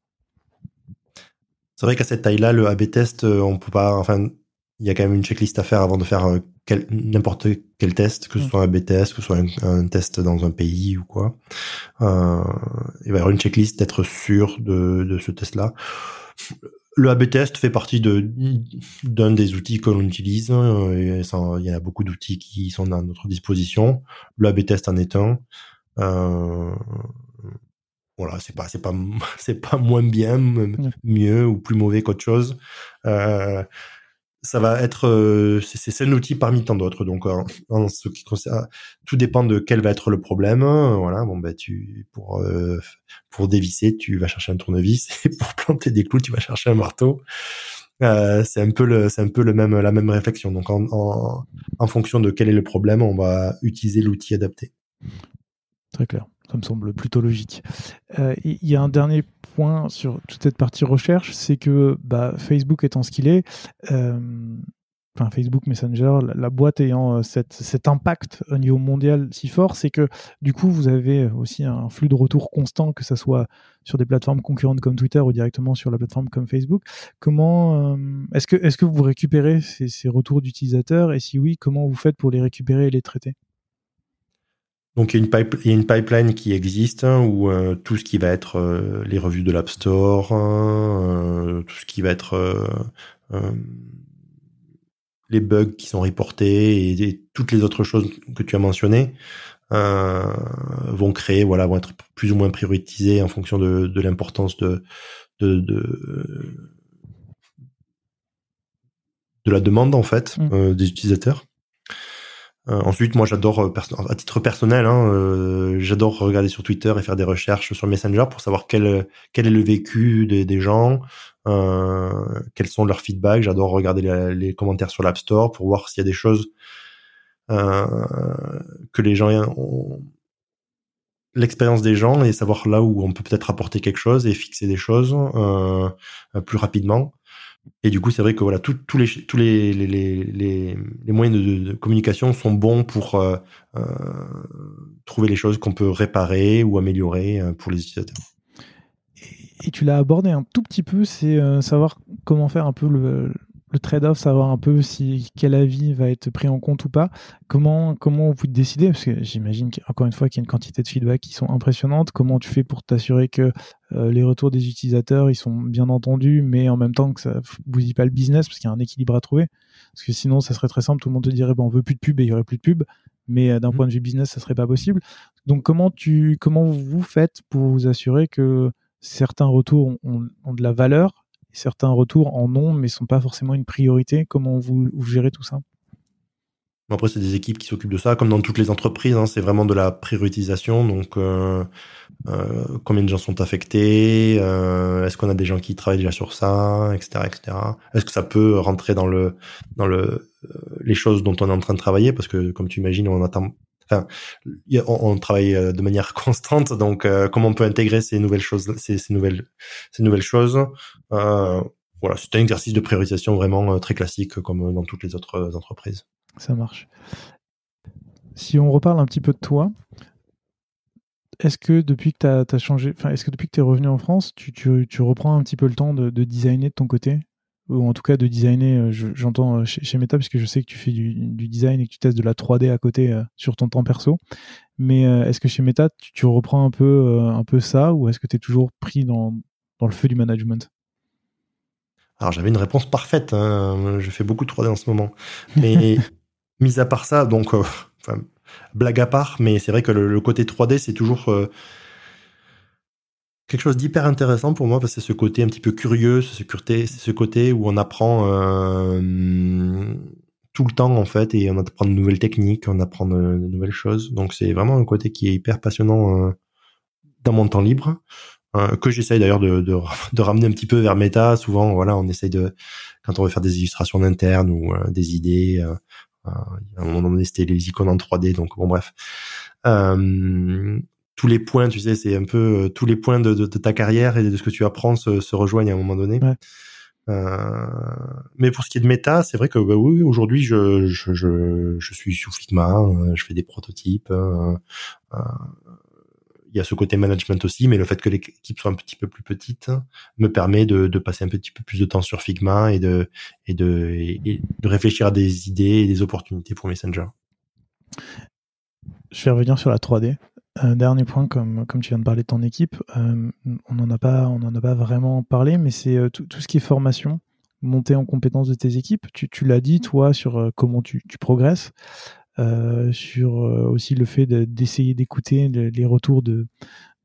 C'est vrai qu'à cette taille-là, le A/B test, euh, on peut pas. Enfin, il y a quand même une checklist à faire avant de faire euh, n'importe quel test, que ce mm. soit un A/B test, que ce soit un, test dans un pays ou quoi. Euh, il va y avoir une checklist d'être sûr de, de ce test-là. Le A/B test fait partie de d'un des outils que l'on utilise. Euh, il y a beaucoup d'outils qui sont à notre disposition. Le A/B test en est un. Euh, voilà, c'est pas c'est pas c'est pas moins bien, mieux ou plus mauvais qu'autre chose. Euh, ça va être euh, c'est un outil parmi tant d'autres. Donc en, ce qui concerne, tout dépend de quel va être le problème. Voilà, bon ben tu pour euh, pour dévisser, tu vas chercher un tournevis et pour planter des clous, tu vas chercher un marteau. Euh, c'est un peu le c'est un peu le même la même réflexion. Donc en, en en fonction de quel est le problème, on va utiliser l'outil adapté. Très clair. Ça me semble plutôt logique. Euh, il y a un dernier point sur toute cette partie recherche, c'est que bah, Facebook étant ce qu'il est, euh, Facebook Messenger, la, boîte ayant euh, cet impact au niveau mondial si fort, c'est que du coup vous avez aussi un flux de retour constant, que ce soit sur des plateformes concurrentes comme Twitter ou directement sur la plateforme comme Facebook. Comment est-ce que vous récupérez ces retours d'utilisateurs? Et si oui, comment vous faites pour les récupérer et les traiter? Donc il y, a une pipe, il y a une pipeline qui existe hein, où euh, tout ce qui va être euh, les revues de l'App Store, hein, euh, tout ce qui va être les bugs qui sont reportés et, toutes les autres choses que tu as mentionnées vont créer, voilà, vont être plus ou moins prioritisées en fonction de, de l'importance de, de, de, de la demande en fait mmh. des utilisateurs. Ensuite, moi, j'adore, à titre personnel, hein, j'adore regarder sur Twitter et faire des recherches sur Messenger pour savoir quel, quel est le vécu des, des gens, quels sont leurs feedbacks. J'adore regarder les commentaires sur l'App Store pour voir s'il y a des choses que les gens ont, l'expérience des gens et savoir là où on peut peut-être apporter quelque chose et fixer des choses euh, plus rapidement. Et du coup, c'est vrai que voilà, tous les tous les les, les, moyens de, communication sont bons pour euh, euh, trouver les choses qu'on peut réparer ou améliorer euh, pour les utilisateurs. Et, tu l'as abordé un tout petit peu, c'est savoir comment faire un peu le, le trade-off, savoir un peu si quel avis va être pris en compte ou pas. Comment comment vous décidez? Parce que j'imagine encore une fois qu'il y a une quantité de feedback qui sont impressionnantes. Comment tu fais pour t'assurer que euh, les retours des utilisateurs ils sont bien entendus, mais en même temps que ça bousille pas le business parce qu'il y a un équilibre à trouver? Parce que sinon ça serait très simple, tout le monde te dirait bon on veut plus de pub et il y aurait plus de pub. Mais euh, d'un mmh. point de vue business, ça serait pas possible. Donc comment tu comment vous faites pour vous assurer que certains retours ont, ont de la valeur certains retours en ont, mais sont pas forcément une priorité. Comment vous, gérez tout ça? Après, c'est des équipes qui s'occupent de ça, comme dans toutes les entreprises. Hein, c'est vraiment de la prioritisation. Donc, euh, euh, combien de gens sont affectés euh, Est-ce qu'on a des gens qui travaillent déjà sur ça, etc., etc. Est-ce que ça peut rentrer dans le dans le les choses dont on est en train de travailler? Parce que, comme tu imagines, on attend On, travaille de manière constante, donc comment on peut intégrer ces nouvelles choses, ces, nouvelles, choses. Euh, voilà, c'est un exercice de priorisation vraiment très classique, comme dans toutes les autres entreprises. Ça marche. Si on reparle un petit peu de toi, est-ce que depuis que tu as, changé, est-ce que depuis que tu es revenu en France, tu, reprends un petit peu le temps de designer de ton côté? Ou en tout cas de designer, euh, j'entends euh, chez, Meta, puisque je sais que tu fais du, design et que tu testes de la 3D à côté euh, sur ton temps perso. Mais est-ce que chez Meta, tu, reprends un peu, un peu ça ou est-ce que tu es toujours pris dans, dans, le feu du management? Alors j'avais une réponse parfaite. Hein. Je fais beaucoup de 3D en ce moment. Mais mis à part ça, donc, blague à part, mais c'est vrai que le, le côté 3D, c'est toujours quelque chose d'hyper intéressant pour moi parce que c'est ce côté un petit peu curieux, ce, ce côté où on apprend euh, tout le temps en fait et on apprend de nouvelles techniques, on apprend de, nouvelles choses. Donc c'est vraiment un côté qui est hyper passionnant euh, dans mon temps libre. Euh, que j'essaye d'ailleurs de, de, de, ramener un petit peu vers méta. Souvent, voilà, on essaye de quand on veut faire des illustrations internes ou des idées. à un moment donné, c'était les icônes en 3D, donc bon bref. Euh, tous les points, tu sais, c'est un peu euh, tous les points de, de, ta carrière et de ce que tu apprends se, se rejoignent à un moment donné. Euh, mais pour ce qui est de méta, c'est vrai que bah, oui, aujourd'hui, je, je, je, je, suis sous Figma, euh, je fais des prototypes. Euh, euh, il y a ce côté management aussi, mais le fait que l'équipe soit un petit peu plus petite me permet de, de, passer un petit peu plus de temps sur Figma et de, et de, et de réfléchir à des idées et des opportunités pour Messenger. Je vais revenir sur la 3D. Un dernier point, comme, tu viens de parler de ton équipe, euh, on n'en a, pas, vraiment parlé, mais c'est euh, tout, ce qui est formation, montée en compétence de tes équipes. Tu, l'as dit, toi, sur euh, comment tu, progresses, sur aussi le fait d'essayer d'écouter les, retours de,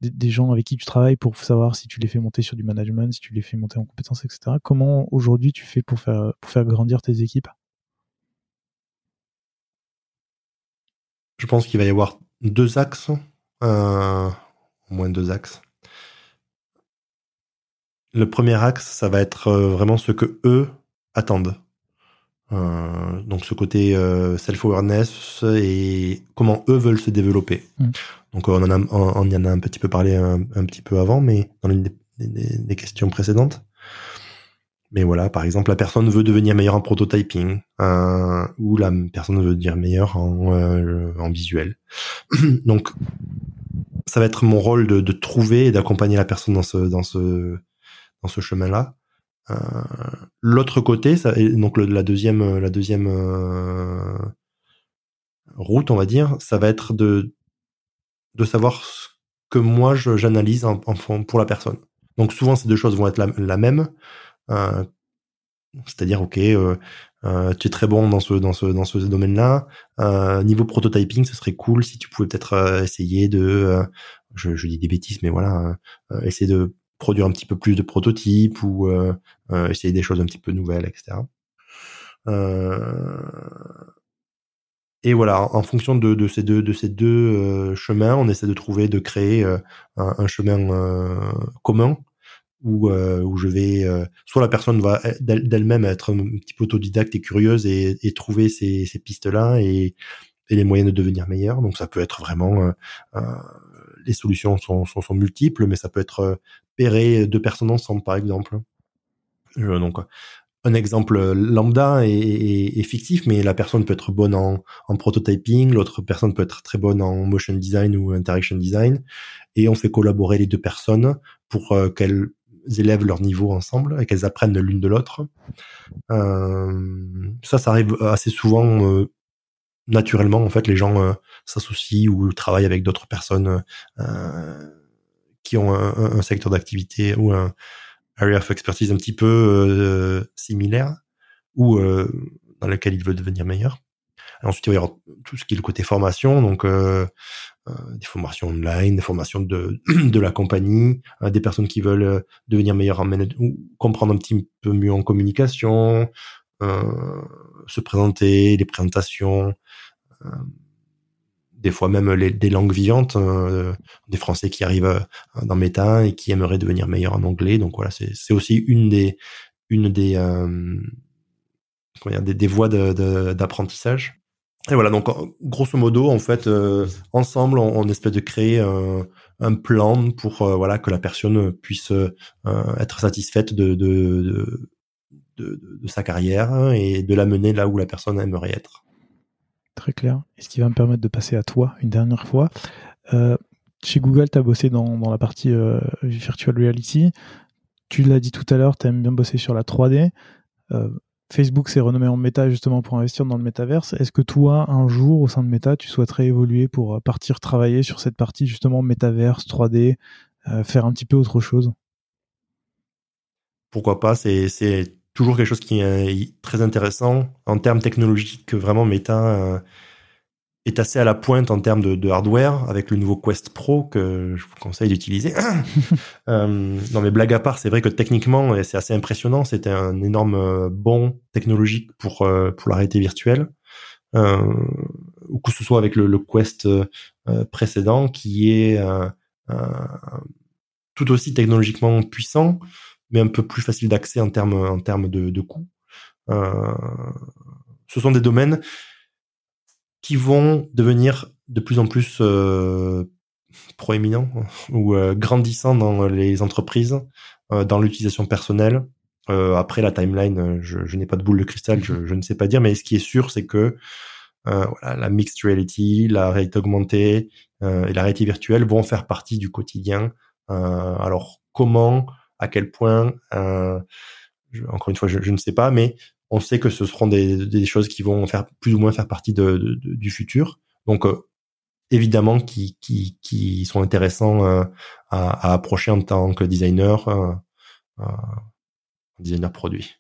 des gens avec qui tu travailles pour savoir si tu les fais monter sur du management, si tu les fais monter en compétences, etc. Comment aujourd'hui tu fais pour faire, pour faire grandir tes équipes? Je pense qu'il va y avoir deux axes euh, au moins deux axes. Le premier axe, ça va être euh, vraiment ce que eux attendent. Euh, donc ce côté self-awareness et comment eux veulent se développer. Mm. Donc on en, a, on, y en a un petit peu parlé un, petit peu avant, mais dans les, des, questions précédentes. Mais voilà, par exemple, la personne veut devenir meilleure en prototyping, ou la personne veut devenir meilleure en, en visuel. Donc ça va être mon rôle de, de trouver et d'accompagner la personne dans ce dans ce dans ce chemin-là. Euh, L'autre côté, ça, donc la deuxième la deuxième euh, route, on va dire, ça va être de de savoir ce que moi j'analyse pour la personne. Donc souvent ces deux choses vont être la même. Euh, c'est-à-dire, ok, euh, euh, tu es très bon dans ce dans ce dans ce domaine-là. Niveau prototyping, ce serait cool si tu pouvais peut-être essayer de, je, dis des bêtises, mais voilà, essayer de produire un petit peu plus de prototypes ou essayer des choses un petit peu nouvelles, etc. et voilà, en fonction de, ces deux, de ces deux chemins, on essaie de trouver, de créer un, chemin commun où, où je vais, soit la personne va d'elle-même être un petit peu autodidacte et curieuse et, et trouver ces, ces pistes-là et, et les moyens de devenir meilleur. Donc ça peut être vraiment, les solutions sont, sont, sont, multiples, mais ça peut être pairer deux personnes ensemble, par exemple. donc un exemple lambda est, fictif, mais la personne peut être bonne en, en prototyping, l'autre personne peut être très bonne en motion design ou interaction design, et on fait collaborer les deux personnes pour euh, qu'elles élèvent leur niveau ensemble et qu'elles apprennent l'une de l'autre. Euh, ça, ça arrive assez souvent euh, naturellement. En fait, les gens euh, s'associent ou travaillent avec d'autres personnes qui ont un, secteur d'activité ou un area of expertise un petit peu similaire ou dans lequel il veut devenir meilleur. ensuite, il y avoir tout ce qui est le côté formation, donc des formations online, des formations de, de la compagnie, des personnes qui veulent devenir meilleures en management, ou comprendre un petit peu mieux en communication, se présenter, les présentations, des fois même les, des langues vivantes, euh, des Français qui arrivent euh, dans Meta et qui aimeraient devenir meilleurs en anglais. Donc voilà, c'est aussi une des une des euh, des, des, voies d'apprentissage. Et voilà, donc grosso modo, en fait, ensemble, on, on, espère de créer un, plan pour voilà que la personne puisse être satisfaite de de, de, sa carrière et de la mener là où la personne aimerait être très clair. Et ce qui va me permettre de passer à toi une dernière fois. Euh, chez Google, tu as bossé dans, la partie euh, virtual reality. Tu l'as dit tout à l'heure, tu aimes bien bosser sur la 3D. Euh, Facebook s'est renommé en Meta justement pour investir dans le métaverse. Est-ce que toi, un jour, au sein de Meta, tu souhaiterais évoluer pour partir travailler sur cette partie justement métaverse, 3D, faire un petit peu autre chose? Pourquoi pas C'est toujours quelque chose qui est très intéressant en termes technologiques. Vraiment, Meta euh, est assez à la pointe en termes de, hardware avec le nouveau Quest Pro que je vous conseille d'utiliser. euh, non, mais blague à part, c'est vrai que techniquement, c'est assez impressionnant. C'était un énorme euh, bon technologique pour euh, pour la réalité virtuelle. ou que ce soit avec le, le Quest précédent qui est tout aussi technologiquement puissant, mais un peu plus facile d'accès en termes en termes de, de coûts. Euh, ce sont des domaines qui vont devenir de plus en plus euh, proéminents ou euh, grandissants dans les entreprises, euh, dans l'utilisation personnelle. Euh, après la timeline, je, je n'ai pas de boule de cristal, je, je, ne sais pas dire, mais ce qui est sûr, c'est que voilà, la mixed reality, la réalité augmentée et la réalité virtuelle vont faire partie du quotidien. alors comment à quel point, euh, encore une fois, je, ne sais pas, mais on sait que ce seront des, des, choses qui vont faire plus ou moins faire partie de, du futur. Donc, euh, évidemment, qui, qui, qui sont intéressants euh, à, à, approcher en tant que designer, euh, designer produit.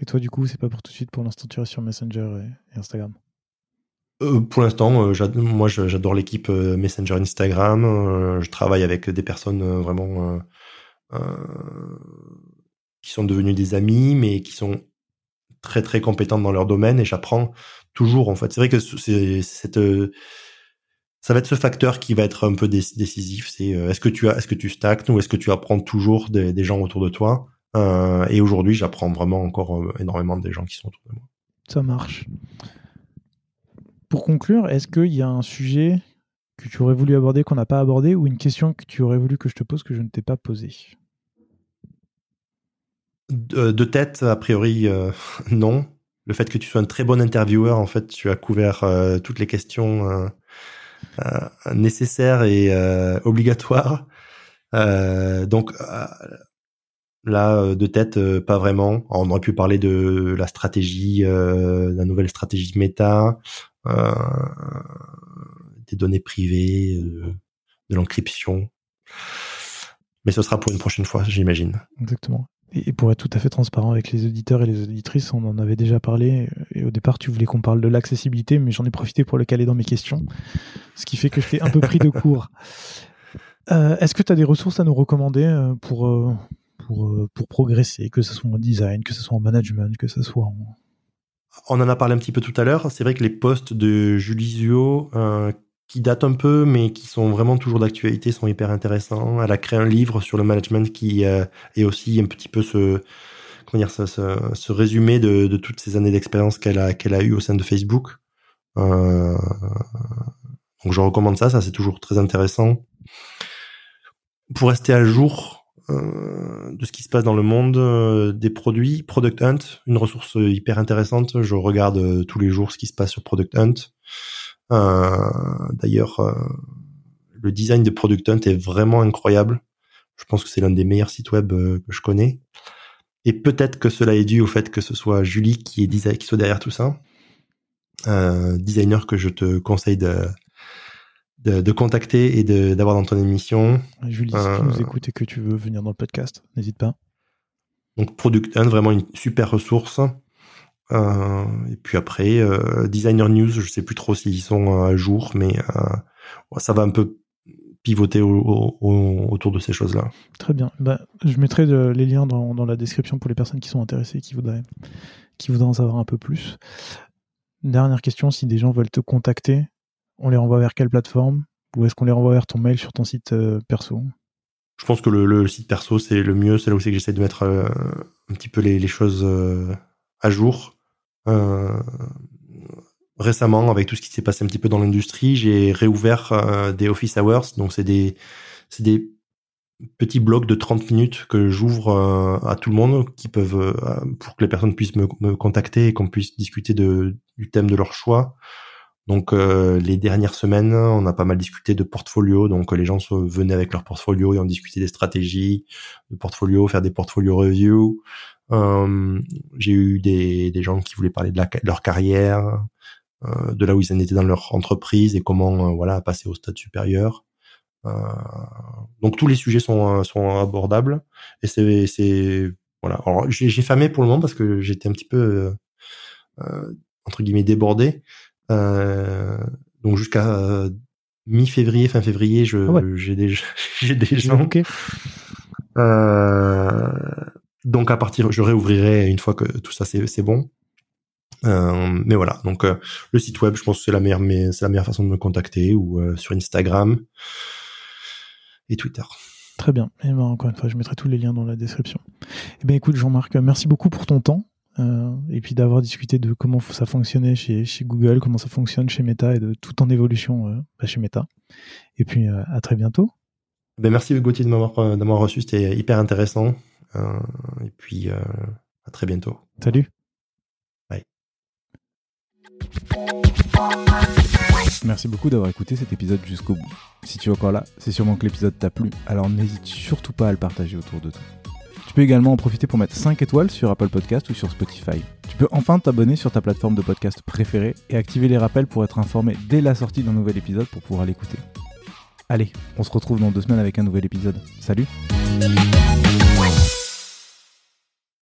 Et toi, du coup, c'est pas pour tout de suite pour l'instant, tu sur Messenger et, Instagram? Pour l'instant, moi j'adore l'équipe Messenger Instagram. je travaille avec des personnes vraiment qui sont devenus des amis, mais qui sont très très compétentes dans leur domaine et j'apprends toujours en fait. C'est vrai que cette ça va être ce facteur qui va être un peu décisif. Euh, est-ce que tu as, ou est-ce que tu apprends toujours des, gens autour de toi? Euh, et aujourd'hui, j'apprends vraiment encore euh, énormément des gens qui sont autour de moi. Ça marche. Pour conclure, est-ce qu'il y a un sujet que tu aurais voulu aborder qu'on n'a pas abordé ou une question que tu aurais voulu que je te pose que je ne t'ai pas posée? De, tête, a priori, euh, non. Le fait que tu sois un très bon intervieweur, en fait, tu as couvert euh, toutes les questions euh, nécessaires et obligatoires. donc là, de tête, pas vraiment. On aurait pu parler de la stratégie, la nouvelle stratégie méta, des données privées, de l'encryption. Mais ce sera pour une prochaine fois, j'imagine. Exactement. Et pour être tout à fait transparent avec les auditeurs et les auditrices, on en avait déjà parlé. Et au départ, tu voulais qu'on parle de l'accessibilité, mais j'en ai profité pour le caler dans mes questions. Ce qui fait que je t'ai un peu pris de court. Euh, Est-ce que tu as des ressources à nous recommander euh, pour, euh, pour, euh, pour progresser, que ce soit en design, que ce soit en management, que ce soit en, on en a parlé un petit peu tout à l'heure. C'est vrai que les posts de Julie Zuo, euh, qui datent un peu, mais qui sont vraiment toujours d'actualité, sont hyper intéressants. Elle a créé un livre sur le management qui euh, est aussi un petit peu ce, comment dire, ce, ce, résumé de, de, toutes ces années d'expérience qu'elle a, qu'elle a eu au sein de Facebook. Euh, donc je recommande ça, ça c'est toujours très intéressant. Pour rester à jour, euh, de ce qui se passe dans le monde euh, des produits. Product Hunt, une ressource hyper intéressante. Je regarde euh, tous les jours ce qui se passe sur Product Hunt. D'ailleurs, le design de Product Hunt est vraiment incroyable. Je pense que c'est l'un des meilleurs sites web que je connais. Et peut-être que cela est dû au fait que ce soit Julie qui est qui soit derrière tout ça. designer que je te conseille de, de, contacter et d'avoir dans ton émission. Julie, si tu nous euh, écoutes et que tu veux venir dans le podcast, n'hésite pas. Donc Product 1, vraiment une super ressource. Euh, et puis après, euh, Designer News, je sais plus trop s'ils sont à jour, mais ça va un peu pivoter autour de ces choses-là. Très bien. Bah, je mettrai les liens dans, dans, la description pour les personnes qui sont intéressées, qui voudraient, qui voudraient en savoir un peu plus. Dernière question, si des gens veulent te contacter, on les renvoie vers quelle plateforme? Ou est-ce qu'on les renvoie vers ton mail sur ton site euh, perso? Je pense que le, site perso, c'est le mieux. C'est là où c'est que j'essaie de mettre euh, un petit peu les, choses euh, à jour. Récemment, avec tout ce qui s'est passé un petit peu dans l'industrie, j'ai réouvert des office hours. Donc, c'est des, des petits blocs de 30 minutes que j'ouvre à tout le monde qui peuvent pour que les personnes puissent me, me contacter et qu'on puisse discuter de, du thème de leur choix donc euh, les dernières semaines, on a pas mal discuté de portfolio. Donc les gens venaient avec leur portfolio et on discutait des stratégies de portfolio, faire des portfolio reviews. Euh, j'ai eu des, des, gens qui voulaient parler de, leur carrière, euh, de là où ils en étaient dans leur entreprise et comment voilà passer au stade supérieur. donc tous les sujets sont, sont abordables et c'est c'est voilà. Alors j'ai famé pour le moment parce que j'étais un petit peu entre guillemets débordé euh, donc jusqu'à euh, mi-février, fin février, je ah j'ai des j'ai des gens. Euh, donc à partir, je réouvrirai une fois que tout ça c'est bon. Euh, mais voilà, donc euh, le site web, je pense que c'est la meilleure, mais c'est la meilleure façon de me contacter ou euh, sur Instagram et Twitter. Très bien. Et ben, encore une fois, je mettrai tous les liens dans la description. Eh ben écoute, Jean-Marc, merci beaucoup pour ton temps. Et puis d'avoir discuté de comment ça fonctionnait chez, chez, Google, comment ça fonctionne chez Meta et de tout en évolution bah, chez Meta. Et puis à très bientôt. Ben merci Gauthier de m'avoir d'avoir reçu, c'était hyper intéressant. Et puis à très bientôt. Salut. Bye. Merci beaucoup d'avoir écouté cet épisode jusqu'au bout. Si tu es encore là, c'est sûrement que l'épisode t'a plu, alors n'hésite surtout pas à le partager autour de toi. Tu peux également en profiter pour mettre 5 étoiles sur Apple Podcast ou sur Spotify. Tu peux enfin t'abonner sur ta plateforme de podcast préférée et activer les rappels pour être informé dès la sortie d'un nouvel épisode pour pouvoir l'écouter. Allez, on se retrouve dans deux semaines avec un nouvel épisode. Salut